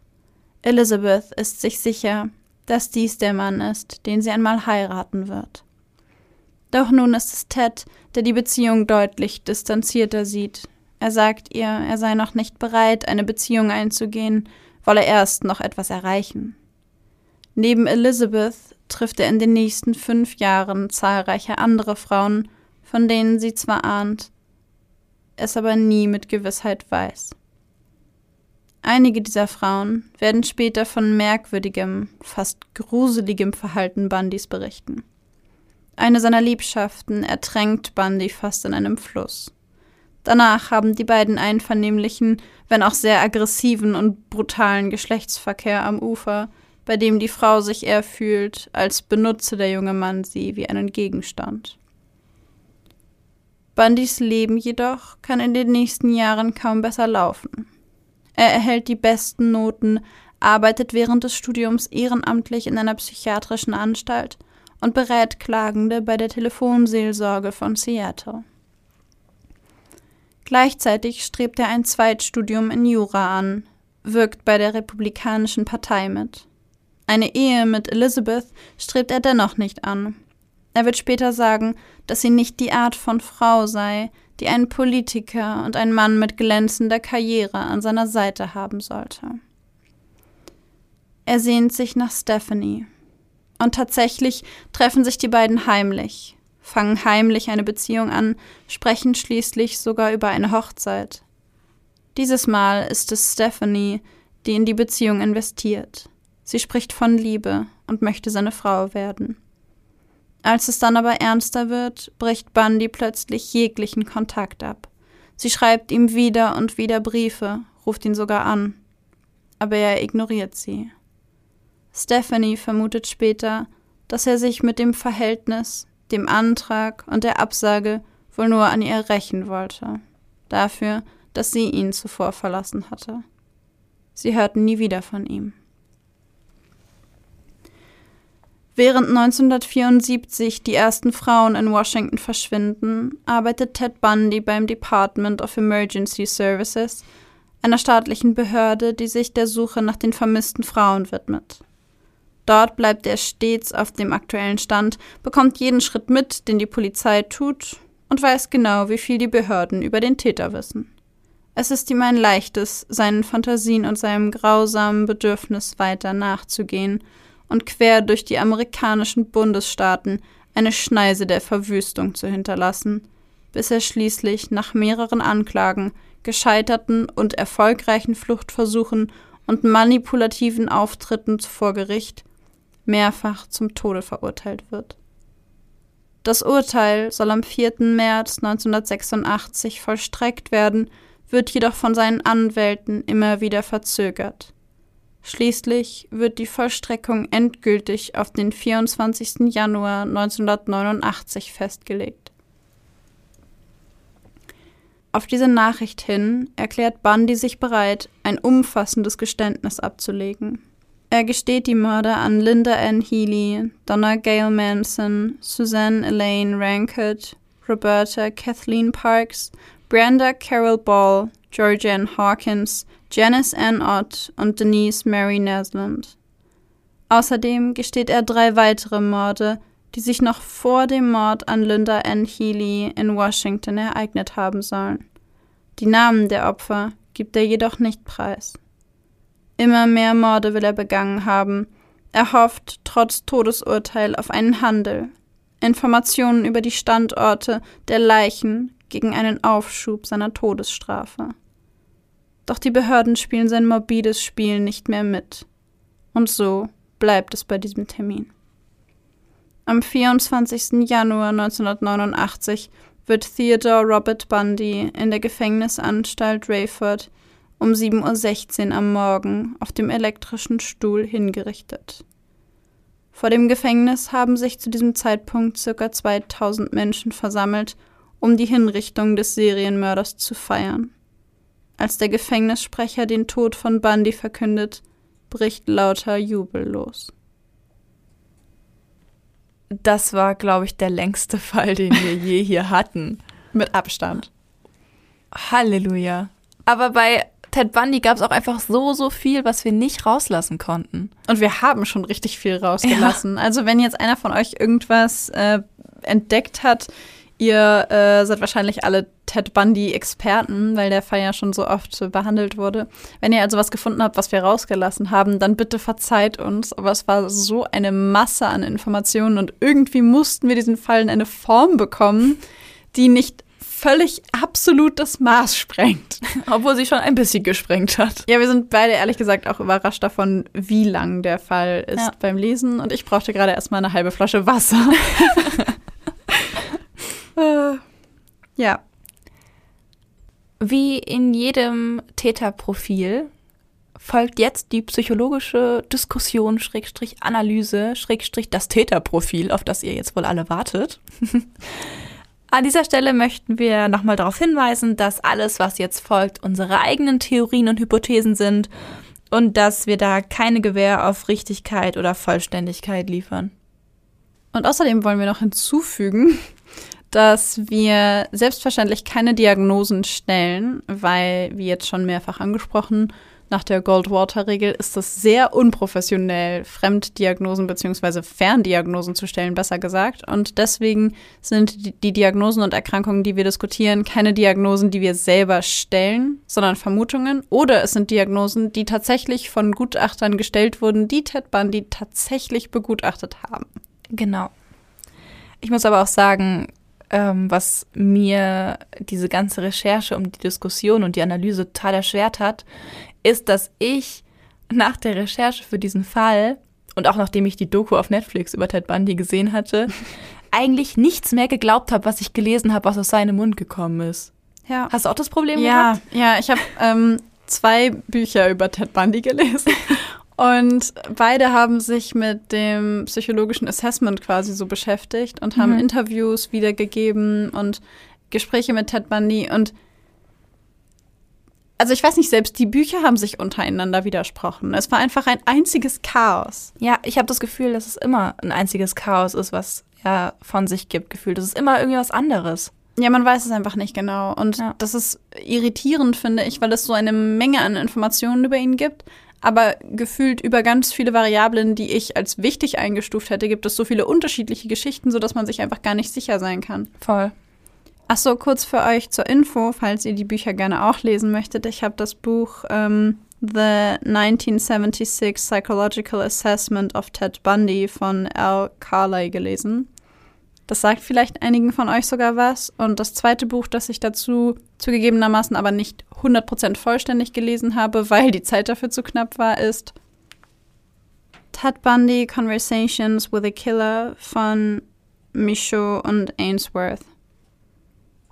Elizabeth ist sich sicher, dass dies der Mann ist, den sie einmal heiraten wird. Doch nun ist es Ted, der die Beziehung deutlich distanzierter sieht. Er sagt ihr, er sei noch nicht bereit, eine Beziehung einzugehen, wolle erst noch etwas erreichen. Neben Elizabeth trifft er in den nächsten fünf Jahren zahlreiche andere Frauen, von denen sie zwar ahnt, es aber nie mit Gewissheit weiß. Einige dieser Frauen werden später von merkwürdigem, fast gruseligem Verhalten Bundys berichten. Eine seiner Liebschaften ertränkt Bundy fast in einem Fluss. Danach haben die beiden einvernehmlichen, wenn auch sehr aggressiven und brutalen Geschlechtsverkehr am Ufer, bei dem die Frau sich eher fühlt, als benutze der junge Mann sie wie einen Gegenstand. Bundys Leben jedoch kann in den nächsten Jahren kaum besser laufen. Er erhält die besten Noten, arbeitet während des Studiums ehrenamtlich in einer psychiatrischen Anstalt und berät Klagende bei der Telefonseelsorge von Seattle. Gleichzeitig strebt er ein Zweitstudium in Jura an, wirkt bei der Republikanischen Partei mit. Eine Ehe mit Elizabeth strebt er dennoch nicht an. Er wird später sagen, dass sie nicht die Art von Frau sei, die einen Politiker und einen Mann mit glänzender Karriere an seiner Seite haben sollte. Er sehnt sich nach Stephanie. Und tatsächlich treffen sich die beiden heimlich, fangen heimlich eine Beziehung an, sprechen schließlich sogar über eine Hochzeit. Dieses Mal ist es Stephanie, die in die Beziehung investiert. Sie spricht von Liebe und möchte seine Frau werden. Als es dann aber ernster wird, bricht Bundy plötzlich jeglichen Kontakt ab. Sie schreibt ihm wieder und wieder Briefe, ruft ihn sogar an. Aber er ignoriert sie. Stephanie vermutet später, dass er sich mit dem Verhältnis, dem Antrag und der Absage wohl nur an ihr rächen wollte. Dafür, dass sie ihn zuvor verlassen hatte. Sie hörten nie wieder von ihm. Während 1974 die ersten Frauen in Washington verschwinden, arbeitet Ted Bundy beim Department of Emergency Services, einer staatlichen Behörde, die sich der Suche nach den vermissten Frauen widmet. Dort bleibt er stets auf dem aktuellen Stand, bekommt jeden Schritt mit, den die Polizei tut, und weiß genau, wie viel die Behörden über den Täter wissen. Es ist ihm ein leichtes, seinen Fantasien und seinem grausamen Bedürfnis weiter nachzugehen – und quer durch die amerikanischen Bundesstaaten eine Schneise der Verwüstung zu hinterlassen, bis er schließlich nach mehreren Anklagen, gescheiterten und erfolgreichen Fluchtversuchen und manipulativen Auftritten vor Gericht mehrfach zum Tode verurteilt wird. Das Urteil soll am 4. März 1986 vollstreckt werden, wird jedoch von seinen Anwälten immer wieder verzögert. Schließlich wird die Vollstreckung endgültig auf den 24. Januar 1989 festgelegt. Auf diese Nachricht hin erklärt Bundy sich bereit, ein umfassendes Geständnis abzulegen. Er gesteht die Morde an Linda Ann Healy, Donna Gail Manson, Suzanne Elaine Rankett, Roberta Kathleen Parks, Brenda Carol Ball, Georgianne Hawkins, Janice Ann Ott und Denise Mary Nesland. Außerdem gesteht er drei weitere Morde, die sich noch vor dem Mord an Linda Ann Healy in Washington ereignet haben sollen. Die Namen der Opfer gibt er jedoch nicht preis. Immer mehr Morde will er begangen haben. Er hofft trotz Todesurteil auf einen Handel, Informationen über die Standorte der Leichen gegen einen Aufschub seiner Todesstrafe. Doch die Behörden spielen sein morbides Spiel nicht mehr mit. Und so bleibt es bei diesem Termin. Am 24. Januar 1989 wird Theodore Robert Bundy in der Gefängnisanstalt Rayford um 7.16 Uhr am Morgen auf dem elektrischen Stuhl hingerichtet. Vor dem Gefängnis haben sich zu diesem Zeitpunkt ca. 2000 Menschen versammelt, um die Hinrichtung des Serienmörders zu feiern. Als der Gefängnissprecher den Tod von Bundy verkündet, bricht lauter Jubel los. Das war, glaube ich, der längste Fall, den wir je hier hatten. Mit Abstand. Halleluja. Aber bei Ted Bundy gab es auch einfach so, so viel, was wir nicht rauslassen konnten. Und wir haben schon richtig viel rausgelassen. Ja. Also wenn jetzt einer von euch irgendwas äh, entdeckt hat, Ihr äh, seid wahrscheinlich alle Ted Bundy-Experten, weil der Fall ja schon so oft behandelt wurde. Wenn ihr also was gefunden habt, was wir rausgelassen haben, dann bitte verzeiht uns. Aber es war so eine Masse an Informationen und irgendwie mussten wir diesen Fall in eine Form bekommen, die nicht völlig absolut das Maß sprengt. Obwohl sie schon ein bisschen gesprengt hat. Ja, wir sind beide ehrlich gesagt auch überrascht davon, wie lang der Fall ist ja. beim Lesen. Und ich brauchte gerade erstmal eine halbe Flasche Wasser. Äh, ja. Wie in jedem Täterprofil folgt jetzt die psychologische Diskussion, Schrägstrich Analyse, Schrägstrich das Täterprofil, auf das ihr jetzt wohl alle wartet. An dieser Stelle möchten wir nochmal darauf hinweisen, dass alles, was jetzt folgt, unsere eigenen Theorien und Hypothesen sind und dass wir da keine Gewähr auf Richtigkeit oder Vollständigkeit liefern. Und außerdem wollen wir noch hinzufügen, dass wir selbstverständlich keine Diagnosen stellen, weil, wie jetzt schon mehrfach angesprochen, nach der Goldwater-Regel ist es sehr unprofessionell, Fremddiagnosen bzw. Ferndiagnosen zu stellen, besser gesagt. Und deswegen sind die Diagnosen und Erkrankungen, die wir diskutieren, keine Diagnosen, die wir selber stellen, sondern Vermutungen. Oder es sind Diagnosen, die tatsächlich von Gutachtern gestellt wurden, die Ted Bundy tatsächlich begutachtet haben. Genau. Ich muss aber auch sagen, ähm, was mir diese ganze Recherche um die Diskussion und die Analyse total erschwert hat, ist, dass ich nach der Recherche für diesen Fall und auch nachdem ich die Doku auf Netflix über Ted Bundy gesehen hatte, eigentlich nichts mehr geglaubt habe, was ich gelesen habe, was aus seinem Mund gekommen ist. Ja. Hast du auch das Problem ja, gehabt? Ja, ich habe ähm, zwei Bücher über Ted Bundy gelesen. Und beide haben sich mit dem psychologischen Assessment quasi so beschäftigt und haben Mhm. Interviews wiedergegeben und Gespräche mit Ted Bundy. Und also ich weiß nicht, selbst die Bücher haben sich untereinander widersprochen. Es war einfach ein einziges Chaos. Ja, ich habe das Gefühl, dass es immer ein einziges Chaos ist, was er von sich gibt, gefühlt. Das ist immer irgendwie was anderes. Ja, man weiß es einfach nicht genau. Und Ja. das ist irritierend, finde ich, weil es so eine Menge an Informationen über ihn gibt. Aber gefühlt über ganz viele Variablen, die ich als wichtig eingestuft hätte, gibt es so viele unterschiedliche Geschichten, sodass man sich einfach gar nicht sicher sein kann. Voll. Ach so, kurz für euch zur Info, falls ihr die Bücher gerne auch lesen möchtet. Ich habe das Buch ähm, The 1976 Psychological Assessment of Ted Bundy von Al Carley gelesen. Das sagt vielleicht einigen von euch sogar was. Und das zweite Buch, das ich dazu zugegebenermaßen aber nicht 100% vollständig gelesen habe, weil die Zeit dafür zu knapp war, ist Ted Bundy Conversations with a Killer von Michaud und Ainsworth.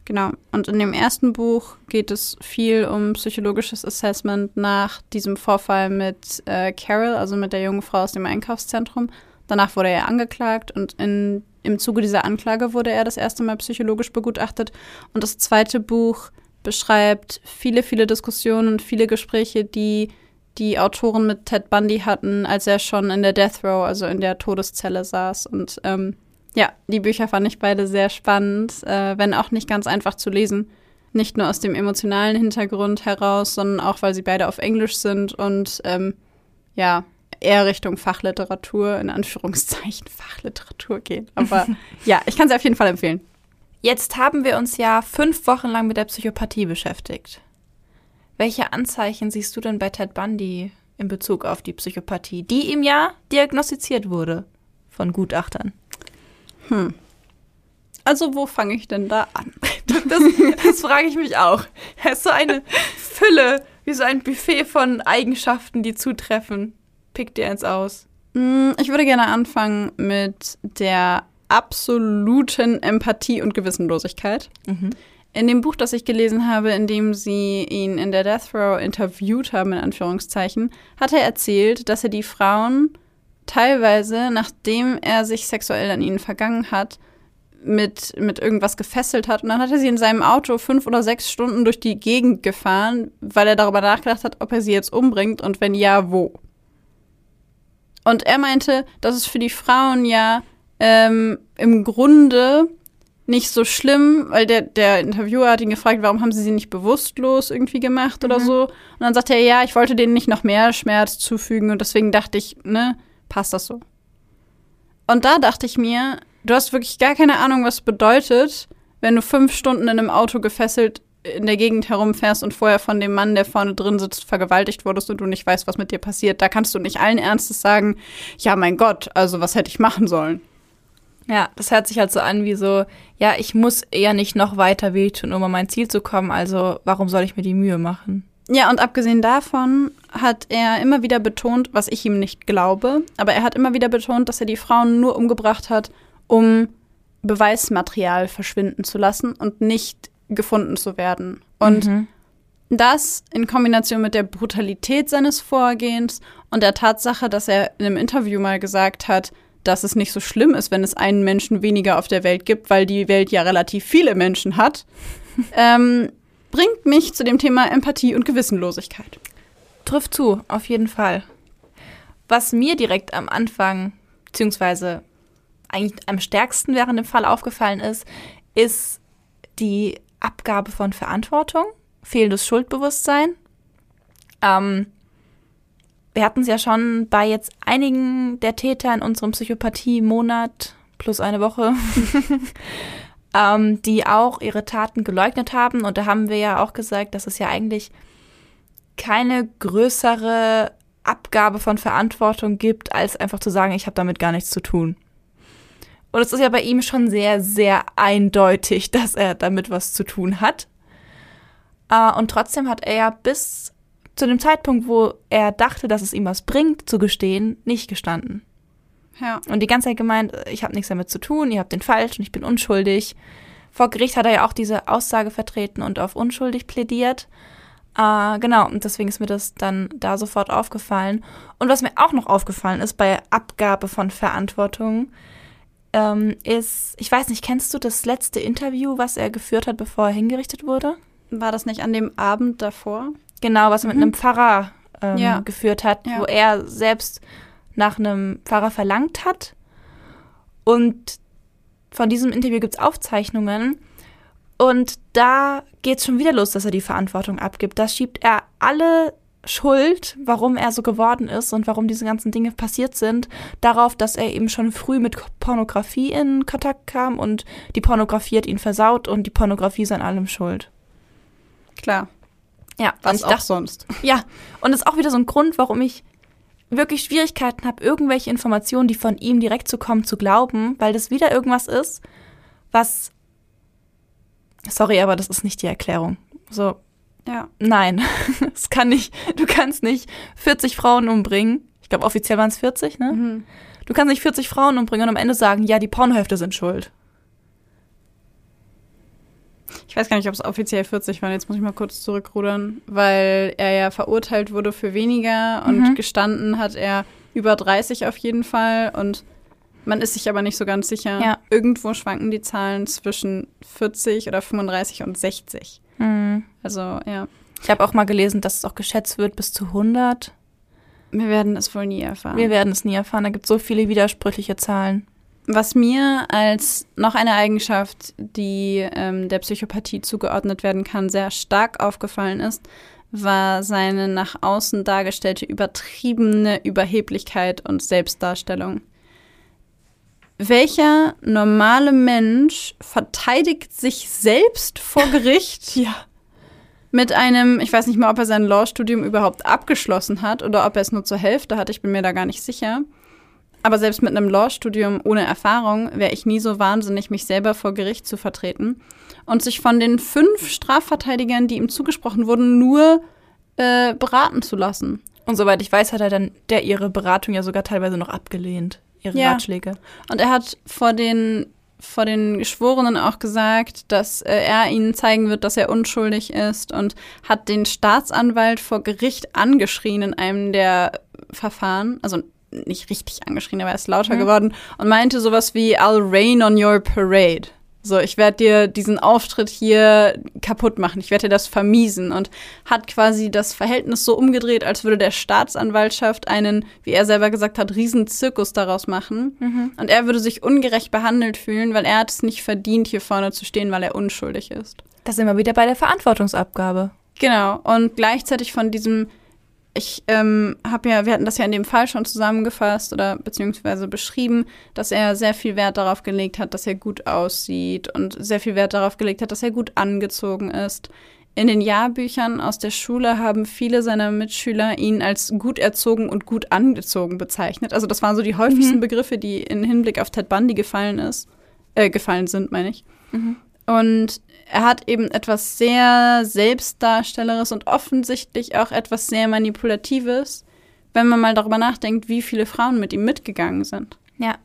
Genau. Und in dem ersten Buch geht es viel um psychologisches Assessment nach diesem Vorfall mit äh, Carol, also mit der jungen Frau aus dem Einkaufszentrum. Danach wurde er angeklagt und in, im Zuge dieser Anklage wurde er das erste Mal psychologisch begutachtet. Und das zweite Buch beschreibt viele, viele Diskussionen und viele Gespräche, die die Autoren mit Ted Bundy hatten, als er schon in der Death Row, also in der Todeszelle saß. Und ähm, ja, die Bücher fand ich beide sehr spannend, äh, wenn auch nicht ganz einfach zu lesen. Nicht nur aus dem emotionalen Hintergrund heraus, sondern auch, weil sie beide auf Englisch sind und ähm, ja, eher Richtung Fachliteratur, in Anführungszeichen Fachliteratur gehen. Aber ja, ich kann sie auf jeden Fall empfehlen. Jetzt haben wir uns ja fünf Wochen lang mit der Psychopathie beschäftigt. Welche Anzeichen siehst du denn bei Ted Bundy in Bezug auf die Psychopathie, die ihm ja diagnostiziert wurde von Gutachtern? Also, wo fange ich denn da an? Das, das frage ich mich auch. Er ist so eine Fülle, wie so ein Buffet von Eigenschaften, die zutreffen. Pick dir eins aus. Mm, Ich würde gerne anfangen mit der absoluten Empathie und Gewissenlosigkeit. In dem Buch, das ich gelesen habe, in dem sie ihn in der Death Row interviewt haben, in Anführungszeichen, hat er erzählt, dass er die Frauen teilweise, nachdem er sich sexuell an ihnen vergangen hat, mit, mit irgendwas gefesselt hat. Und dann hat er sie in seinem Auto fünf oder sechs Stunden durch die Gegend gefahren, weil er darüber nachgedacht hat, ob er sie jetzt umbringt und wenn ja, wo. Und er meinte, dass es für die Frauen ja ähm, im Grunde nicht so schlimm, weil der, der Interviewer hat ihn gefragt, warum haben sie sie nicht bewusstlos irgendwie gemacht oder so. Und dann sagte er, ja, ich wollte denen nicht noch mehr Schmerz zufügen und deswegen dachte ich, ne, passt das so. Und da dachte ich mir, du hast wirklich gar keine Ahnung, was bedeutet, wenn du fünf Stunden in einem Auto gefesselt in der Gegend herumfährst und vorher von dem Mann, der vorne drin sitzt, vergewaltigt wurdest und du nicht weißt, was mit dir passiert. Da kannst du nicht allen Ernstes sagen, ja, mein Gott, also was hätte ich machen sollen? Ja, das hört sich halt so an wie so, ja, ich muss eher nicht noch weiter wehtun, um an mein Ziel zu kommen, also warum soll ich mir die Mühe machen? Ja, und abgesehen davon hat er immer wieder betont, was ich ihm nicht glaube, aber er hat immer wieder betont, dass er die Frauen nur umgebracht hat, um Beweismaterial verschwinden zu lassen und nicht gefunden zu werden. Und Mhm. das in Kombination mit der Brutalität seines Vorgehens und der Tatsache, dass er in einem Interview mal gesagt hat, dass es nicht so schlimm ist, wenn es einen Menschen weniger auf der Welt gibt, weil die Welt ja relativ viele Menschen hat, ähm, bringt mich zu dem Thema Empathie und Gewissenlosigkeit. Trifft zu, auf jeden Fall. Was mir direkt am Anfang, beziehungsweise eigentlich am stärksten während dem Fall aufgefallen ist, ist die Abgabe von Verantwortung, fehlendes Schuldbewusstsein. Ähm, wir hatten es ja schon bei jetzt einigen der Täter in unserem Psychopathie-Monat plus eine Woche, ähm, die auch ihre Taten geleugnet haben. Und da haben wir ja auch gesagt, dass es ja eigentlich keine größere Abgabe von Verantwortung gibt, als einfach zu sagen, ich habe damit gar nichts zu tun. Und es ist ja bei ihm schon sehr, sehr eindeutig, dass er damit was zu tun hat. Äh, und trotzdem hat er ja bis zu dem Zeitpunkt, wo er dachte, dass es ihm was bringt, zu gestehen, nicht gestanden. Ja. Und die ganze Zeit gemeint, ich habe nichts damit zu tun, ihr habt den falsch und ich bin unschuldig. Vor Gericht hat er ja auch diese Aussage vertreten und auf unschuldig plädiert. Äh, genau, und deswegen ist mir das dann da sofort aufgefallen. Und was mir auch noch aufgefallen ist bei Abgabe von Verantwortung, ähm, ist, ich weiß nicht, kennst du das letzte Interview, was er geführt hat, bevor er hingerichtet wurde? War das nicht an dem Abend davor? Genau, was er mit Mhm. einem Pfarrer ähm, Ja. geführt hat, Ja. wo er selbst nach einem Pfarrer verlangt hat. Und von diesem Interview gibt es Aufzeichnungen. Und da geht es schon wieder los, dass er die Verantwortung abgibt. Da schiebt er alle Schuld, warum er so geworden ist und warum diese ganzen Dinge passiert sind, darauf, dass er eben schon früh mit Pornografie in Kontakt kam und die Pornografie hat ihn versaut und die Pornografie ist an allem schuld. Klar. Ja, Was auch dachte, sonst. ja, und das ist auch wieder so ein Grund, warum ich wirklich Schwierigkeiten habe, irgendwelche Informationen, die von ihm direkt zu kommen, zu glauben, weil das wieder irgendwas ist, was. Sorry, aber das ist nicht die Erklärung. So, Ja. nein, es kann nicht. Du kannst nicht 40 Frauen umbringen. Ich glaube, offiziell waren es 40, ne? Mhm. Du kannst nicht 40 Frauen umbringen und am Ende sagen, ja, die Pornohefte sind schuld. Ich weiß gar nicht, ob es offiziell 40 waren. Jetzt muss ich mal kurz zurückrudern, weil er ja verurteilt wurde für weniger und Mhm. gestanden hat er über 30 auf jeden Fall. Und man ist sich aber nicht so ganz sicher. Ja. Irgendwo schwanken die Zahlen zwischen 40 oder 35 und 60. Hm. Also ja, Ich habe auch mal gelesen, dass es auch geschätzt wird bis zu 100. wir werden es wohl nie erfahren. Wir werden es nie erfahren. Da gibt es so viele widersprüchliche Zahlen. Was mir als noch eine Eigenschaft, die ähm, der Psychopathie zugeordnet werden kann, sehr stark aufgefallen ist, war seine nach außen dargestellte übertriebene Überheblichkeit und Selbstdarstellung. Welcher normale Mensch verteidigt sich selbst vor Gericht Ja. mit einem, ich weiß nicht mal, ob er sein Law-Studium überhaupt abgeschlossen hat oder ob er es nur zur Hälfte hat, ich bin mir da gar nicht sicher. Aber selbst mit einem Law-Studium ohne Erfahrung wäre ich nie so wahnsinnig, mich selber vor Gericht zu vertreten und sich von den fünf Strafverteidigern, die ihm zugesprochen wurden, nur äh, beraten zu lassen. Und soweit ich weiß, hat er dann der ihre Beratung ja sogar teilweise noch abgelehnt, ihre Ja. Ratschläge. Und er hat vor den, vor den Geschworenen auch gesagt, dass äh, er ihnen zeigen wird, dass er unschuldig ist und hat den Staatsanwalt vor Gericht angeschrien in einem der Verfahren. Also nicht richtig angeschrien, aber er ist lauter Mhm. geworden und meinte sowas wie I'll rain on your parade. So, ich werde dir diesen Auftritt hier kaputt machen, ich werde dir das vermiesen und hat quasi das Verhältnis so umgedreht, als würde der Staatsanwaltschaft einen, wie er selber gesagt hat, riesen Zirkus daraus machen. Und er würde sich ungerecht behandelt fühlen, weil er hat es nicht verdient, hier vorne zu stehen, weil er unschuldig ist. Da sind wir wieder bei der Verantwortungsabgabe. Genau. Und gleichzeitig von diesem, ich ähm, habe ja, wir hatten das ja in dem Fall schon zusammengefasst oder beziehungsweise beschrieben, dass er sehr viel Wert darauf gelegt hat, dass er gut aussieht und sehr viel Wert darauf gelegt hat, dass er gut angezogen ist. In den Jahrbüchern aus der Schule haben viele seiner Mitschüler ihn als gut erzogen und gut angezogen bezeichnet. Also das waren so die häufigsten Begriffe, die in Hinblick auf Ted Bundy gefallen ist, äh, gefallen sind, meine ich. Und er hat eben etwas sehr Selbstdarstelleres und offensichtlich auch etwas sehr Manipulatives, wenn man mal darüber nachdenkt, wie viele Frauen mit ihm mitgegangen sind. Ja.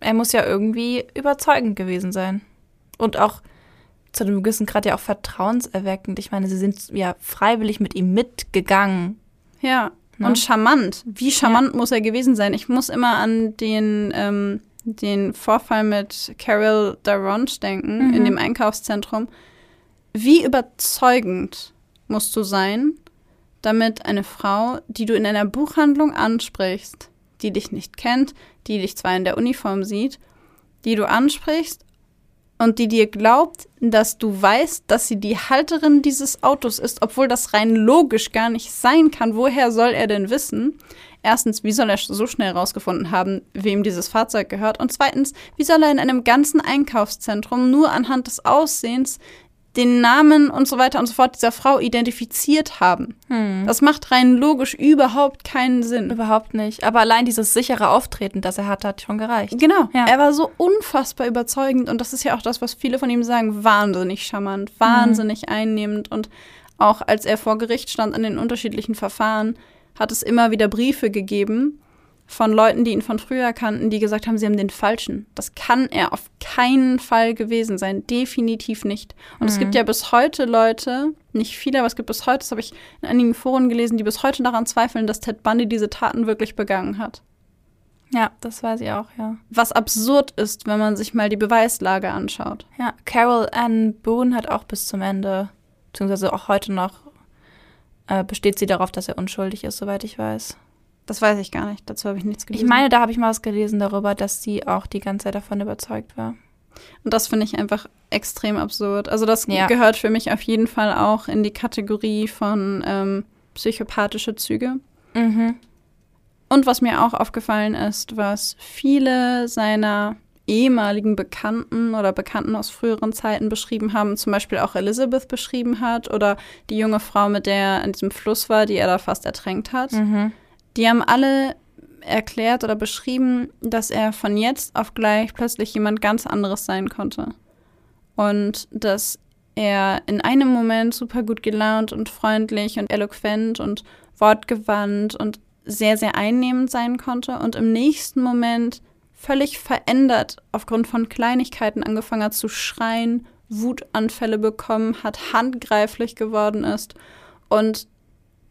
Er muss ja irgendwie überzeugend gewesen sein. Und auch zu einem gewissen Grad ja auch vertrauenserweckend. Ich meine, sie sind ja freiwillig mit ihm mitgegangen. Ja. Ne? Und charmant. Wie charmant muss er gewesen sein? Ich muss immer an den, ähm, den Vorfall mit Carol Daronch denken, Mhm. in dem Einkaufszentrum. Wie überzeugend musst du sein, damit eine Frau, die du in einer Buchhandlung ansprichst, die dich nicht kennt, die dich zwar in der Uniform sieht, die du ansprichst und die dir glaubt, dass du weißt, dass sie die Halterin dieses Autos ist, obwohl das rein logisch gar nicht sein kann. Woher soll er denn wissen? Erstens, wie soll er so schnell herausgefunden haben, wem dieses Fahrzeug gehört? Und zweitens, wie soll er in einem ganzen Einkaufszentrum nur anhand des Aussehens den Namen und so weiter und so fort dieser Frau identifiziert haben. Hm. Das macht rein logisch überhaupt keinen Sinn. Überhaupt nicht. Aber allein dieses sichere Auftreten, das er hat, hat schon gereicht. Genau. Ja. Er war so unfassbar überzeugend und das ist ja auch das, was viele von ihm sagen, wahnsinnig charmant, wahnsinnig hm. einnehmend und auch als er vor Gericht stand an den unterschiedlichen Verfahren, hat es immer wieder Briefe gegeben, von Leuten, die ihn von früher kannten, die gesagt haben, sie haben den falschen. Das kann er auf keinen Fall gewesen sein. Definitiv nicht. Und mhm. es gibt ja bis heute Leute, nicht viele, aber es gibt bis heute, das habe ich in einigen Foren gelesen, die bis heute daran zweifeln, dass Ted Bundy diese Taten wirklich begangen hat. Ja, das weiß ich auch, ja. Was absurd ist, wenn man sich mal die Beweislage anschaut. Ja, Carol Ann Boone hat auch bis zum Ende, beziehungsweise auch heute noch, äh, besteht sie darauf, dass er unschuldig ist, soweit ich weiß. Das weiß ich gar nicht. Dazu habe ich nichts gelesen. Ich meine, da habe ich mal was gelesen darüber, dass sie auch die ganze Zeit davon überzeugt war. Und das finde ich einfach extrem absurd. Also das ja. gehört für mich auf jeden Fall auch in die Kategorie von ähm, psychopathische Züge. Mhm. Und was mir auch aufgefallen ist, was viele seiner ehemaligen Bekannten oder Bekannten aus früheren Zeiten beschrieben haben, zum Beispiel auch Elizabeth beschrieben hat oder die junge Frau, mit der er in diesem Fluss war, die er da fast ertränkt hat. Mhm. Die haben alle erklärt oder beschrieben, dass er von jetzt auf gleich plötzlich jemand ganz anderes sein konnte. Und dass er in einem Moment super gut gelaunt und freundlich und eloquent und wortgewandt und sehr, sehr einnehmend sein konnte und im nächsten Moment völlig verändert aufgrund von Kleinigkeiten angefangen hat zu schreien, Wutanfälle bekommen hat, handgreiflich geworden ist und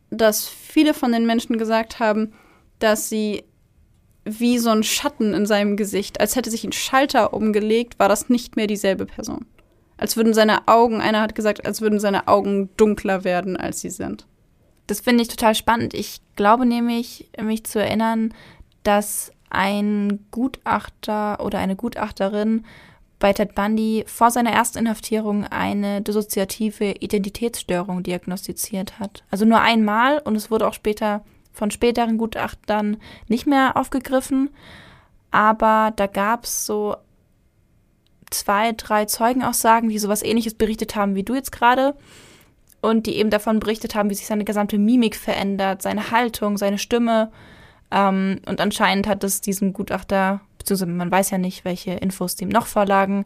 dass viele von den Menschen gesagt haben, dass sie wie so ein Schatten in seinem Gesicht, als hätte sich ein Schalter umgelegt, war das nicht mehr dieselbe Person. Als würden seine Augen, einer hat gesagt, als würden seine Augen dunkler werden, als sie sind. Das finde ich total spannend. Ich glaube nämlich, mich zu erinnern, dass ein Gutachter oder eine Gutachterin bei Ted Bundy vor seiner ersten Inhaftierung eine dissoziative Identitätsstörung diagnostiziert hat. Also nur einmal und es wurde auch später von späteren Gutachtern nicht mehr aufgegriffen. Aber da gab es so zwei, drei Zeugenaussagen, die sowas ähnliches berichtet haben wie du jetzt gerade. Und die eben davon berichtet haben, wie sich seine gesamte Mimik verändert, seine Haltung, seine Stimme. Ähm, und anscheinend hat es diesem Gutachter beziehungsweise man weiß ja nicht, welche Infos dem noch vorlagen,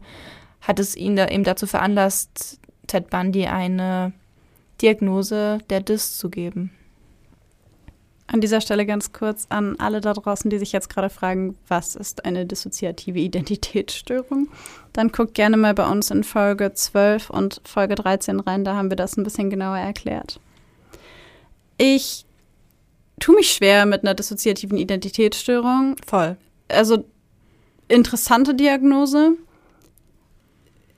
hat es ihn da eben dazu veranlasst, Ted Bundy eine Diagnose der DIS zu geben. An dieser Stelle ganz kurz an alle da draußen, die sich jetzt gerade fragen, was ist eine dissoziative Identitätsstörung? Dann guckt gerne mal bei uns in Folge 12 und Folge 13 rein, da haben wir das ein bisschen genauer erklärt. Ich tue mich schwer mit einer dissoziativen Identitätsstörung. Voll. Also interessante Diagnose.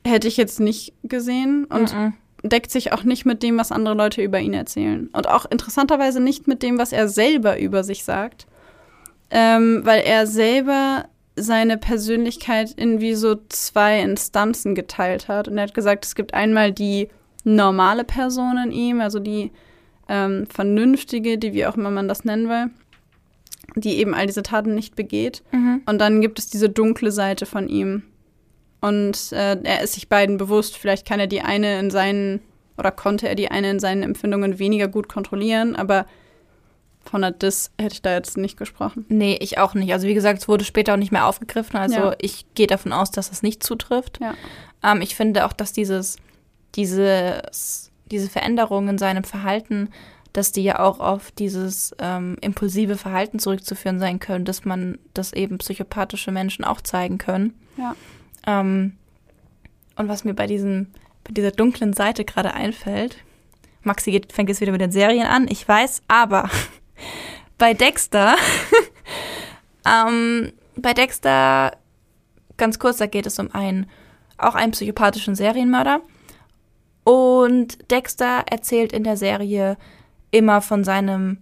Hätte ich jetzt nicht gesehen und mm -mm. deckt sich auch nicht mit dem, was andere Leute über ihn erzählen. Und auch interessanterweise nicht mit dem, was er selber über sich sagt. Ähm, weil er selber seine Persönlichkeit in wie so zwei Instanzen geteilt hat. Und er hat gesagt, es gibt einmal die normale Person in ihm, also die ähm, vernünftige, die wie auch immer man das nennen will die eben all diese Taten nicht begeht. Mhm. Und dann gibt es diese dunkle Seite von ihm. Und äh, er ist sich beiden bewusst. Vielleicht kann er die eine in seinen, oder konnte er die eine in seinen Empfindungen weniger gut kontrollieren, aber von der Dis hätte ich da jetzt nicht gesprochen. Nee, ich auch nicht. Also wie gesagt, es wurde später auch nicht mehr aufgegriffen. Also ja. ich gehe davon aus, dass das nicht zutrifft. Ja. Ähm, ich finde auch, dass dieses, dieses, diese Veränderung in seinem Verhalten dass die ja auch auf dieses ähm, impulsive Verhalten zurückzuführen sein können, dass man das eben psychopathische Menschen auch zeigen können. Ja. Ähm, und was mir bei diesem, bei dieser dunklen Seite gerade einfällt, Maxi geht, fängt jetzt wieder mit den Serien an, ich weiß, aber bei Dexter, ähm, bei Dexter, ganz kurz, da geht es um einen, auch einen psychopathischen Serienmörder. Und Dexter erzählt in der Serie, immer von seinem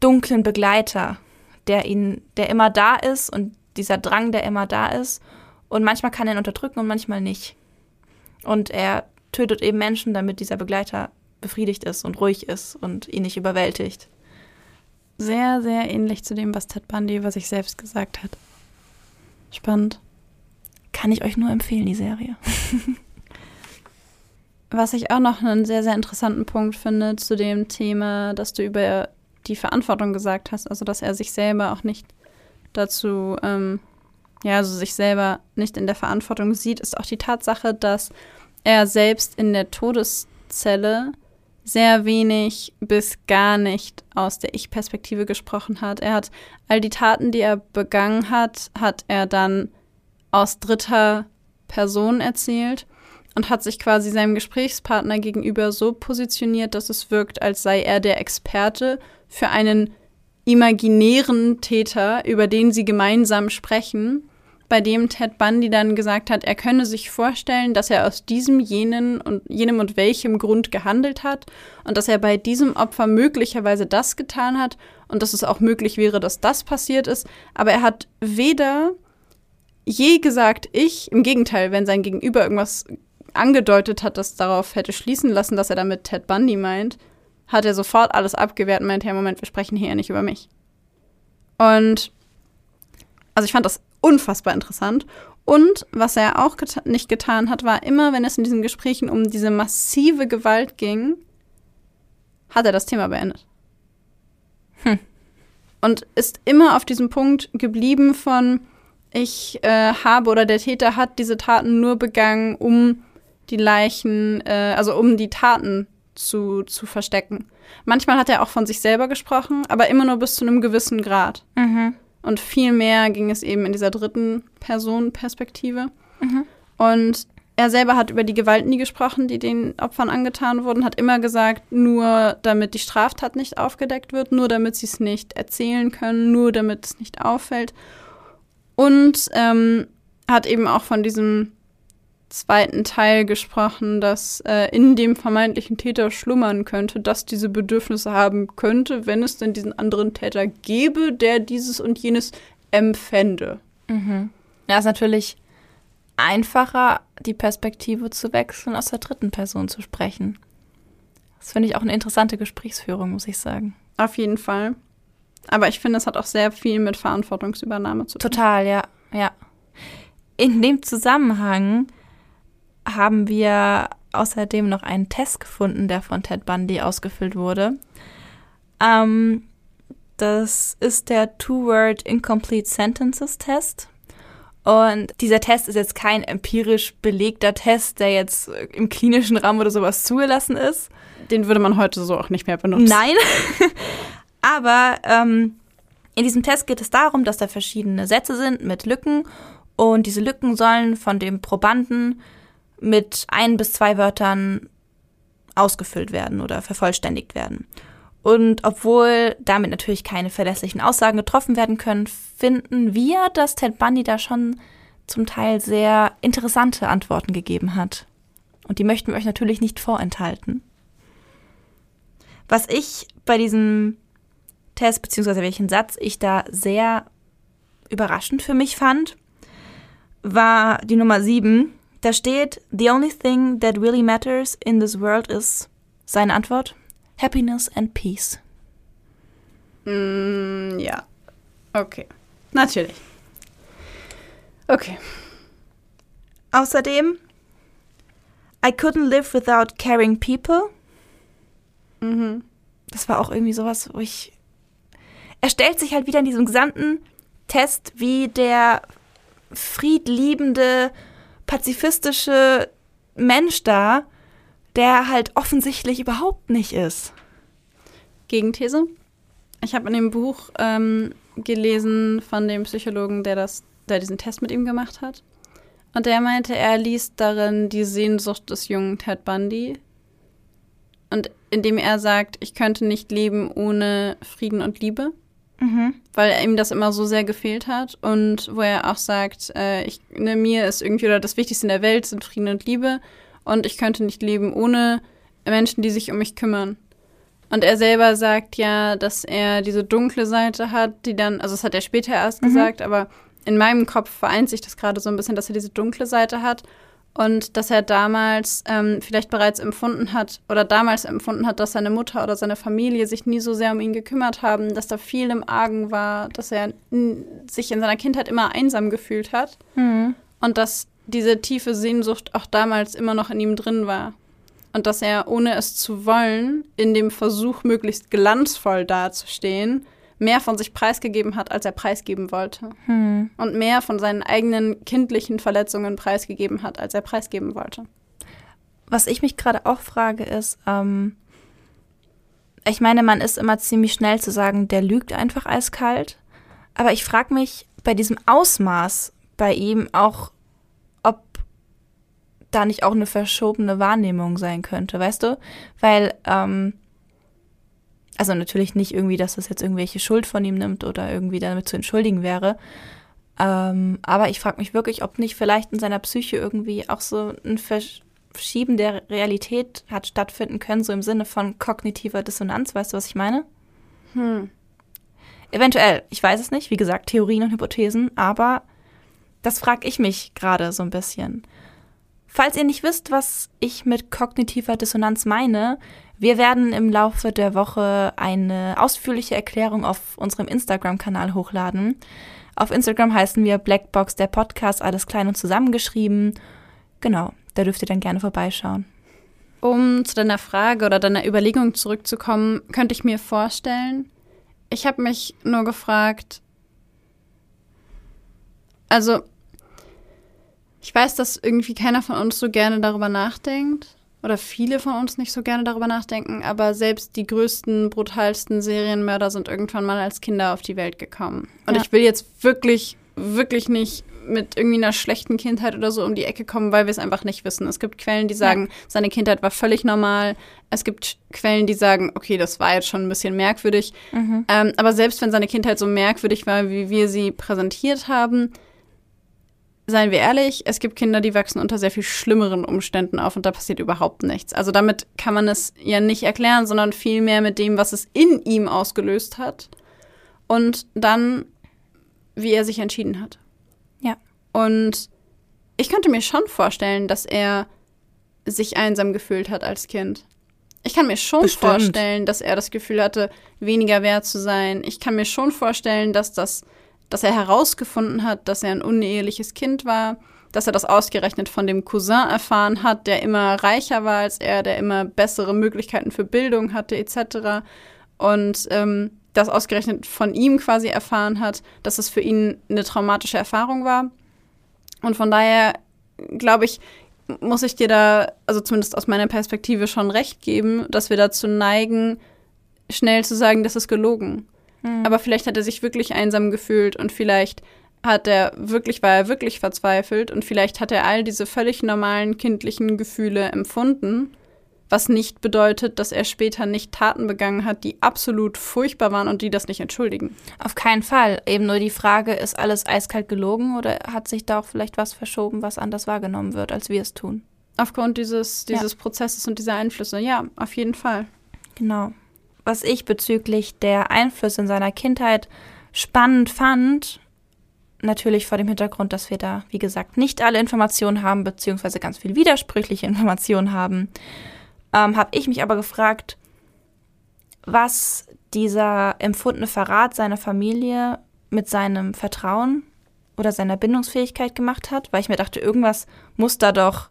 dunklen Begleiter, der ihn, der immer da ist und dieser Drang, der immer da ist Und manchmal kann er ihn unterdrücken und manchmal nicht. Und er tötet eben Menschen, damit dieser Begleiter befriedigt ist und ruhig ist und ihn nicht überwältigt. Sehr, sehr ähnlich zu dem, was Ted Bundy über sich selbst gesagt hat. Spannend. Kann ich euch nur empfehlen, die Serie. Was ich auch noch einen sehr, sehr interessanten Punkt finde zu dem Thema, dass du über die Verantwortung gesagt hast, also dass er sich selber auch nicht dazu, ähm, ja, also sich selber nicht in der Verantwortung sieht, ist auch die Tatsache, dass er selbst in der Todeszelle sehr wenig bis gar nicht aus der Ich-Perspektive gesprochen hat. Er hat all die Taten, die er begangen hat, hat er dann aus dritter Person erzählt und hat sich quasi seinem Gesprächspartner gegenüber so positioniert, dass es wirkt, als sei er der Experte für einen imaginären Täter, über den sie gemeinsam sprechen, bei dem Ted Bundy dann gesagt hat, er könne sich vorstellen, dass er aus diesem, jenen und jenem und welchem Grund gehandelt hat und dass er bei diesem Opfer möglicherweise das getan hat und dass es auch möglich wäre, dass das passiert ist. Aber er hat weder je gesagt, ich, im Gegenteil, wenn sein Gegenüber irgendwas angedeutet hat, das darauf hätte schließen lassen, dass er damit Ted Bundy meint, hat er sofort alles abgewehrt und meinte, ja, Moment, wir sprechen hier ja nicht über mich. Und also ich fand das unfassbar interessant. Und was er auch geta nicht getan hat, war immer, wenn es in diesen Gesprächen um diese massive Gewalt ging, hat er das Thema beendet. Hm. Und ist immer auf diesem Punkt geblieben von, ich äh, habe oder der Täter hat diese Taten nur begangen, um die Leichen, äh, also um die Taten zu, zu verstecken. Manchmal hat er auch von sich selber gesprochen, aber immer nur bis zu einem gewissen Grad. Mhm. Und viel mehr ging es eben in dieser dritten Person-Perspektive. Mhm. Und er selber hat über die Gewalt nie gesprochen, die den Opfern angetan wurden, hat immer gesagt, nur damit die Straftat nicht aufgedeckt wird, nur damit sie es nicht erzählen können, nur damit es nicht auffällt. Und ähm, hat eben auch von diesem zweiten Teil gesprochen, dass äh, in dem vermeintlichen Täter schlummern könnte, dass diese Bedürfnisse haben könnte, wenn es denn diesen anderen Täter gäbe, der dieses und jenes empfände. Mhm. Ja, ist natürlich einfacher, die Perspektive zu wechseln, aus der dritten Person zu sprechen. Das finde ich auch eine interessante Gesprächsführung, muss ich sagen. Auf jeden Fall. Aber ich finde, es hat auch sehr viel mit Verantwortungsübernahme zu tun. Total, ja, ja. In dem Zusammenhang haben wir außerdem noch einen Test gefunden, der von Ted Bundy ausgefüllt wurde. Ähm, das ist der Two-Word Incomplete Sentences Test. Und dieser Test ist jetzt kein empirisch belegter Test, der jetzt im klinischen Rahmen oder sowas zugelassen ist. Den würde man heute so auch nicht mehr benutzen. Nein. Aber ähm, in diesem Test geht es darum, dass da verschiedene Sätze sind mit Lücken und diese Lücken sollen von dem Probanden mit ein bis zwei Wörtern ausgefüllt werden oder vervollständigt werden. Und obwohl damit natürlich keine verlässlichen Aussagen getroffen werden können, finden wir, dass Ted Bundy da schon zum Teil sehr interessante Antworten gegeben hat. Und die möchten wir euch natürlich nicht vorenthalten. Was ich bei diesem Test, beziehungsweise welchen Satz ich da sehr überraschend für mich fand, war die Nummer 7. Da steht, The only thing that really matters in this world is, seine Antwort, Happiness and Peace. Mm, ja. Okay. Natürlich. Okay. Außerdem, I couldn't live without caring people. Mhm. Das war auch irgendwie sowas, wo ich er stellt sich halt wieder in diesem gesamten Test wie der friedliebende, pazifistische Mensch dar, der halt offensichtlich überhaupt nicht ist. Gegenthese. Ich habe in dem Buch ähm, gelesen von dem Psychologen, der, das, der diesen Test mit ihm gemacht hat. Und der meinte, er liest darin die Sehnsucht des jungen Ted Bundy. Und indem er sagt, ich könnte nicht leben ohne Frieden und Liebe. Mhm. Weil ihm das immer so sehr gefehlt hat und wo er auch sagt, äh, ich, ne, mir ist irgendwie oder das Wichtigste in der Welt sind Frieden und Liebe und ich könnte nicht leben ohne Menschen, die sich um mich kümmern. Und er selber sagt ja, dass er diese dunkle Seite hat, die dann, also das hat er später erst mhm. gesagt, aber in meinem Kopf vereint sich das gerade so ein bisschen, dass er diese dunkle Seite hat und dass er damals ähm, vielleicht bereits empfunden hat oder damals empfunden hat, dass seine Mutter oder seine Familie sich nie so sehr um ihn gekümmert haben, dass da viel im Argen war, dass er sich in seiner Kindheit immer einsam gefühlt hat mhm. und dass diese tiefe Sehnsucht auch damals immer noch in ihm drin war und dass er, ohne es zu wollen, in dem Versuch, möglichst glanzvoll dazustehen, mehr von sich preisgegeben hat, als er preisgeben wollte. Hm. Und mehr von seinen eigenen kindlichen Verletzungen preisgegeben hat, als er preisgeben wollte. Was ich mich gerade auch frage, ist, ähm, ich meine, man ist immer ziemlich schnell zu sagen, der lügt einfach eiskalt. Aber ich frage mich bei diesem Ausmaß bei ihm auch, ob da nicht auch eine verschobene Wahrnehmung sein könnte, weißt du? Weil ähm, also natürlich nicht irgendwie, dass das jetzt irgendwelche Schuld von ihm nimmt oder irgendwie damit zu entschuldigen wäre. Ähm, aber ich frage mich wirklich, ob nicht vielleicht in seiner Psyche irgendwie auch so ein Verschieben der Realität hat stattfinden können, so im Sinne von kognitiver Dissonanz. Weißt du, was ich meine? Hm. Eventuell, ich weiß es nicht. Wie gesagt, Theorien und Hypothesen, aber das frage ich mich gerade so ein bisschen. Falls ihr nicht wisst, was ich mit kognitiver Dissonanz meine, wir werden im Laufe der Woche eine ausführliche Erklärung auf unserem Instagram-Kanal hochladen. Auf Instagram heißen wir Blackbox der Podcast, alles klein und zusammengeschrieben. Genau, da dürft ihr dann gerne vorbeischauen. Um zu deiner Frage oder deiner Überlegung zurückzukommen, könnte ich mir vorstellen, ich habe mich nur gefragt, also ich weiß, dass irgendwie keiner von uns so gerne darüber nachdenkt oder viele von uns nicht so gerne darüber nachdenken, aber selbst die größten, brutalsten Serienmörder sind irgendwann mal als Kinder auf die Welt gekommen. Und ja. ich will jetzt wirklich, wirklich nicht mit irgendwie einer schlechten Kindheit oder so um die Ecke kommen, weil wir es einfach nicht wissen. Es gibt Quellen, die sagen, ja. seine Kindheit war völlig normal. Es gibt Quellen, die sagen, okay, das war jetzt schon ein bisschen merkwürdig. Mhm. Ähm, aber selbst wenn seine Kindheit so merkwürdig war, wie wir sie präsentiert haben, seien wir ehrlich, es gibt Kinder, die wachsen unter sehr viel schlimmeren Umständen auf und da passiert überhaupt nichts. Also damit kann man es ja nicht erklären, sondern vielmehr mit dem, was es in ihm ausgelöst hat und dann, wie er sich entschieden hat. Ja. Und ich könnte mir schon vorstellen, dass er sich einsam gefühlt hat als Kind. Ich kann mir schon Bestimmt. vorstellen, dass er das Gefühl hatte, weniger wert zu sein. Ich kann mir schon vorstellen, dass das dass er herausgefunden hat, dass er ein uneheliches Kind war, dass er das ausgerechnet von dem Cousin erfahren hat, der immer reicher war als er, der immer bessere Möglichkeiten für Bildung hatte, etc. Und ähm, das ausgerechnet von ihm quasi erfahren hat, dass es für ihn eine traumatische Erfahrung war. Und von daher glaube ich, muss ich dir da, also zumindest aus meiner Perspektive, schon recht geben, dass wir dazu neigen, schnell zu sagen, das ist gelogen. Mhm. Aber vielleicht hat er sich wirklich einsam gefühlt und vielleicht hat er wirklich, war er wirklich verzweifelt und vielleicht hat er all diese völlig normalen kindlichen Gefühle empfunden, was nicht bedeutet, dass er später nicht Taten begangen hat, die absolut furchtbar waren und die das nicht entschuldigen. Auf keinen Fall. Eben nur die Frage, ist alles eiskalt gelogen oder hat sich da auch vielleicht was verschoben, was anders wahrgenommen wird, als wir es tun? Aufgrund dieses, dieses ja. Prozesses und dieser Einflüsse, ja, auf jeden Fall. Genau was ich bezüglich der Einflüsse in seiner Kindheit spannend fand, natürlich vor dem Hintergrund, dass wir da, wie gesagt, nicht alle Informationen haben, beziehungsweise ganz viel widersprüchliche Informationen haben, ähm, habe ich mich aber gefragt, was dieser empfundene Verrat seiner Familie mit seinem Vertrauen oder seiner Bindungsfähigkeit gemacht hat, weil ich mir dachte, irgendwas muss da doch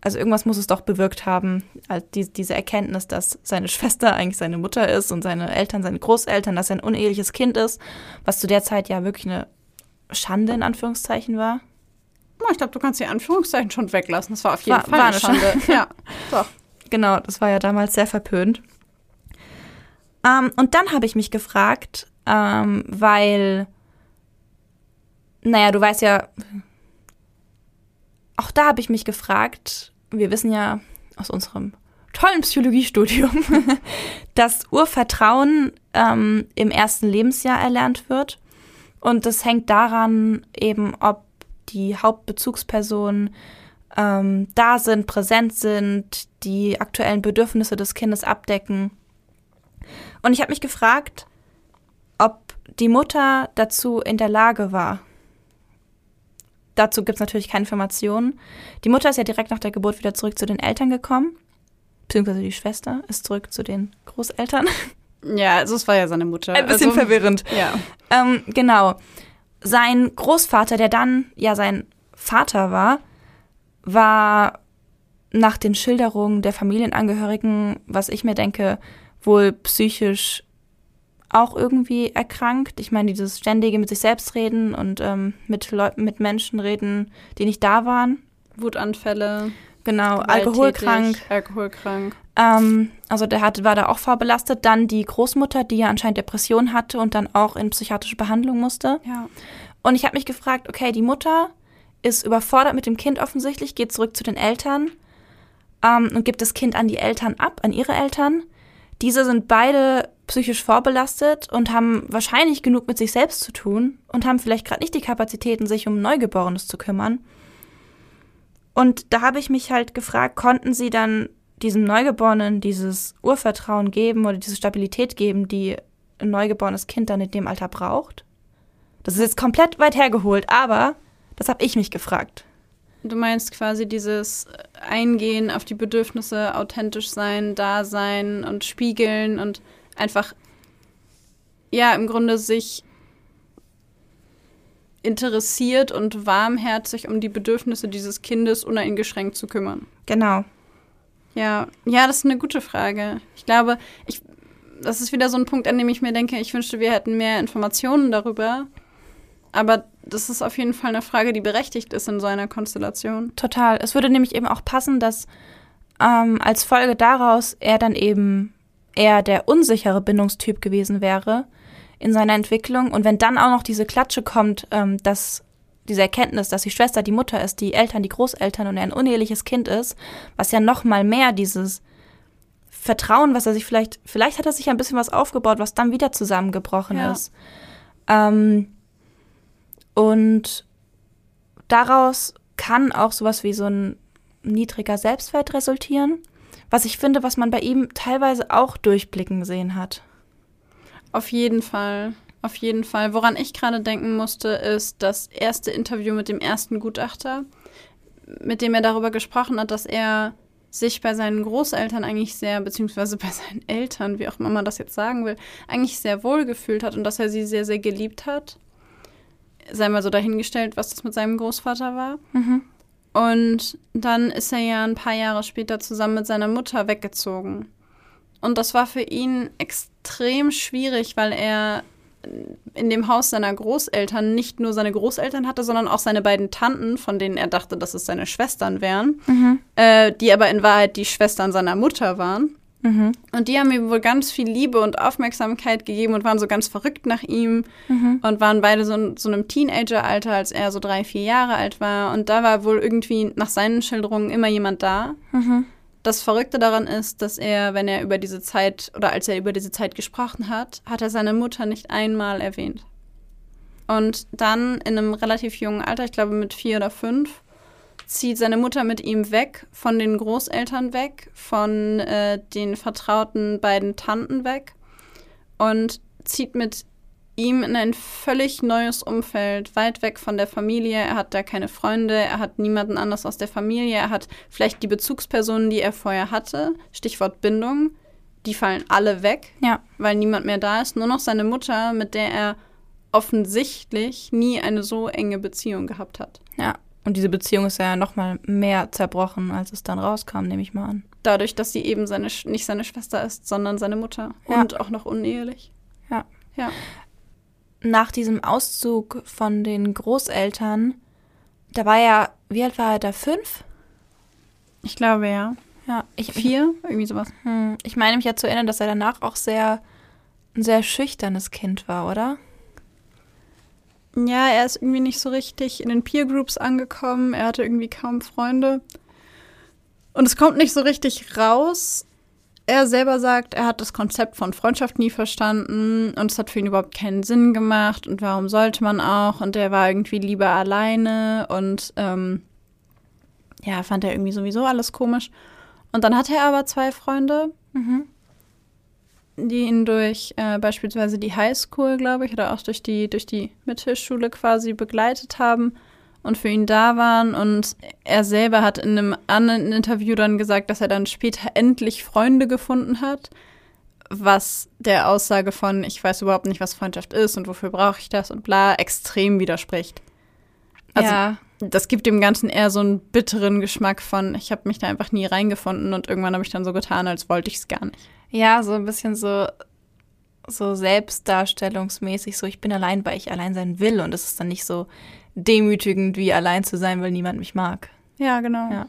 also irgendwas muss es doch bewirkt haben, also die, diese Erkenntnis, dass seine Schwester eigentlich seine Mutter ist und seine Eltern seine Großeltern, dass er ein uneheliches Kind ist, was zu der Zeit ja wirklich eine Schande in Anführungszeichen war. Ich glaube, du kannst die Anführungszeichen schon weglassen. Das war auf jeden war, Fall war eine Schande. Schande. ja, doch. Genau, das war ja damals sehr verpönt. Ähm, und dann habe ich mich gefragt, ähm, weil, naja, du weißt ja, auch da habe ich mich gefragt, wir wissen ja aus unserem tollen Psychologiestudium, dass Urvertrauen ähm, im ersten Lebensjahr erlernt wird. Und das hängt daran eben, ob die Hauptbezugspersonen ähm, da sind, präsent sind, die aktuellen Bedürfnisse des Kindes abdecken. Und ich habe mich gefragt, ob die Mutter dazu in der Lage war. Dazu gibt es natürlich keine Informationen. Die Mutter ist ja direkt nach der Geburt wieder zurück zu den Eltern gekommen. Beziehungsweise die Schwester ist zurück zu den Großeltern. Ja, also es war ja seine Mutter. Ein bisschen also, verwirrend. Ja. Ähm, genau. Sein Großvater, der dann ja sein Vater war, war nach den Schilderungen der Familienangehörigen, was ich mir denke, wohl psychisch auch irgendwie erkrankt. Ich meine, dieses ständige mit sich selbst reden und ähm, mit Leuten, mit Menschen reden, die nicht da waren. Wutanfälle. Genau, alkoholkrank. Alkoholkrank. Ähm, also der hat, war da auch vorbelastet. Dann die Großmutter, die ja anscheinend Depressionen hatte und dann auch in psychiatrische Behandlung musste. Ja. Und ich habe mich gefragt, okay, die Mutter ist überfordert mit dem Kind offensichtlich, geht zurück zu den Eltern ähm, und gibt das Kind an die Eltern ab, an ihre Eltern. Diese sind beide psychisch vorbelastet und haben wahrscheinlich genug mit sich selbst zu tun und haben vielleicht gerade nicht die Kapazitäten, sich um Neugeborenes zu kümmern. Und da habe ich mich halt gefragt, konnten sie dann diesem Neugeborenen dieses Urvertrauen geben oder diese Stabilität geben, die ein neugeborenes Kind dann in dem Alter braucht? Das ist jetzt komplett weit hergeholt, aber das habe ich mich gefragt. Du meinst quasi dieses Eingehen auf die Bedürfnisse, authentisch sein, da sein und spiegeln und einfach, ja, im Grunde sich interessiert und warmherzig um die Bedürfnisse dieses Kindes uneingeschränkt zu kümmern. Genau. Ja, ja, das ist eine gute Frage. Ich glaube, ich, das ist wieder so ein Punkt, an dem ich mir denke, ich wünschte, wir hätten mehr Informationen darüber. Aber das ist auf jeden Fall eine Frage, die berechtigt ist in so einer Konstellation. Total. Es würde nämlich eben auch passen, dass ähm, als Folge daraus er dann eben eher der unsichere Bindungstyp gewesen wäre in seiner Entwicklung. Und wenn dann auch noch diese Klatsche kommt, ähm, dass diese Erkenntnis, dass die Schwester die Mutter ist, die Eltern die Großeltern und er ein uneheliches Kind ist, was ja noch mal mehr dieses Vertrauen, was er sich vielleicht, vielleicht hat er sich ein bisschen was aufgebaut, was dann wieder zusammengebrochen Ja. ist. Ähm, und daraus kann auch sowas wie so ein niedriger Selbstwert resultieren, was ich finde, was man bei ihm teilweise auch durchblicken sehen hat. Auf jeden Fall. Auf jeden Fall. Woran ich gerade denken musste, ist das erste Interview mit dem ersten Gutachter, mit dem er darüber gesprochen hat, dass er sich bei seinen Großeltern eigentlich sehr, beziehungsweise bei seinen Eltern, wie auch immer man das jetzt sagen will, eigentlich sehr wohl gefühlt hat und dass er sie sehr, sehr geliebt hat. Sei mal so dahingestellt, was das mit seinem Großvater war. Und dann ist er ja ein paar Jahre später zusammen mit seiner Mutter weggezogen. Und das war für ihn extrem schwierig, weil er in dem Haus seiner Großeltern nicht nur seine Großeltern hatte, sondern auch seine beiden Tanten, von denen er dachte, dass es seine Schwestern wären, äh, die aber in Wahrheit die Schwestern seiner Mutter waren. Und die haben ihm wohl ganz viel Liebe und Aufmerksamkeit gegeben und waren so ganz verrückt nach ihm und waren beide so in so einem Teenageralter, als er so drei, vier Jahre alt war. Und da war wohl irgendwie nach seinen Schilderungen immer jemand da. Das Verrückte daran ist, dass er, wenn er über diese Zeit oder als er über diese Zeit gesprochen hat, hat er seine Mutter nicht einmal erwähnt. Und dann in einem relativ jungen Alter, ich glaube mit vier oder fünf, zieht seine Mutter mit ihm weg, von den Großeltern weg, von äh, den vertrauten beiden Tanten weg und zieht mit ihm in ein völlig neues Umfeld, weit weg von der Familie. Er hat da keine Freunde, er hat niemanden anders aus der Familie, er hat vielleicht die Bezugspersonen, die er vorher hatte, Stichwort Bindung, die fallen alle weg, Ja. weil niemand mehr da ist. Nur noch seine Mutter, mit der er offensichtlich nie eine so enge Beziehung gehabt hat. Ja. Und diese Beziehung ist ja noch mal mehr zerbrochen, als es dann rauskam, nehme ich mal an. Dadurch, dass sie eben seine, nicht seine Schwester ist, sondern seine Mutter. Ja. Und auch noch unehelich. Ja. Ja. Nach diesem Auszug von den Großeltern, da war er, wie alt war er da? Fünf? Ich glaube ja. Ja, ich, Vier? Irgendwie sowas. Hm, ich meine mich ja zu erinnern, dass er danach auch sehr ein sehr schüchternes Kind war, oder? Ja, er ist irgendwie nicht so richtig in den Peer Groups angekommen. Er hatte irgendwie kaum Freunde. Und es kommt nicht so richtig raus. Er selber sagt, er hat das Konzept von Freundschaft nie verstanden und es hat für ihn überhaupt keinen Sinn gemacht und warum sollte man auch? Und er war irgendwie lieber alleine und ähm, ja, fand er irgendwie sowieso alles komisch. Und dann hatte er aber zwei Freunde, die ihn durch äh, beispielsweise die Highschool, glaube ich, oder auch durch die, durch die Mittelschule quasi begleitet haben und für ihn da waren. Und er selber hat in einem anderen Interview dann gesagt, dass er dann später endlich Freunde gefunden hat, was der Aussage von, ich weiß überhaupt nicht, was Freundschaft ist und wofür brauche ich das und bla, extrem widerspricht. Also, ja. das gibt dem Ganzen eher so einen bitteren Geschmack von, ich habe mich da einfach nie reingefunden und irgendwann habe ich dann so getan, als wollte ich es gar nicht. Ja, so ein bisschen so, so selbstdarstellungsmäßig, so ich bin allein, weil ich allein sein will und es ist dann nicht so demütigend, wie allein zu sein, weil niemand mich mag. Ja, genau. Ja.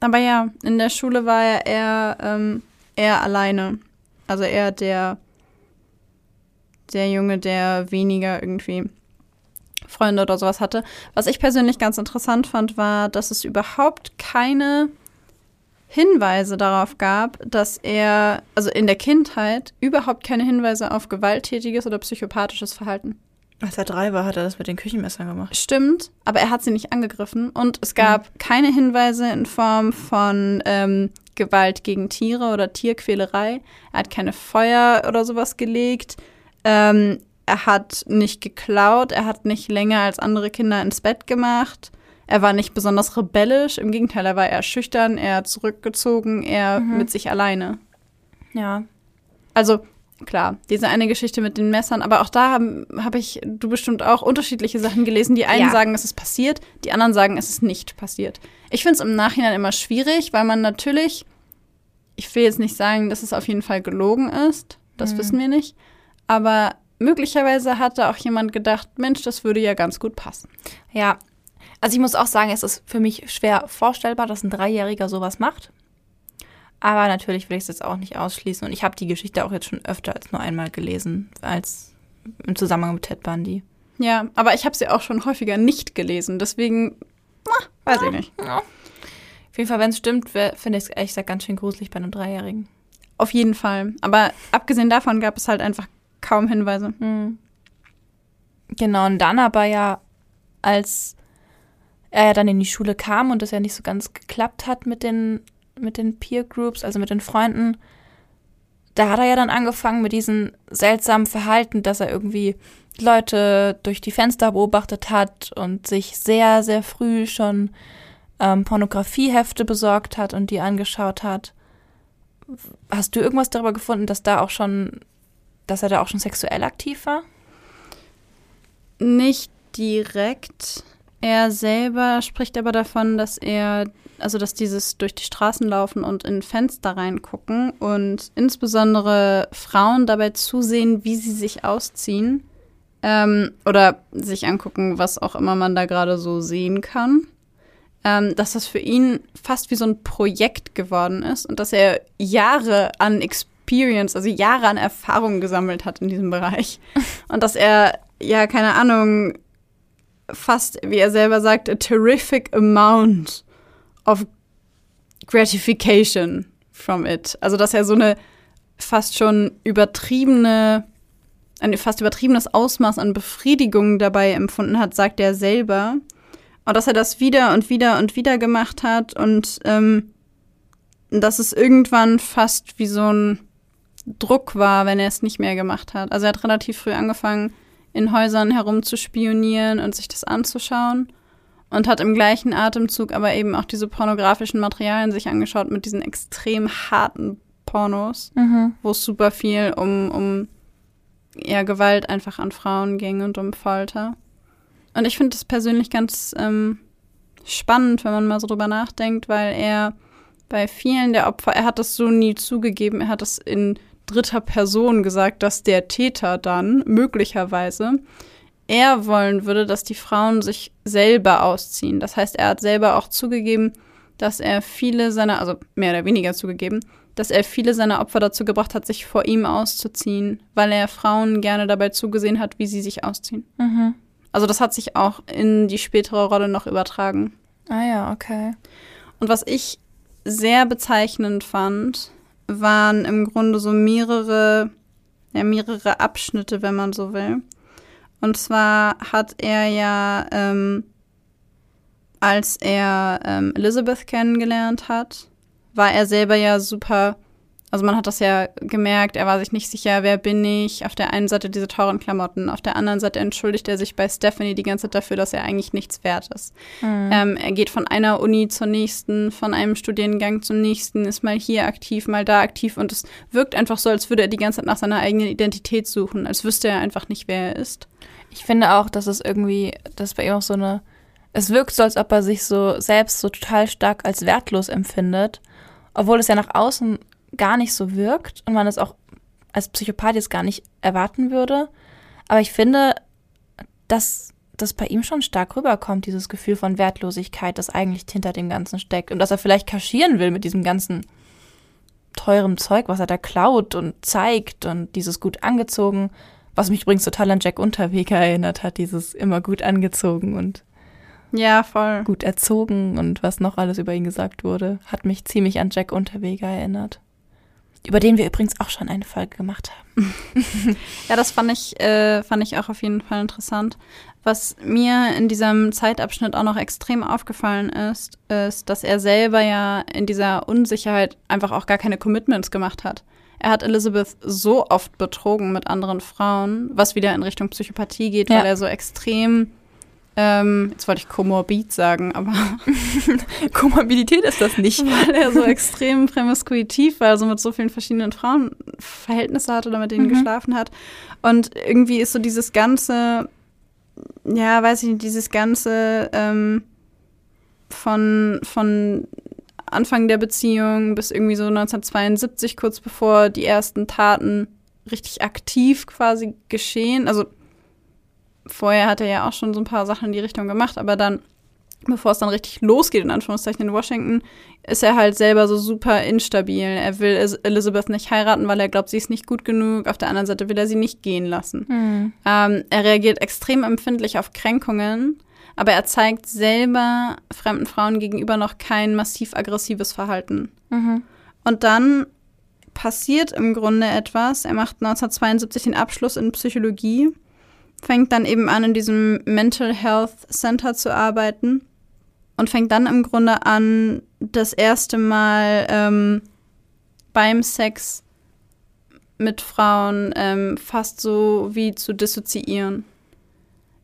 Aber ja, in der Schule war er eher, ähm, eher alleine. Also eher der, der Junge, der weniger irgendwie Freunde oder sowas hatte. Was ich persönlich ganz interessant fand, war, dass es überhaupt keine Hinweise darauf gab, dass er, also in der Kindheit, überhaupt keine Hinweise auf gewalttätiges oder psychopathisches Verhalten. Als er drei war, hat er das mit den Küchenmessern gemacht. Stimmt, aber er hat sie nicht angegriffen und es gab mhm. keine Hinweise in Form von ähm, Gewalt gegen Tiere oder Tierquälerei. Er hat keine Feuer oder sowas gelegt. Ähm, er hat nicht geklaut, er hat nicht länger als andere Kinder ins Bett gemacht. Er war nicht besonders rebellisch, im Gegenteil, er war eher schüchtern, eher zurückgezogen, eher mhm. mit sich alleine. Ja. Also, klar, diese eine Geschichte mit den Messern, aber auch da habe hab ich, du bestimmt auch unterschiedliche Sachen gelesen. Die einen ja. sagen, es ist passiert, die anderen sagen, es ist nicht passiert. Ich finde es im Nachhinein immer schwierig, weil man natürlich, ich will jetzt nicht sagen, dass es auf jeden Fall gelogen ist, das mhm. wissen wir nicht, aber möglicherweise hatte auch jemand gedacht, Mensch, das würde ja ganz gut passen. Ja, also ich muss auch sagen, es ist für mich schwer vorstellbar, dass ein Dreijähriger sowas macht. Aber natürlich will ich es jetzt auch nicht ausschließen. Und ich habe die Geschichte auch jetzt schon öfter als nur einmal gelesen, als im Zusammenhang mit Ted Bundy. Ja, aber ich habe sie auch schon häufiger nicht gelesen. Deswegen, na, weiß ich nicht. Ja. Auf jeden Fall, wenn es stimmt, finde ich es ehrlich gesagt ganz schön gruselig bei einem Dreijährigen. Auf jeden Fall. Aber abgesehen davon gab es halt einfach kaum Hinweise. Mhm. Genau, und dann aber ja, als er ja dann in die Schule kam und das ja nicht so ganz geklappt hat mit den, mit den Peer Groups, also mit den Freunden, da hat er ja dann angefangen mit diesem seltsamen Verhalten, dass er irgendwie Leute durch die Fenster beobachtet hat und sich sehr, sehr früh schon ähm, Pornografiehefte besorgt hat und die angeschaut hat. Hast du irgendwas darüber gefunden, dass da auch schon, dass er da auch schon sexuell aktiv war? Nicht direkt. Er selber spricht aber davon, dass er, also dass dieses durch die Straßen laufen und in Fenster reingucken und insbesondere Frauen dabei zusehen, wie sie sich ausziehen ähm, oder sich angucken, was auch immer man da gerade so sehen kann. Ähm, dass das für ihn fast wie so ein Projekt geworden ist und dass er Jahre an Experience, also Jahre an Erfahrung gesammelt hat in diesem Bereich. Und dass er, ja, keine Ahnung, fast, wie er selber sagt, a terrific amount of gratification from it. Also, dass er so eine fast schon übertriebene, ein fast übertriebenes Ausmaß an Befriedigung dabei empfunden hat, sagt er selber. Und dass er das wieder und wieder und wieder gemacht hat und ähm, dass es irgendwann fast wie so ein Druck war, wenn er es nicht mehr gemacht hat. Also er hat relativ früh angefangen, in Häusern herumzuspionieren und sich das anzuschauen. Und hat im gleichen Atemzug aber eben auch diese pornografischen Materialien sich angeschaut mit diesen extrem harten Pornos, mhm. wo es super viel um, um ja, Gewalt einfach an Frauen ging und um Folter. Und ich finde das persönlich ganz ähm, spannend, wenn man mal so drüber nachdenkt, weil er bei vielen der Opfer, er hat das so nie zugegeben, er hat das in dritter Person gesagt, dass der Täter dann möglicherweise er wollen würde, dass die Frauen sich selber ausziehen. Das heißt, er hat selber auch zugegeben, dass er viele seiner, also mehr oder weniger zugegeben, dass er viele seiner Opfer dazu gebracht hat, sich vor ihm auszuziehen, weil er Frauen gerne dabei zugesehen hat, wie sie sich ausziehen. Mhm. Also das hat sich auch in die spätere Rolle noch übertragen. Ah ja, okay. Und was ich sehr bezeichnend fand, waren im Grunde so mehrere, ja, mehrere Abschnitte, wenn man so will. Und zwar hat er ja, ähm, als er ähm, Elizabeth kennengelernt hat, war er selber ja super Also man hat das ja gemerkt, er war sich nicht sicher, wer bin ich. Auf der einen Seite diese teuren Klamotten, auf der anderen Seite entschuldigt er sich bei Stephanie die ganze Zeit dafür, dass er eigentlich nichts wert ist. Mhm. Ähm, er geht von einer Uni zur nächsten, von einem Studiengang zum nächsten, ist mal hier aktiv, mal da aktiv und es wirkt einfach so, als würde er die ganze Zeit nach seiner eigenen Identität suchen, als wüsste er einfach nicht, wer er ist. Ich finde auch, dass es irgendwie, dass bei ihm auch so eine, es wirkt so, als ob er sich so selbst so total stark als wertlos empfindet, obwohl es ja nach außen gar nicht so wirkt und man es auch als Psychopath jetzt gar nicht erwarten würde. Aber ich finde, dass das bei ihm schon stark rüberkommt, dieses Gefühl von Wertlosigkeit, das eigentlich hinter dem Ganzen steckt. Und dass er vielleicht kaschieren will mit diesem ganzen teurem Zeug, was er da klaut und zeigt und dieses gut angezogen, was mich übrigens total an Jack Unterweger erinnert hat, dieses immer gut angezogen und ja, voll. gut erzogen und was noch alles über ihn gesagt wurde, hat mich ziemlich an Jack Unterweger erinnert über den wir übrigens auch schon eine Folge gemacht haben. ja, das fand ich, äh, fand ich auch auf jeden Fall interessant. Was mir in diesem Zeitabschnitt auch noch extrem aufgefallen ist, ist, dass er selber ja in dieser Unsicherheit einfach auch gar keine Commitments gemacht hat. Er hat Elizabeth so oft betrogen mit anderen Frauen, was wieder in Richtung Psychopathie geht, ja. weil er so extrem ähm, jetzt wollte ich komorbid sagen, aber Komorbidität ist das nicht. Weil er so extrem promiskuitiv war, also mit so vielen verschiedenen Frauen Verhältnisse hatte oder mit denen mhm. geschlafen hat. Und irgendwie ist so dieses ganze, ja, weiß ich nicht, dieses ganze ähm, von, von Anfang der Beziehung bis irgendwie so 1972, kurz bevor die ersten Taten richtig aktiv quasi geschehen. Also vorher hat er ja auch schon so ein paar Sachen in die Richtung gemacht, aber dann, bevor es dann richtig losgeht, in Anführungszeichen in Washington, ist er halt selber so super instabil. Er will Elizabeth nicht heiraten, weil er glaubt, sie ist nicht gut genug. Auf der anderen Seite will er sie nicht gehen lassen. Mhm. Ähm, er reagiert extrem empfindlich auf Kränkungen, aber er zeigt selber fremden Frauen gegenüber noch kein massiv aggressives Verhalten. Mhm. Und dann passiert im Grunde etwas. Er macht 1972 den Abschluss in Psychologie fängt dann eben an, in diesem Mental Health Center zu arbeiten und fängt dann im Grunde an, das erste Mal ähm, beim Sex mit Frauen ähm, fast so wie zu dissoziieren.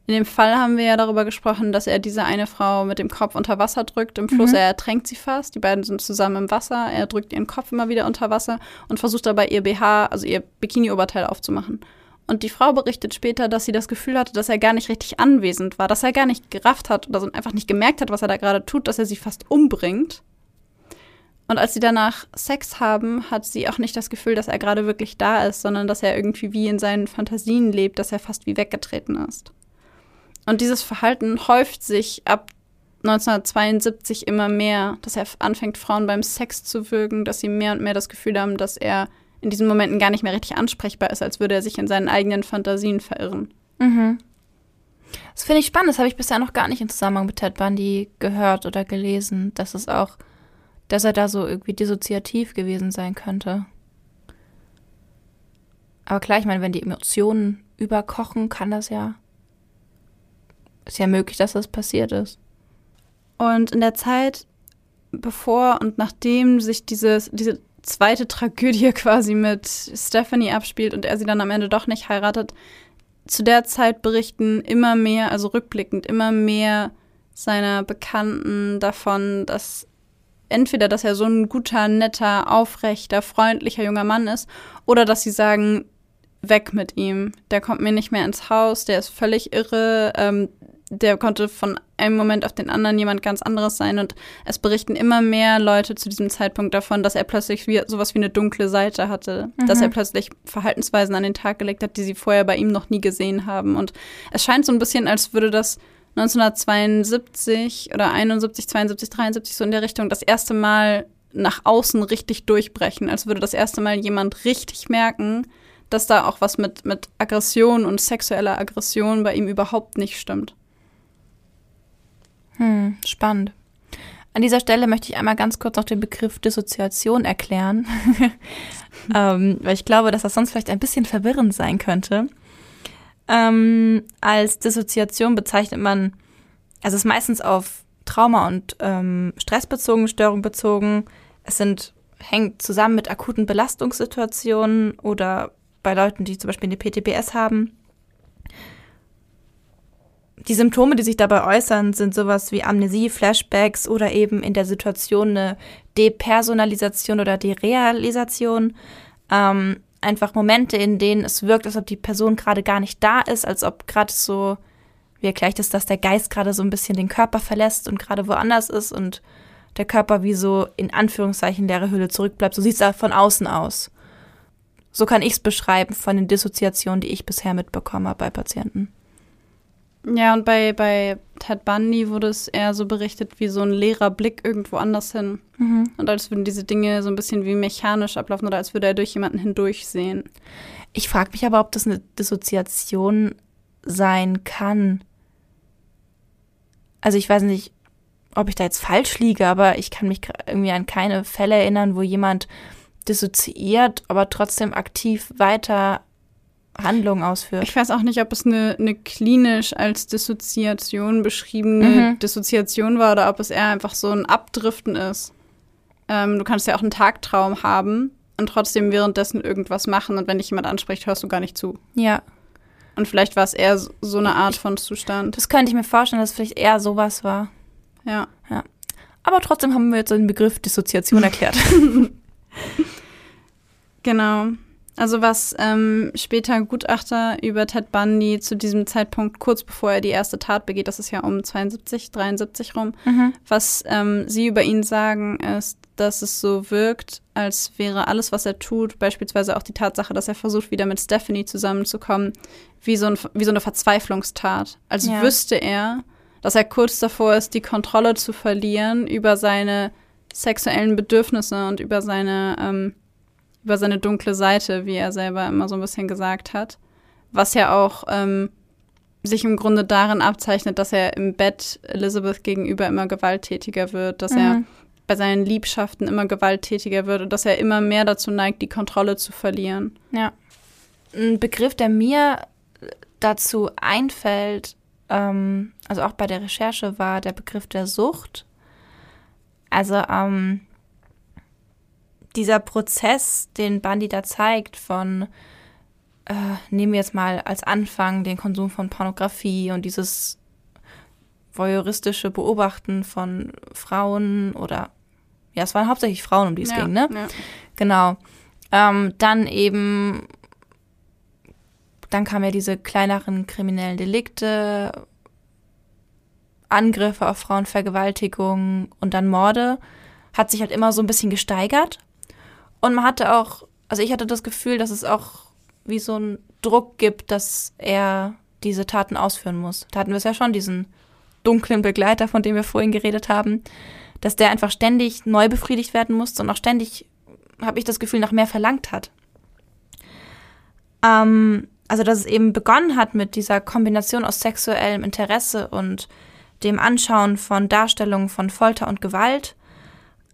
In dem Fall haben wir ja darüber gesprochen, dass er diese eine Frau mit dem Kopf unter Wasser drückt im Fluss. Mhm. Er ertränkt sie fast. Die beiden sind zusammen im Wasser. Er drückt ihren Kopf immer wieder unter Wasser und versucht dabei ihr BH, also ihr Bikini-Oberteil aufzumachen. Und die Frau berichtet später, dass sie das Gefühl hatte, dass er gar nicht richtig anwesend war, dass er gar nicht gerafft hat oder einfach nicht gemerkt hat, was er da gerade tut, dass er sie fast umbringt. Und als sie danach Sex haben, hat sie auch nicht das Gefühl, dass er gerade wirklich da ist, sondern dass er irgendwie wie in seinen Fantasien lebt, dass er fast wie weggetreten ist. Und dieses Verhalten häuft sich ab 1972 immer mehr, dass er anfängt, Frauen beim Sex zu würgen, dass sie mehr und mehr das Gefühl haben, dass er in diesen Momenten gar nicht mehr richtig ansprechbar ist, als würde er sich in seinen eigenen Fantasien verirren. Mhm. Das finde ich spannend. Das habe ich bisher noch gar nicht im Zusammenhang mit Ted Bundy gehört oder gelesen, dass es auch, dass er da so irgendwie dissoziativ gewesen sein könnte. Aber klar, ich meine, wenn die Emotionen überkochen, kann das ja. Ist ja möglich, dass das passiert ist. Und in der Zeit, bevor und nachdem sich dieses, diese zweite Tragödie quasi mit Stephanie abspielt und er sie dann am Ende doch nicht heiratet, zu der Zeit berichten immer mehr, also rückblickend, immer mehr seiner Bekannten davon, dass entweder, dass er so ein guter, netter, aufrechter, freundlicher junger Mann ist, oder dass sie sagen, weg mit ihm, der kommt mir nicht mehr ins Haus, der ist völlig irre, ähm, der konnte von einem Moment auf den anderen jemand ganz anderes sein und es berichten immer mehr Leute zu diesem Zeitpunkt davon, dass er plötzlich wie, sowas wie eine dunkle Seite hatte, mhm. dass er plötzlich Verhaltensweisen an den Tag gelegt hat, die sie vorher bei ihm noch nie gesehen haben und es scheint so ein bisschen, als würde das 1972 oder 71, 72, 73 so in der Richtung das erste Mal nach außen richtig durchbrechen, als würde das erste Mal jemand richtig merken, dass da auch was mit, mit Aggression und sexueller Aggression bei ihm überhaupt nicht stimmt. Hm, spannend. An dieser Stelle möchte ich einmal ganz kurz noch den Begriff Dissoziation erklären, ähm, weil ich glaube, dass das sonst vielleicht ein bisschen verwirrend sein könnte. Ähm, als Dissoziation bezeichnet man, also es ist meistens auf Trauma und ähm, stressbezogene Störung bezogen. Es sind hängt zusammen mit akuten Belastungssituationen oder bei Leuten, die zum Beispiel eine PTBS haben. Die Symptome, die sich dabei äußern, sind sowas wie Amnesie, Flashbacks oder eben in der Situation eine Depersonalisation oder Derealisation. Ähm, einfach Momente, in denen es wirkt, als ob die Person gerade gar nicht da ist, als ob gerade so, wie erkläre ich das, dass der Geist gerade so ein bisschen den Körper verlässt und gerade woanders ist und der Körper wie so in Anführungszeichen leere Hülle zurückbleibt. So sieht es da von außen aus. So kann ich es beschreiben von den Dissoziationen, die ich bisher mitbekomme bei Patienten. Ja, und bei, bei Ted Bundy wurde es eher so berichtet wie so ein leerer Blick irgendwo anders hin. Mhm. Und als würden diese Dinge so ein bisschen wie mechanisch ablaufen oder als würde er durch jemanden hindurchsehen. Ich frage mich aber, ob das eine Dissoziation sein kann. Also ich weiß nicht, ob ich da jetzt falsch liege, aber ich kann mich irgendwie an keine Fälle erinnern, wo jemand dissoziiert, aber trotzdem aktiv weiter Handlungen ausführt. Ich weiß auch nicht, ob es eine, eine klinisch als Dissoziation beschriebene mhm. Dissoziation war oder ob es eher einfach so ein Abdriften ist. Ähm, du kannst ja auch einen Tagtraum haben und trotzdem währenddessen irgendwas machen und wenn dich jemand anspricht, hörst du gar nicht zu. Ja. Und vielleicht war es eher so eine Art von Zustand. Das könnte ich mir vorstellen, dass es vielleicht eher sowas war. Ja. Ja. Aber trotzdem haben wir jetzt den Begriff Dissoziation erklärt. genau. Also was ähm, später Gutachter über Ted Bundy zu diesem Zeitpunkt, kurz bevor er die erste Tat begeht, das ist ja um 72, 73 rum, mhm. was ähm, sie über ihn sagen, ist, dass es so wirkt, als wäre alles, was er tut, beispielsweise auch die Tatsache, dass er versucht, wieder mit Stephanie zusammenzukommen, wie so, ein, wie so eine Verzweiflungstat. Als ja. wüsste er, dass er kurz davor ist, die Kontrolle zu verlieren über seine sexuellen Bedürfnisse und über seine ähm, über seine dunkle Seite, wie er selber immer so ein bisschen gesagt hat. Was ja auch ähm, sich im Grunde darin abzeichnet, dass er im Bett Elizabeth gegenüber immer gewalttätiger wird, dass mhm. er bei seinen Liebschaften immer gewalttätiger wird und dass er immer mehr dazu neigt, die Kontrolle zu verlieren. Ja. Ein Begriff, der mir dazu einfällt, ähm, also auch bei der Recherche, war der Begriff der Sucht. Also ähm, dieser Prozess, den Bundy da zeigt, von, äh, nehmen wir jetzt mal als Anfang den Konsum von Pornografie und dieses voyeuristische Beobachten von Frauen oder, ja, es waren hauptsächlich Frauen, um die es ja, ging, ne? Ja. Genau. Ähm, dann eben, dann kamen ja diese kleineren kriminellen Delikte, Angriffe auf Frauen, Vergewaltigung und dann Morde, hat sich halt immer so ein bisschen gesteigert. Und man hatte auch, also ich hatte das Gefühl, dass es auch wie so einen Druck gibt, dass er diese Taten ausführen muss. Da hatten wir es ja schon, diesen dunklen Begleiter, von dem wir vorhin geredet haben, dass der einfach ständig neu befriedigt werden musste und auch ständig, habe ich das Gefühl, nach mehr verlangt hat. Ähm, also, dass es eben begonnen hat mit dieser Kombination aus sexuellem Interesse und dem Anschauen von Darstellungen von Folter und Gewalt.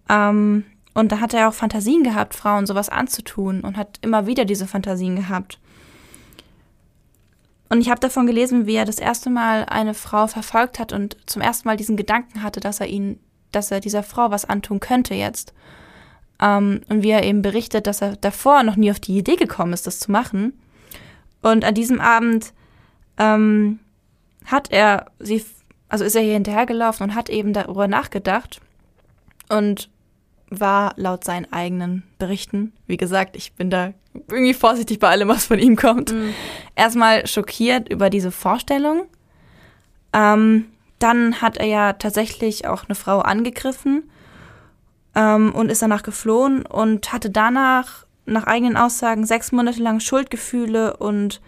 Ähm, und da hat er auch Fantasien gehabt, Frauen sowas anzutun und hat immer wieder diese Fantasien gehabt. Und ich habe davon gelesen, wie er das erste Mal eine Frau verfolgt hat und zum ersten Mal diesen Gedanken hatte, dass er ihn, dass er dieser Frau was antun könnte jetzt. Ähm, und wie er eben berichtet, dass er davor noch nie auf die Idee gekommen ist, das zu machen. Und an diesem Abend ähm, hat er sie, also ist er hier hinterhergelaufen und hat eben darüber nachgedacht und war laut seinen eigenen Berichten, wie gesagt, ich bin da irgendwie vorsichtig bei allem, was von ihm kommt, mhm. erstmal schockiert über diese Vorstellung. Ähm, dann hat er ja tatsächlich auch eine Frau angegriffen ähm, und ist danach geflohen und hatte danach, nach eigenen Aussagen, sechs Monate lang Schuldgefühle und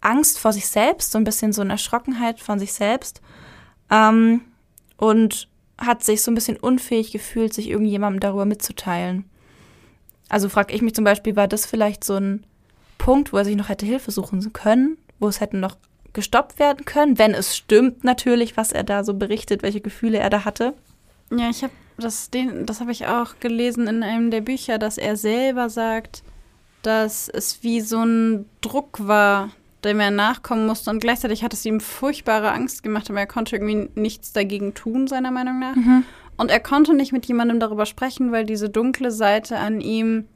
Angst vor sich selbst, so ein bisschen so eine Erschrockenheit von sich selbst. Ähm, und hat sich so ein bisschen unfähig gefühlt, sich irgendjemandem darüber mitzuteilen. Also frage ich mich zum Beispiel, war das vielleicht so ein Punkt, wo er sich noch hätte Hilfe suchen können, wo es hätte noch gestoppt werden können, wenn es stimmt natürlich, was er da so berichtet, welche Gefühle er da hatte. Ja, ich habe das, das habe ich auch gelesen in einem der Bücher, dass er selber sagt, dass es wie so ein Druck war, dem er nachkommen musste. Und gleichzeitig hat es ihm furchtbare Angst gemacht, aber er konnte irgendwie nichts dagegen tun, seiner Meinung nach. Mhm. Und er konnte nicht mit jemandem darüber sprechen, weil diese dunkle Seite an ihm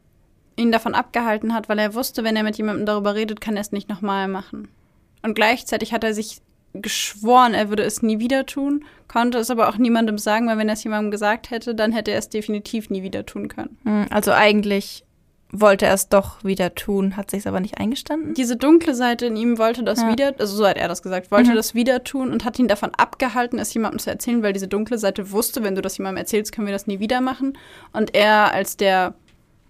ihn davon abgehalten hat, weil er wusste, wenn er mit jemandem darüber redet, kann er es nicht nochmal machen. Und gleichzeitig hat er sich geschworen, er würde es nie wieder tun, konnte es aber auch niemandem sagen, weil wenn er es jemandem gesagt hätte, dann hätte er es definitiv nie wieder tun können. Hm, also eigentlich wollte er es doch wieder tun, hat sich aber nicht eingestanden. Diese dunkle Seite in ihm wollte das Ja. wieder, also so hat er das gesagt, wollte Mhm. das wieder tun und hat ihn davon abgehalten, es jemandem zu erzählen, weil diese dunkle Seite wusste, wenn du das jemandem erzählst, können wir das nie wieder machen. Und er als der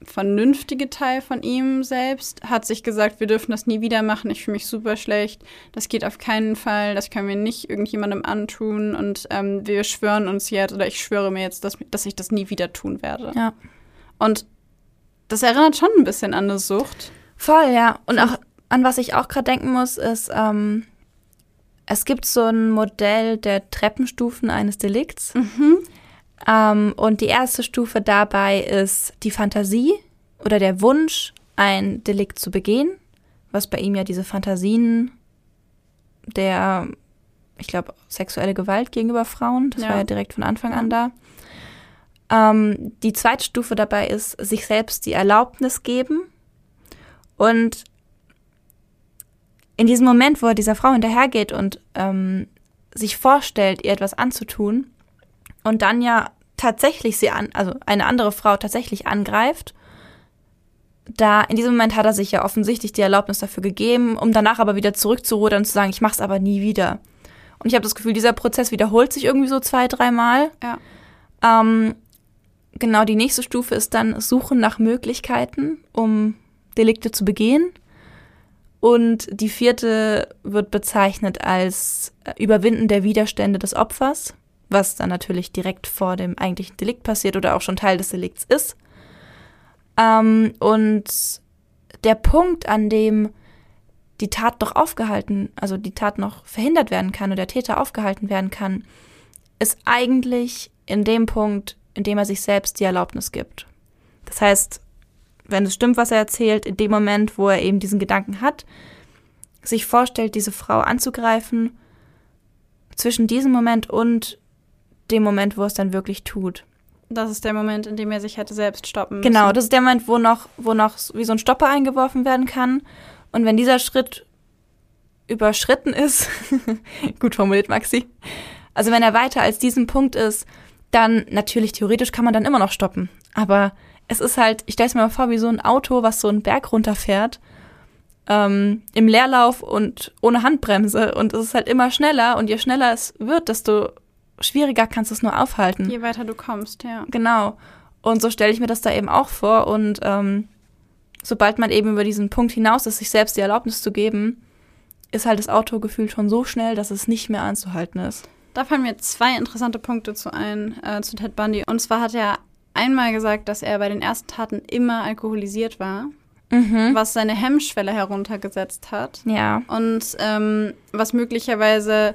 vernünftige Teil von ihm selbst hat sich gesagt, wir dürfen das nie wieder machen, ich fühle mich super schlecht, das geht auf keinen Fall, das können wir nicht irgendjemandem antun und ähm, wir schwören uns jetzt, oder ich schwöre mir jetzt, dass, dass ich das nie wieder tun werde. Ja. Und das erinnert schon ein bisschen an eine Sucht. Voll, ja. Und auch an was ich auch gerade denken muss, ist, ähm, es gibt so ein Modell der Treppenstufen eines Delikts. Ähm, und die erste Stufe dabei ist die Fantasie oder der Wunsch, ein Delikt zu begehen, was bei ihm ja diese Fantasien der, ich glaube, sexuelle Gewalt gegenüber Frauen, das Ja. war ja direkt von Anfang an da. Ähm, die zweite Stufe dabei ist, sich selbst die Erlaubnis geben und in diesem Moment, wo er dieser Frau hinterhergeht und ähm, sich vorstellt, ihr etwas anzutun und dann ja tatsächlich sie an, also eine andere Frau tatsächlich angreift, da in diesem Moment hat er sich ja offensichtlich die Erlaubnis dafür gegeben, um danach aber wieder zurückzurudern und zu sagen, ich mach's aber nie wieder. Und ich habe das Gefühl, dieser Prozess wiederholt sich irgendwie so zwei, dreimal. Ja. Ähm, genau, die nächste Stufe ist dann Suchen nach Möglichkeiten, um Delikte zu begehen. Und die vierte wird bezeichnet als äh, Überwinden der Widerstände des Opfers, was dann natürlich direkt vor dem eigentlichen Delikt passiert oder auch schon Teil des Delikts ist. Ähm, und der Punkt, an dem die Tat noch aufgehalten, also die Tat noch verhindert werden kann oder der Täter aufgehalten werden kann, ist eigentlich in dem Punkt, in dem er sich selbst die Erlaubnis gibt. Das heißt, wenn es stimmt, was er erzählt, in dem Moment, wo er eben diesen Gedanken hat, sich vorstellt, diese Frau anzugreifen, zwischen diesem Moment und dem Moment, wo er es dann wirklich tut. Das ist der Moment, in dem er sich hätte selbst stoppen müssen. Genau, das ist der Moment, wo noch, wo noch wie so ein Stopper eingeworfen werden kann. Und wenn dieser Schritt überschritten ist, gut formuliert, Maxi, also wenn er weiter als diesen Punkt ist, dann natürlich theoretisch kann man dann immer noch stoppen. Aber es ist halt, ich stelle es mir mal vor, wie so ein Auto, was so einen Berg runterfährt, ähm, im Leerlauf und ohne Handbremse. Und es ist halt immer schneller. Und je schneller es wird, desto schwieriger kannst du es nur aufhalten. Je weiter du kommst, ja. Genau. Und so stelle ich mir das da eben auch vor. Und ähm, sobald man eben über diesen Punkt hinaus ist, sich selbst die Erlaubnis zu geben, ist halt das Auto gefühlt schon so schnell, dass es nicht mehr anzuhalten ist. Da fallen mir zwei interessante Punkte zu ein, äh, zu Ted Bundy. Und zwar hat er einmal gesagt, dass er bei den ersten Taten immer alkoholisiert war, Mhm. was seine Hemmschwelle heruntergesetzt hat. Ja. Und ähm, was möglicherweise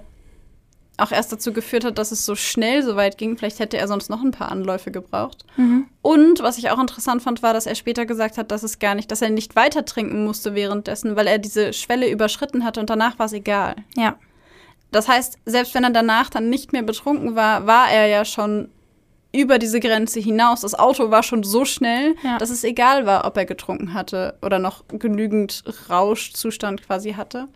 auch erst dazu geführt hat, dass es so schnell so weit ging. Vielleicht hätte er sonst noch ein paar Anläufe gebraucht. Mhm. Und was ich auch interessant fand, war, dass er später gesagt hat, dass es gar nicht, dass er nicht weiter trinken musste währenddessen, weil er diese Schwelle überschritten hatte und danach war es egal. Ja. Das heißt, selbst wenn er danach dann nicht mehr betrunken war, war er ja schon über diese Grenze hinaus. Das Auto war schon so schnell, Ja. dass es egal war, ob er getrunken hatte oder noch genügend Rauschzustand quasi hatte.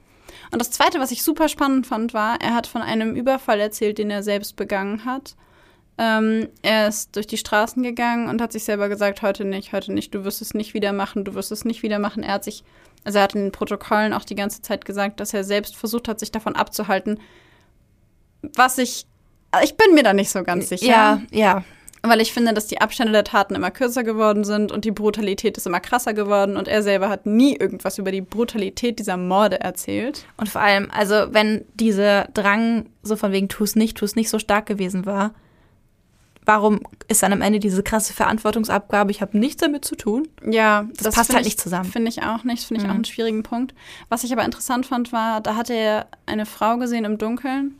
Und das Zweite, was ich super spannend fand, war, er hat von einem Überfall erzählt, den er selbst begangen hat. Ähm, er ist durch die Straßen gegangen und hat sich selber gesagt, heute nicht, heute nicht, du wirst es nicht wieder machen, du wirst es nicht wieder machen. Er hat sich, also er hat in den Protokollen auch die ganze Zeit gesagt, dass er selbst versucht hat, sich davon abzuhalten. Was ich, ich bin mir da nicht so ganz sicher. Ja, ja. Weil ich finde, dass die Abstände der Taten immer kürzer geworden sind und die Brutalität ist immer krasser geworden und er selber hat nie irgendwas über die Brutalität dieser Morde erzählt. Und vor allem, also wenn dieser Drang so von wegen tu's nicht, tu's nicht so stark gewesen war, warum ist dann am Ende diese krasse Verantwortungsabgabe, ich habe nichts damit zu tun? Ja, Das passt find halt ich- nicht zusammen. Finde ich auch nicht, finde ich Mhm. auch einen schwierigen Punkt. Was ich aber interessant fand, war, da hatte er eine Frau gesehen im Dunkeln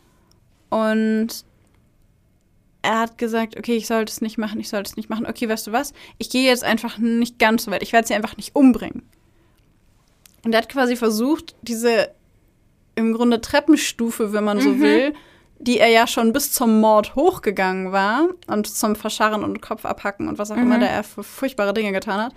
und er hat gesagt, okay, ich sollte es nicht machen, ich sollte es nicht machen. Okay, weißt du was? Ich gehe jetzt einfach nicht ganz so weit. Ich werde sie einfach nicht umbringen. Und er hat quasi versucht, diese im Grunde Treppenstufe, wenn man so Mhm. will, die er ja schon bis zum Mord hochgegangen war und zum Verscharren und Kopf abhacken und was auch Mhm. immer, der er für furchtbare Dinge getan hat,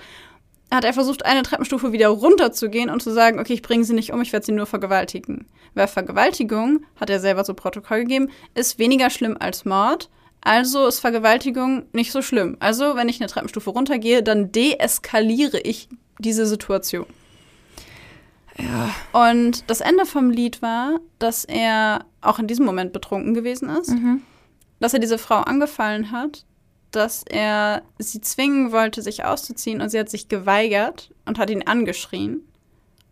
hat er versucht, eine Treppenstufe wieder runterzugehen und zu sagen, okay, ich bringe sie nicht um, ich werde sie nur vergewaltigen. Weil Vergewaltigung, hat er selber so Protokoll gegeben, ist weniger schlimm als Mord. Also ist Vergewaltigung nicht so schlimm. Also, wenn ich eine Treppenstufe runtergehe, dann deeskaliere ich diese Situation. Ja. Und das Ende vom Lied war, dass er auch in diesem Moment betrunken gewesen ist, Mhm. dass er diese Frau angefallen hat, dass er sie zwingen wollte, sich auszuziehen und sie hat sich geweigert und hat ihn angeschrien.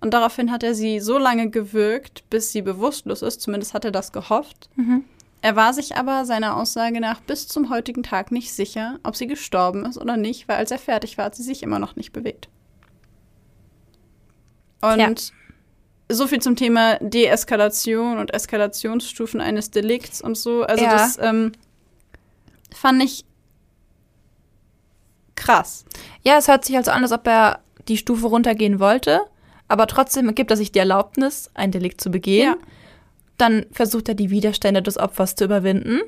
Und daraufhin hat er sie so lange gewürgt, bis sie bewusstlos ist, zumindest hat er das gehofft. Mhm. Er war sich aber seiner Aussage nach bis zum heutigen Tag nicht sicher, ob sie gestorben ist oder nicht, weil als er fertig war, hat sie sich immer noch nicht bewegt. Und Tja. so viel zum Thema Deeskalation und Eskalationsstufen eines Delikts und so. Also Ja. das ähm, fand ich krass. Ja, es hört sich also an, als ob er die Stufe runtergehen wollte, aber trotzdem gibt er sich die Erlaubnis, ein Delikt zu begehen. Ja. Dann versucht er, die Widerstände des Opfers zu überwinden.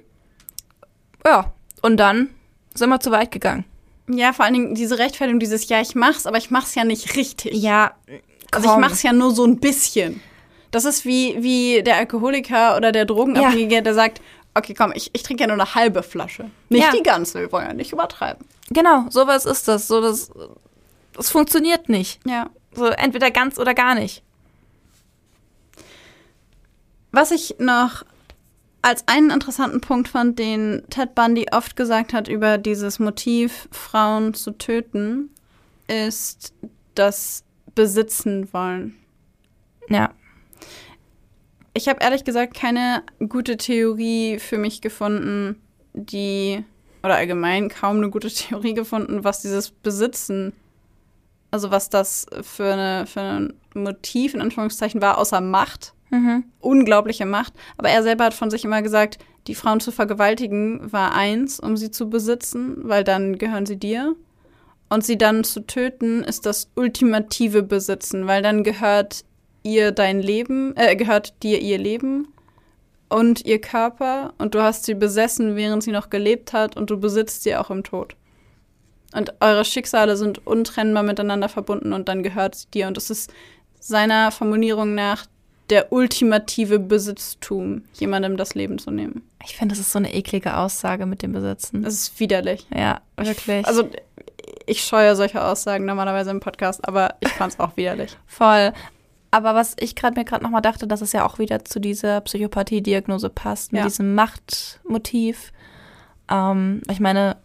Ja, und dann sind wir zu weit gegangen. Ja, vor allen Dingen diese Rechtfertigung, dieses Ja, ich mach's, aber ich mach's ja nicht richtig. Ja, Also ich mach's ja nur so ein bisschen. Das ist wie, wie der Alkoholiker oder der Drogenabhängige, der sagt, okay, komm, ich, ich trinke ja nur eine halbe Flasche. Nicht Ja. die ganze, wir wollen ja nicht übertreiben. Genau, sowas ist das. So, das, das funktioniert nicht. Ja. So entweder ganz oder gar nicht. Was ich noch als einen interessanten Punkt fand, den Ted Bundy oft gesagt hat über dieses Motiv, Frauen zu töten, ist das Besitzen wollen. Ja. Ich habe ehrlich gesagt keine gute Theorie für mich gefunden, die, oder allgemein kaum eine gute Theorie gefunden, was dieses Besitzen, also was das für, eine, für ein Motiv in Anführungszeichen war, außer Macht. Mhm. Unglaubliche Macht. Aber er selber hat von sich immer gesagt, die Frauen zu vergewaltigen war eins, um sie zu besitzen, weil dann gehören sie dir. Und sie dann zu töten ist das ultimative Besitzen, weil dann gehört ihr dein Leben, äh, gehört dir ihr Leben und ihr Körper und du hast sie besessen, während sie noch gelebt hat und du besitzt sie auch im Tod. Und eure Schicksale sind untrennbar miteinander verbunden und dann gehört sie dir. Und es ist seiner Formulierung nach der ultimative Besitztum, jemandem das Leben zu nehmen. Ich finde, das ist so eine eklige Aussage mit dem Besitzen. Das ist widerlich. Ja, wirklich. Also ich scheue solche Aussagen normalerweise im Podcast, aber ich fand es auch widerlich. Voll. Aber was ich gerade mir gerade nochmal dachte, dass es ja auch wieder zu dieser Psychopathie-Diagnose passt, mit Ja. diesem Machtmotiv. Ähm, ich meine,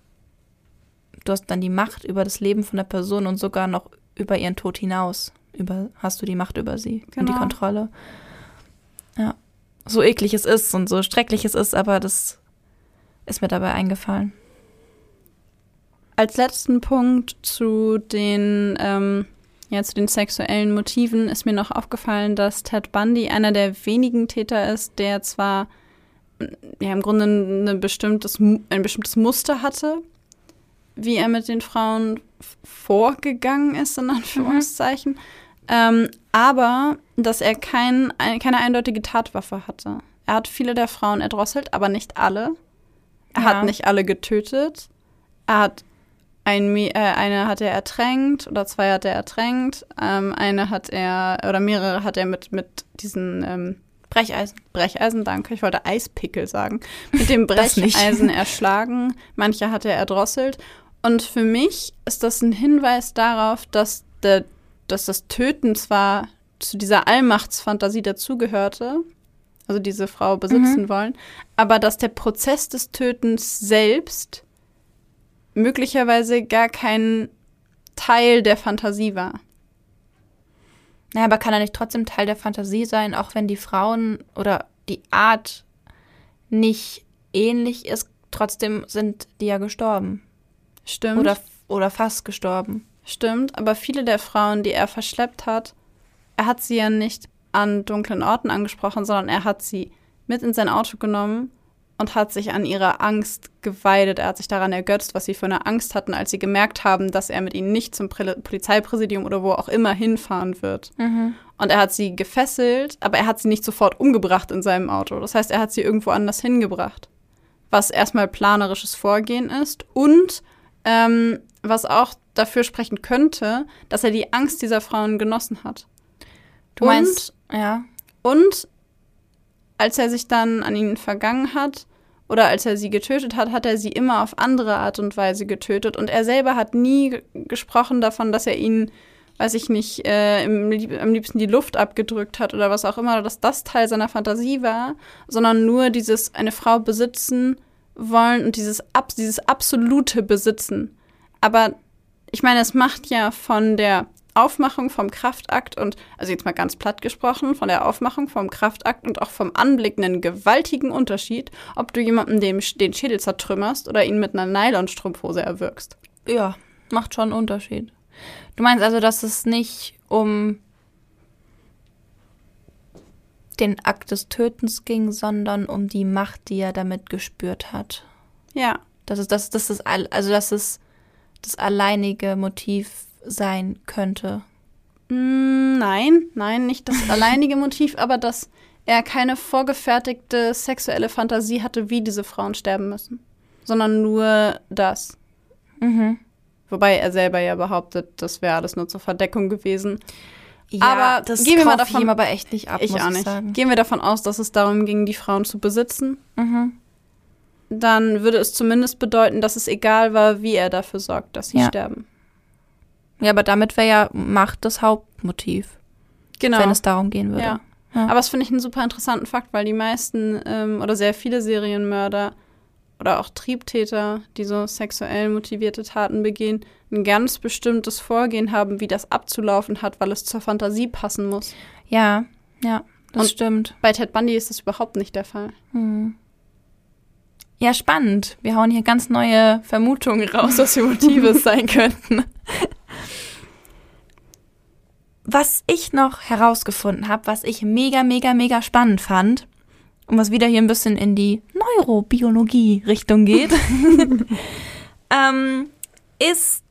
du hast dann die Macht über das Leben von der Person und sogar noch über ihren Tod hinaus. Über, hast du die Macht über sie und die Genau. Kontrolle. Ja. So eklig es ist und so schrecklich es ist, aber das ist mir dabei eingefallen. Als letzten Punkt zu den, ähm, ja, zu den sexuellen Motiven ist mir noch aufgefallen, dass Ted Bundy einer der wenigen Täter ist, der zwar ja, im Grunde eine bestimmtes, Mu- ein bestimmtes Muster hatte, wie er mit den Frauen vorgegangen ist, in Anführungszeichen, ähm, aber dass er kein, ein, keine eindeutige Tatwaffe hatte. Er hat viele der Frauen erdrosselt, aber nicht alle. Er Ja. hat nicht alle getötet. Er hat ein, äh, eine hat er ertränkt oder zwei hat er ertränkt. Ähm, eine hat er, oder mehrere hat er mit, mit diesen ähm, Brecheisen. Brecheisen, danke, ich wollte Eispickel sagen, mit dem. Brecheisen erschlagen. Manche hat er erdrosselt. Und für mich ist das ein Hinweis darauf, dass, der, dass das Töten zwar zu dieser Allmachtsfantasie dazugehörte, also diese Frau besitzen wollen, aber dass der Prozess des Tötens selbst möglicherweise gar kein Teil der Fantasie war. Naja, aber kann er nicht trotzdem Teil der Fantasie sein, auch wenn die Frauen oder die Art nicht ähnlich ist? Trotzdem sind die ja gestorben. Stimmt. Oder, oder fast gestorben. Stimmt, aber viele der Frauen, die er verschleppt hat, er hat sie ja nicht an dunklen Orten angesprochen, sondern er hat sie mit in sein Auto genommen und hat sich an ihrer Angst geweidet. Er hat sich daran ergötzt, was sie für eine Angst hatten, als sie gemerkt haben, dass er mit ihnen nicht zum Polizeipräsidium oder wo auch immer hinfahren wird. Mhm. Und er hat sie gefesselt, aber er hat sie nicht sofort umgebracht in seinem Auto. Das heißt, er hat sie irgendwo anders hingebracht. Was erstmal planerisches Vorgehen ist und ähm, was auch dafür sprechen könnte, dass er die Angst dieser Frauen genossen hat. Du meinst, und, ja. Und als er sich dann an ihnen vergangen hat, oder als er sie getötet hat, hat er sie immer auf andere Art und Weise getötet. Und er selber hat nie gesprochen davon, dass er ihnen, weiß ich nicht, äh, im, am liebsten die Luft abgedrückt hat oder was auch immer, dass das Teil seiner Fantasie war, sondern nur dieses eine Frau besitzen wollen und dieses, ab, dieses absolute Besitzen. Aber ich meine, es macht ja von der Aufmachung vom Kraftakt und, also jetzt mal ganz platt gesprochen, von der Aufmachung vom Kraftakt und auch vom Anblick einen gewaltigen Unterschied, ob du jemandem den, den Schädel zertrümmerst oder ihn mit einer Nylonstrumpfhose erwürgst. Ja, macht schon einen Unterschied. Du meinst also, dass es nicht um den Akt des Tötens ging, sondern um die Macht, die er damit gespürt hat. Ja. Das ist das, das ist also das ist das alleinige Motiv sein könnte. Mm, nein, nein, nicht das alleinige Motiv, aber dass er keine vorgefertigte sexuelle Fantasie hatte, wie diese Frauen sterben müssen, sondern nur das. Mhm. Wobei er selber ja behauptet, das wäre alles nur zur Verdeckung gewesen. Ja, aber das gehen wir mal davon, ihm aber echt nicht ab. Ich auch nicht. Ich gehen wir davon aus, dass es darum ging, die Frauen zu besitzen. Mhm. Dann würde es zumindest bedeuten, dass es egal war, wie er dafür sorgt, dass sie ja. sterben. Ja, aber damit wäre ja Macht das Hauptmotiv. Genau. Wenn es darum gehen würde. Ja. ja. Aber das finde ich einen super interessanten Fakt, weil die meisten ähm, oder sehr viele Serienmörder oder auch Triebtäter, die so sexuell motivierte Taten begehen, ein ganz bestimmtes Vorgehen haben, wie das abzulaufen hat, weil es zur Fantasie passen muss. Ja, ja, das Und stimmt. Bei Ted Bundy ist das überhaupt nicht der Fall. Hm. Ja, spannend. Wir hauen hier ganz neue Vermutungen raus, was die Motive sein könnten. Was ich noch herausgefunden habe, was ich mega, mega, mega spannend fand und was wieder hier ein bisschen in die Neurobiologie-Richtung geht, ähm, ist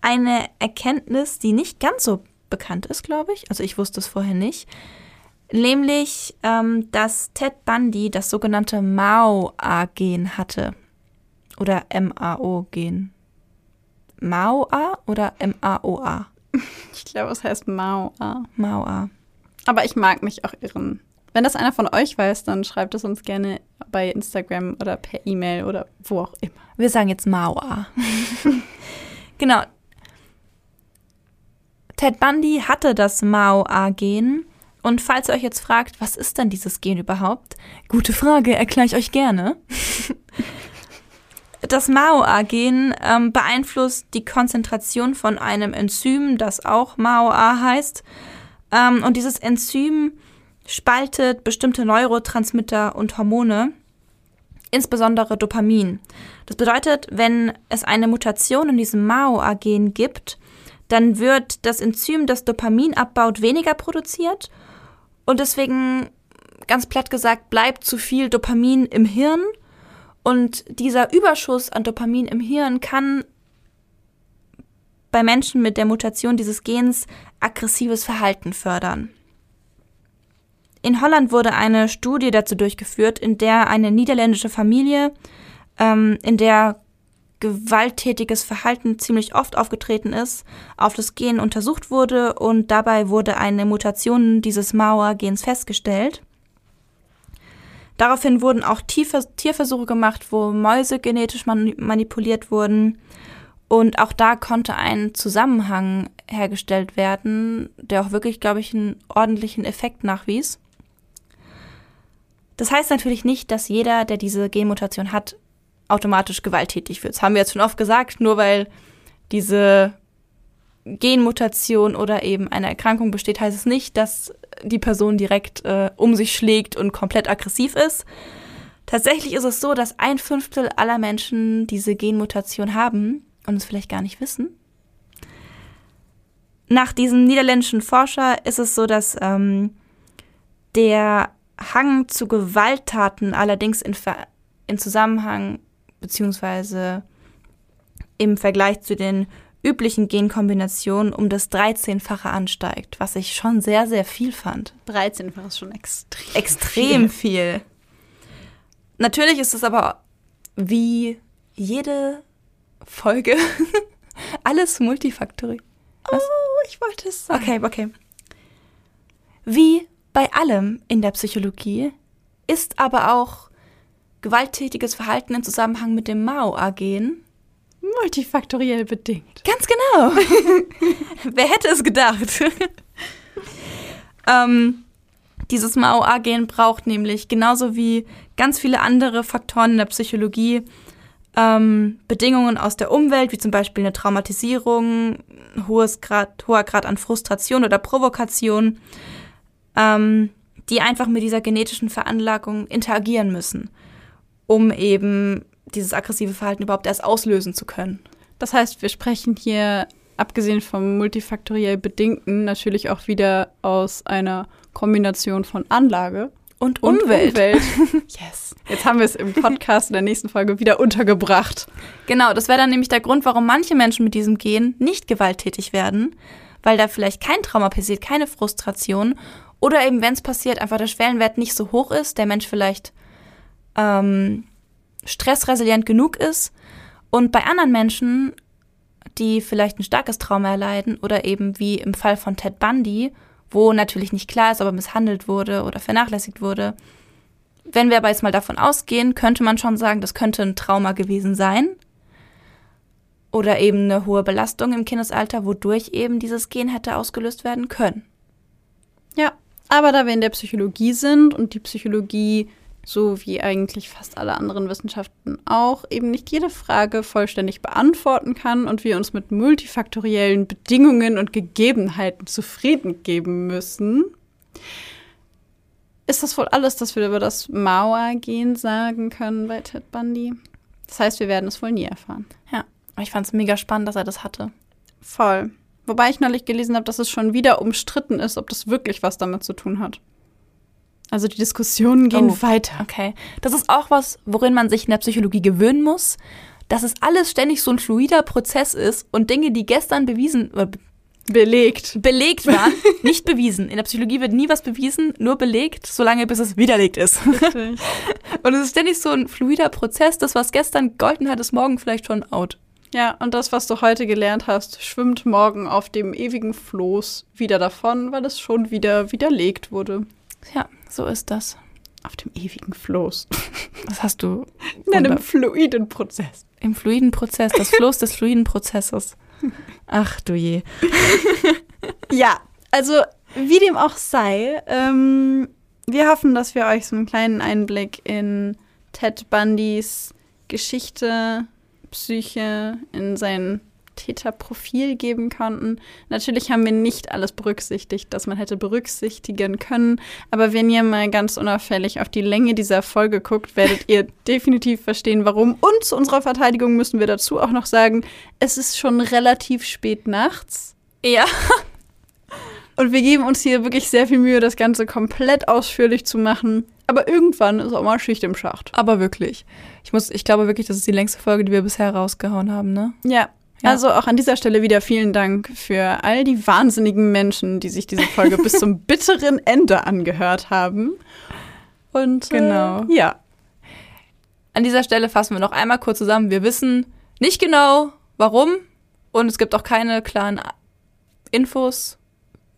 eine Erkenntnis, die nicht ganz so bekannt ist, glaube ich. Also ich wusste es vorher nicht. Nämlich, ähm, dass Ted Bundy das sogenannte MAO-A-Gen hatte. Oder M-A-O-Gen. MAO-A oder M-A-O-A? Ich glaube, es heißt Mao-A. Mao-A. Aber ich mag mich auch irren. Wenn das einer von euch weiß, dann schreibt es uns gerne bei Instagram oder per E-Mail oder wo auch immer. Wir sagen jetzt Mao-A. genau. Ted Bundy hatte das Mao-A-Gen. Und falls ihr euch jetzt fragt, was ist denn dieses Gen überhaupt? Gute Frage, erkläre ich euch gerne. Das MAOA-Gen ähm, beeinflusst die Konzentration von einem Enzym, das auch MAOA heißt. Ähm, und dieses Enzym spaltet bestimmte Neurotransmitter und Hormone, insbesondere Dopamin. Das bedeutet, wenn es eine Mutation in diesem MAOA-Gen gibt, dann wird das Enzym, das Dopamin abbaut, weniger produziert und deswegen, ganz platt gesagt, bleibt zu viel Dopamin im Hirn und dieser Überschuss an Dopamin im Hirn kann bei Menschen mit der Mutation dieses Gens aggressives Verhalten fördern. In Holland wurde eine Studie dazu durchgeführt, in der eine niederländische Familie, ähm, in der gewalttätiges Verhalten ziemlich oft aufgetreten ist, auf das Gen untersucht wurde und dabei wurde eine Mutation dieses Mauer-Gens festgestellt. Daraufhin wurden auch Tierversuche gemacht, wo Mäuse genetisch manipuliert wurden. Und auch da konnte ein Zusammenhang hergestellt werden, der auch wirklich, glaube ich, einen ordentlichen Effekt nachwies. Das heißt natürlich nicht, dass jeder, der diese Genmutation hat, automatisch gewalttätig wird. Das haben wir jetzt schon oft gesagt, nur weil diese Genmutation oder eben eine Erkrankung besteht, heißt es nicht, dass die Person direkt äh, um sich schlägt und komplett aggressiv ist. Tatsächlich ist es so, dass ein Fünftel aller Menschen diese Genmutation haben und es vielleicht gar nicht wissen. Nach diesem niederländischen Forscher ist es so, dass ähm, der Hang zu Gewalttaten allerdings in, Ver in Zusammenhang beziehungsweise im Vergleich zu den üblichen Genkombinationen um das 13-fache ansteigt, was ich schon sehr, sehr viel fand. 13-fach ist schon extrem, Extrem viel. Natürlich ist es aber wie jede Folge alles multifaktoriell. Oh, ich wollte es sagen. Okay, okay. Wie bei allem in der Psychologie ist aber auch gewalttätiges Verhalten im Zusammenhang mit dem Mao-Agen Multifaktoriell bedingt. Ganz genau. Wer hätte es gedacht? ähm, dieses Mao-A-Gen braucht nämlich genauso wie ganz viele andere Faktoren in der Psychologie ähm, Bedingungen aus der Umwelt, wie zum Beispiel eine Traumatisierung, hohes Grad, hoher Grad an Frustration oder Provokation, ähm, die einfach mit dieser genetischen Veranlagung interagieren müssen, um eben dieses aggressive Verhalten überhaupt erst auslösen zu können. Das heißt, wir sprechen hier, abgesehen vom multifaktoriell Bedingten, natürlich auch wieder aus einer Kombination von Anlage Und, und Umwelt. Umwelt. yes. Jetzt haben wir es im Podcast in der nächsten Folge wieder untergebracht. Genau, das wäre dann nämlich der Grund, warum manche Menschen mit diesem Gen nicht gewalttätig werden, weil da vielleicht kein Trauma passiert, keine Frustration oder eben, wenn es passiert, einfach der Schwellenwert nicht so hoch ist, der Mensch vielleicht ähm, stressresilient genug ist und bei anderen Menschen, die vielleicht ein starkes Trauma erleiden oder eben wie im Fall von Ted Bundy, wo natürlich nicht klar ist, ob er misshandelt wurde oder vernachlässigt wurde, wenn wir aber jetzt mal davon ausgehen, könnte man schon sagen, das könnte ein Trauma gewesen sein. Oder eben eine hohe Belastung im Kindesalter, wodurch eben dieses Gen hätte ausgelöst werden können. Ja, aber da wir in der Psychologie sind und die Psychologie, so wie eigentlich fast alle anderen Wissenschaften auch, eben nicht jede Frage vollständig beantworten kann und wir uns mit multifaktoriellen Bedingungen und Gegebenheiten zufrieden geben müssen, ist das wohl alles, das wir über das Mauer-Gen sagen können bei Ted Bundy. Das heißt, wir werden es wohl nie erfahren. Ja, aber ich fand es mega spannend, dass er das hatte. Voll. Wobei ich neulich gelesen habe, dass es schon wieder umstritten ist, ob das wirklich was damit zu tun hat. Also die Diskussionen gehen Oh. weiter. Okay. Das ist auch was, worin man sich in der Psychologie gewöhnen muss, dass es alles ständig so ein fluider Prozess ist und Dinge, die gestern bewiesen, äh, Belegt. belegt waren, nicht bewiesen. In der Psychologie wird nie was bewiesen, nur belegt, solange bis es widerlegt ist. Und es ist ständig so ein fluider Prozess. Das, was gestern golden hat, ist morgen vielleicht schon out. Ja, und das, was du heute gelernt hast, schwimmt morgen auf dem ewigen Floß wieder davon, weil es schon wieder widerlegt wurde. Ja, so ist das. Auf dem ewigen Floß. Das hast du In einem Wunder- fluiden Prozess. im fluiden Prozess, das Floß des fluiden Prozesses. Ach du je. Ja, also wie dem auch sei, ähm, wir hoffen, dass wir euch so einen kleinen Einblick in Ted Bundys Geschichte, Psyche, in sein Täterprofil geben konnten. Natürlich haben wir nicht alles berücksichtigt, das man hätte berücksichtigen können, aber wenn ihr mal ganz unauffällig auf die Länge dieser Folge guckt, werdet ihr definitiv verstehen, warum. Und zu unserer Verteidigung müssen wir dazu auch noch sagen, es ist schon relativ spät nachts. Ja. Und wir geben uns hier wirklich sehr viel Mühe, das Ganze komplett ausführlich zu machen. Aber irgendwann ist auch mal Schicht im Schacht. Aber wirklich. Ich muss, ich glaube wirklich, das ist die längste Folge, die wir bisher rausgehauen haben, ne? Ja. Ja. Also auch an dieser Stelle wieder vielen Dank für all die wahnsinnigen Menschen, die sich diese Folge bis zum bitteren Ende angehört haben. Und Genau. Äh, ja. An dieser Stelle fassen wir noch einmal kurz zusammen. Wir wissen nicht genau, warum. Und es gibt auch keine klaren Infos,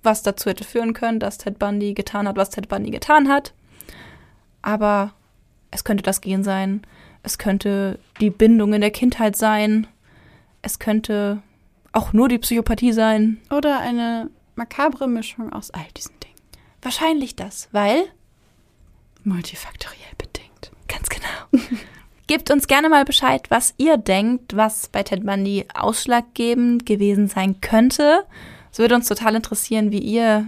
was dazu hätte führen können, dass Ted Bundy getan hat, was Ted Bundy getan hat. Aber es könnte das Gen sein. Es könnte die Bindung in der Kindheit sein. Es könnte auch nur die Psychopathie sein. Oder eine makabre Mischung aus all diesen Dingen. Wahrscheinlich das, weil Multifaktoriell bedingt. Ganz genau. Gebt uns gerne mal Bescheid, was ihr denkt, was bei Ted Bundy ausschlaggebend gewesen sein könnte. Es würde uns total interessieren, wie ihr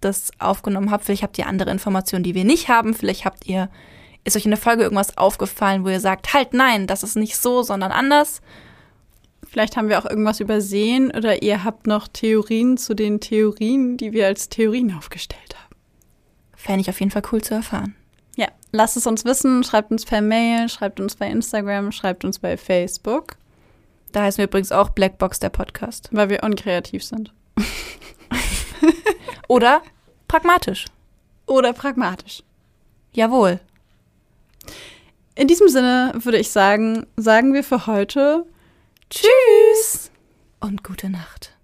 das aufgenommen habt. Vielleicht habt ihr andere Informationen, die wir nicht haben. Vielleicht habt ihr, ist euch in der Folge irgendwas aufgefallen, wo ihr sagt, halt nein, das ist nicht so, sondern anders. Vielleicht haben wir auch irgendwas übersehen oder ihr habt noch Theorien zu den Theorien, die wir als Theorien aufgestellt haben. Fände ich auf jeden Fall cool zu erfahren. Ja, lasst es uns wissen, schreibt uns per Mail, schreibt uns bei Instagram, schreibt uns bei Facebook, Da heißen wir übrigens auch Blackbox der Podcast. weil wir unkreativ sind. Oder pragmatisch. Oder pragmatisch. Jawohl. In diesem Sinne würde ich sagen, sagen wir für heute Tschüss! Und gute Nacht.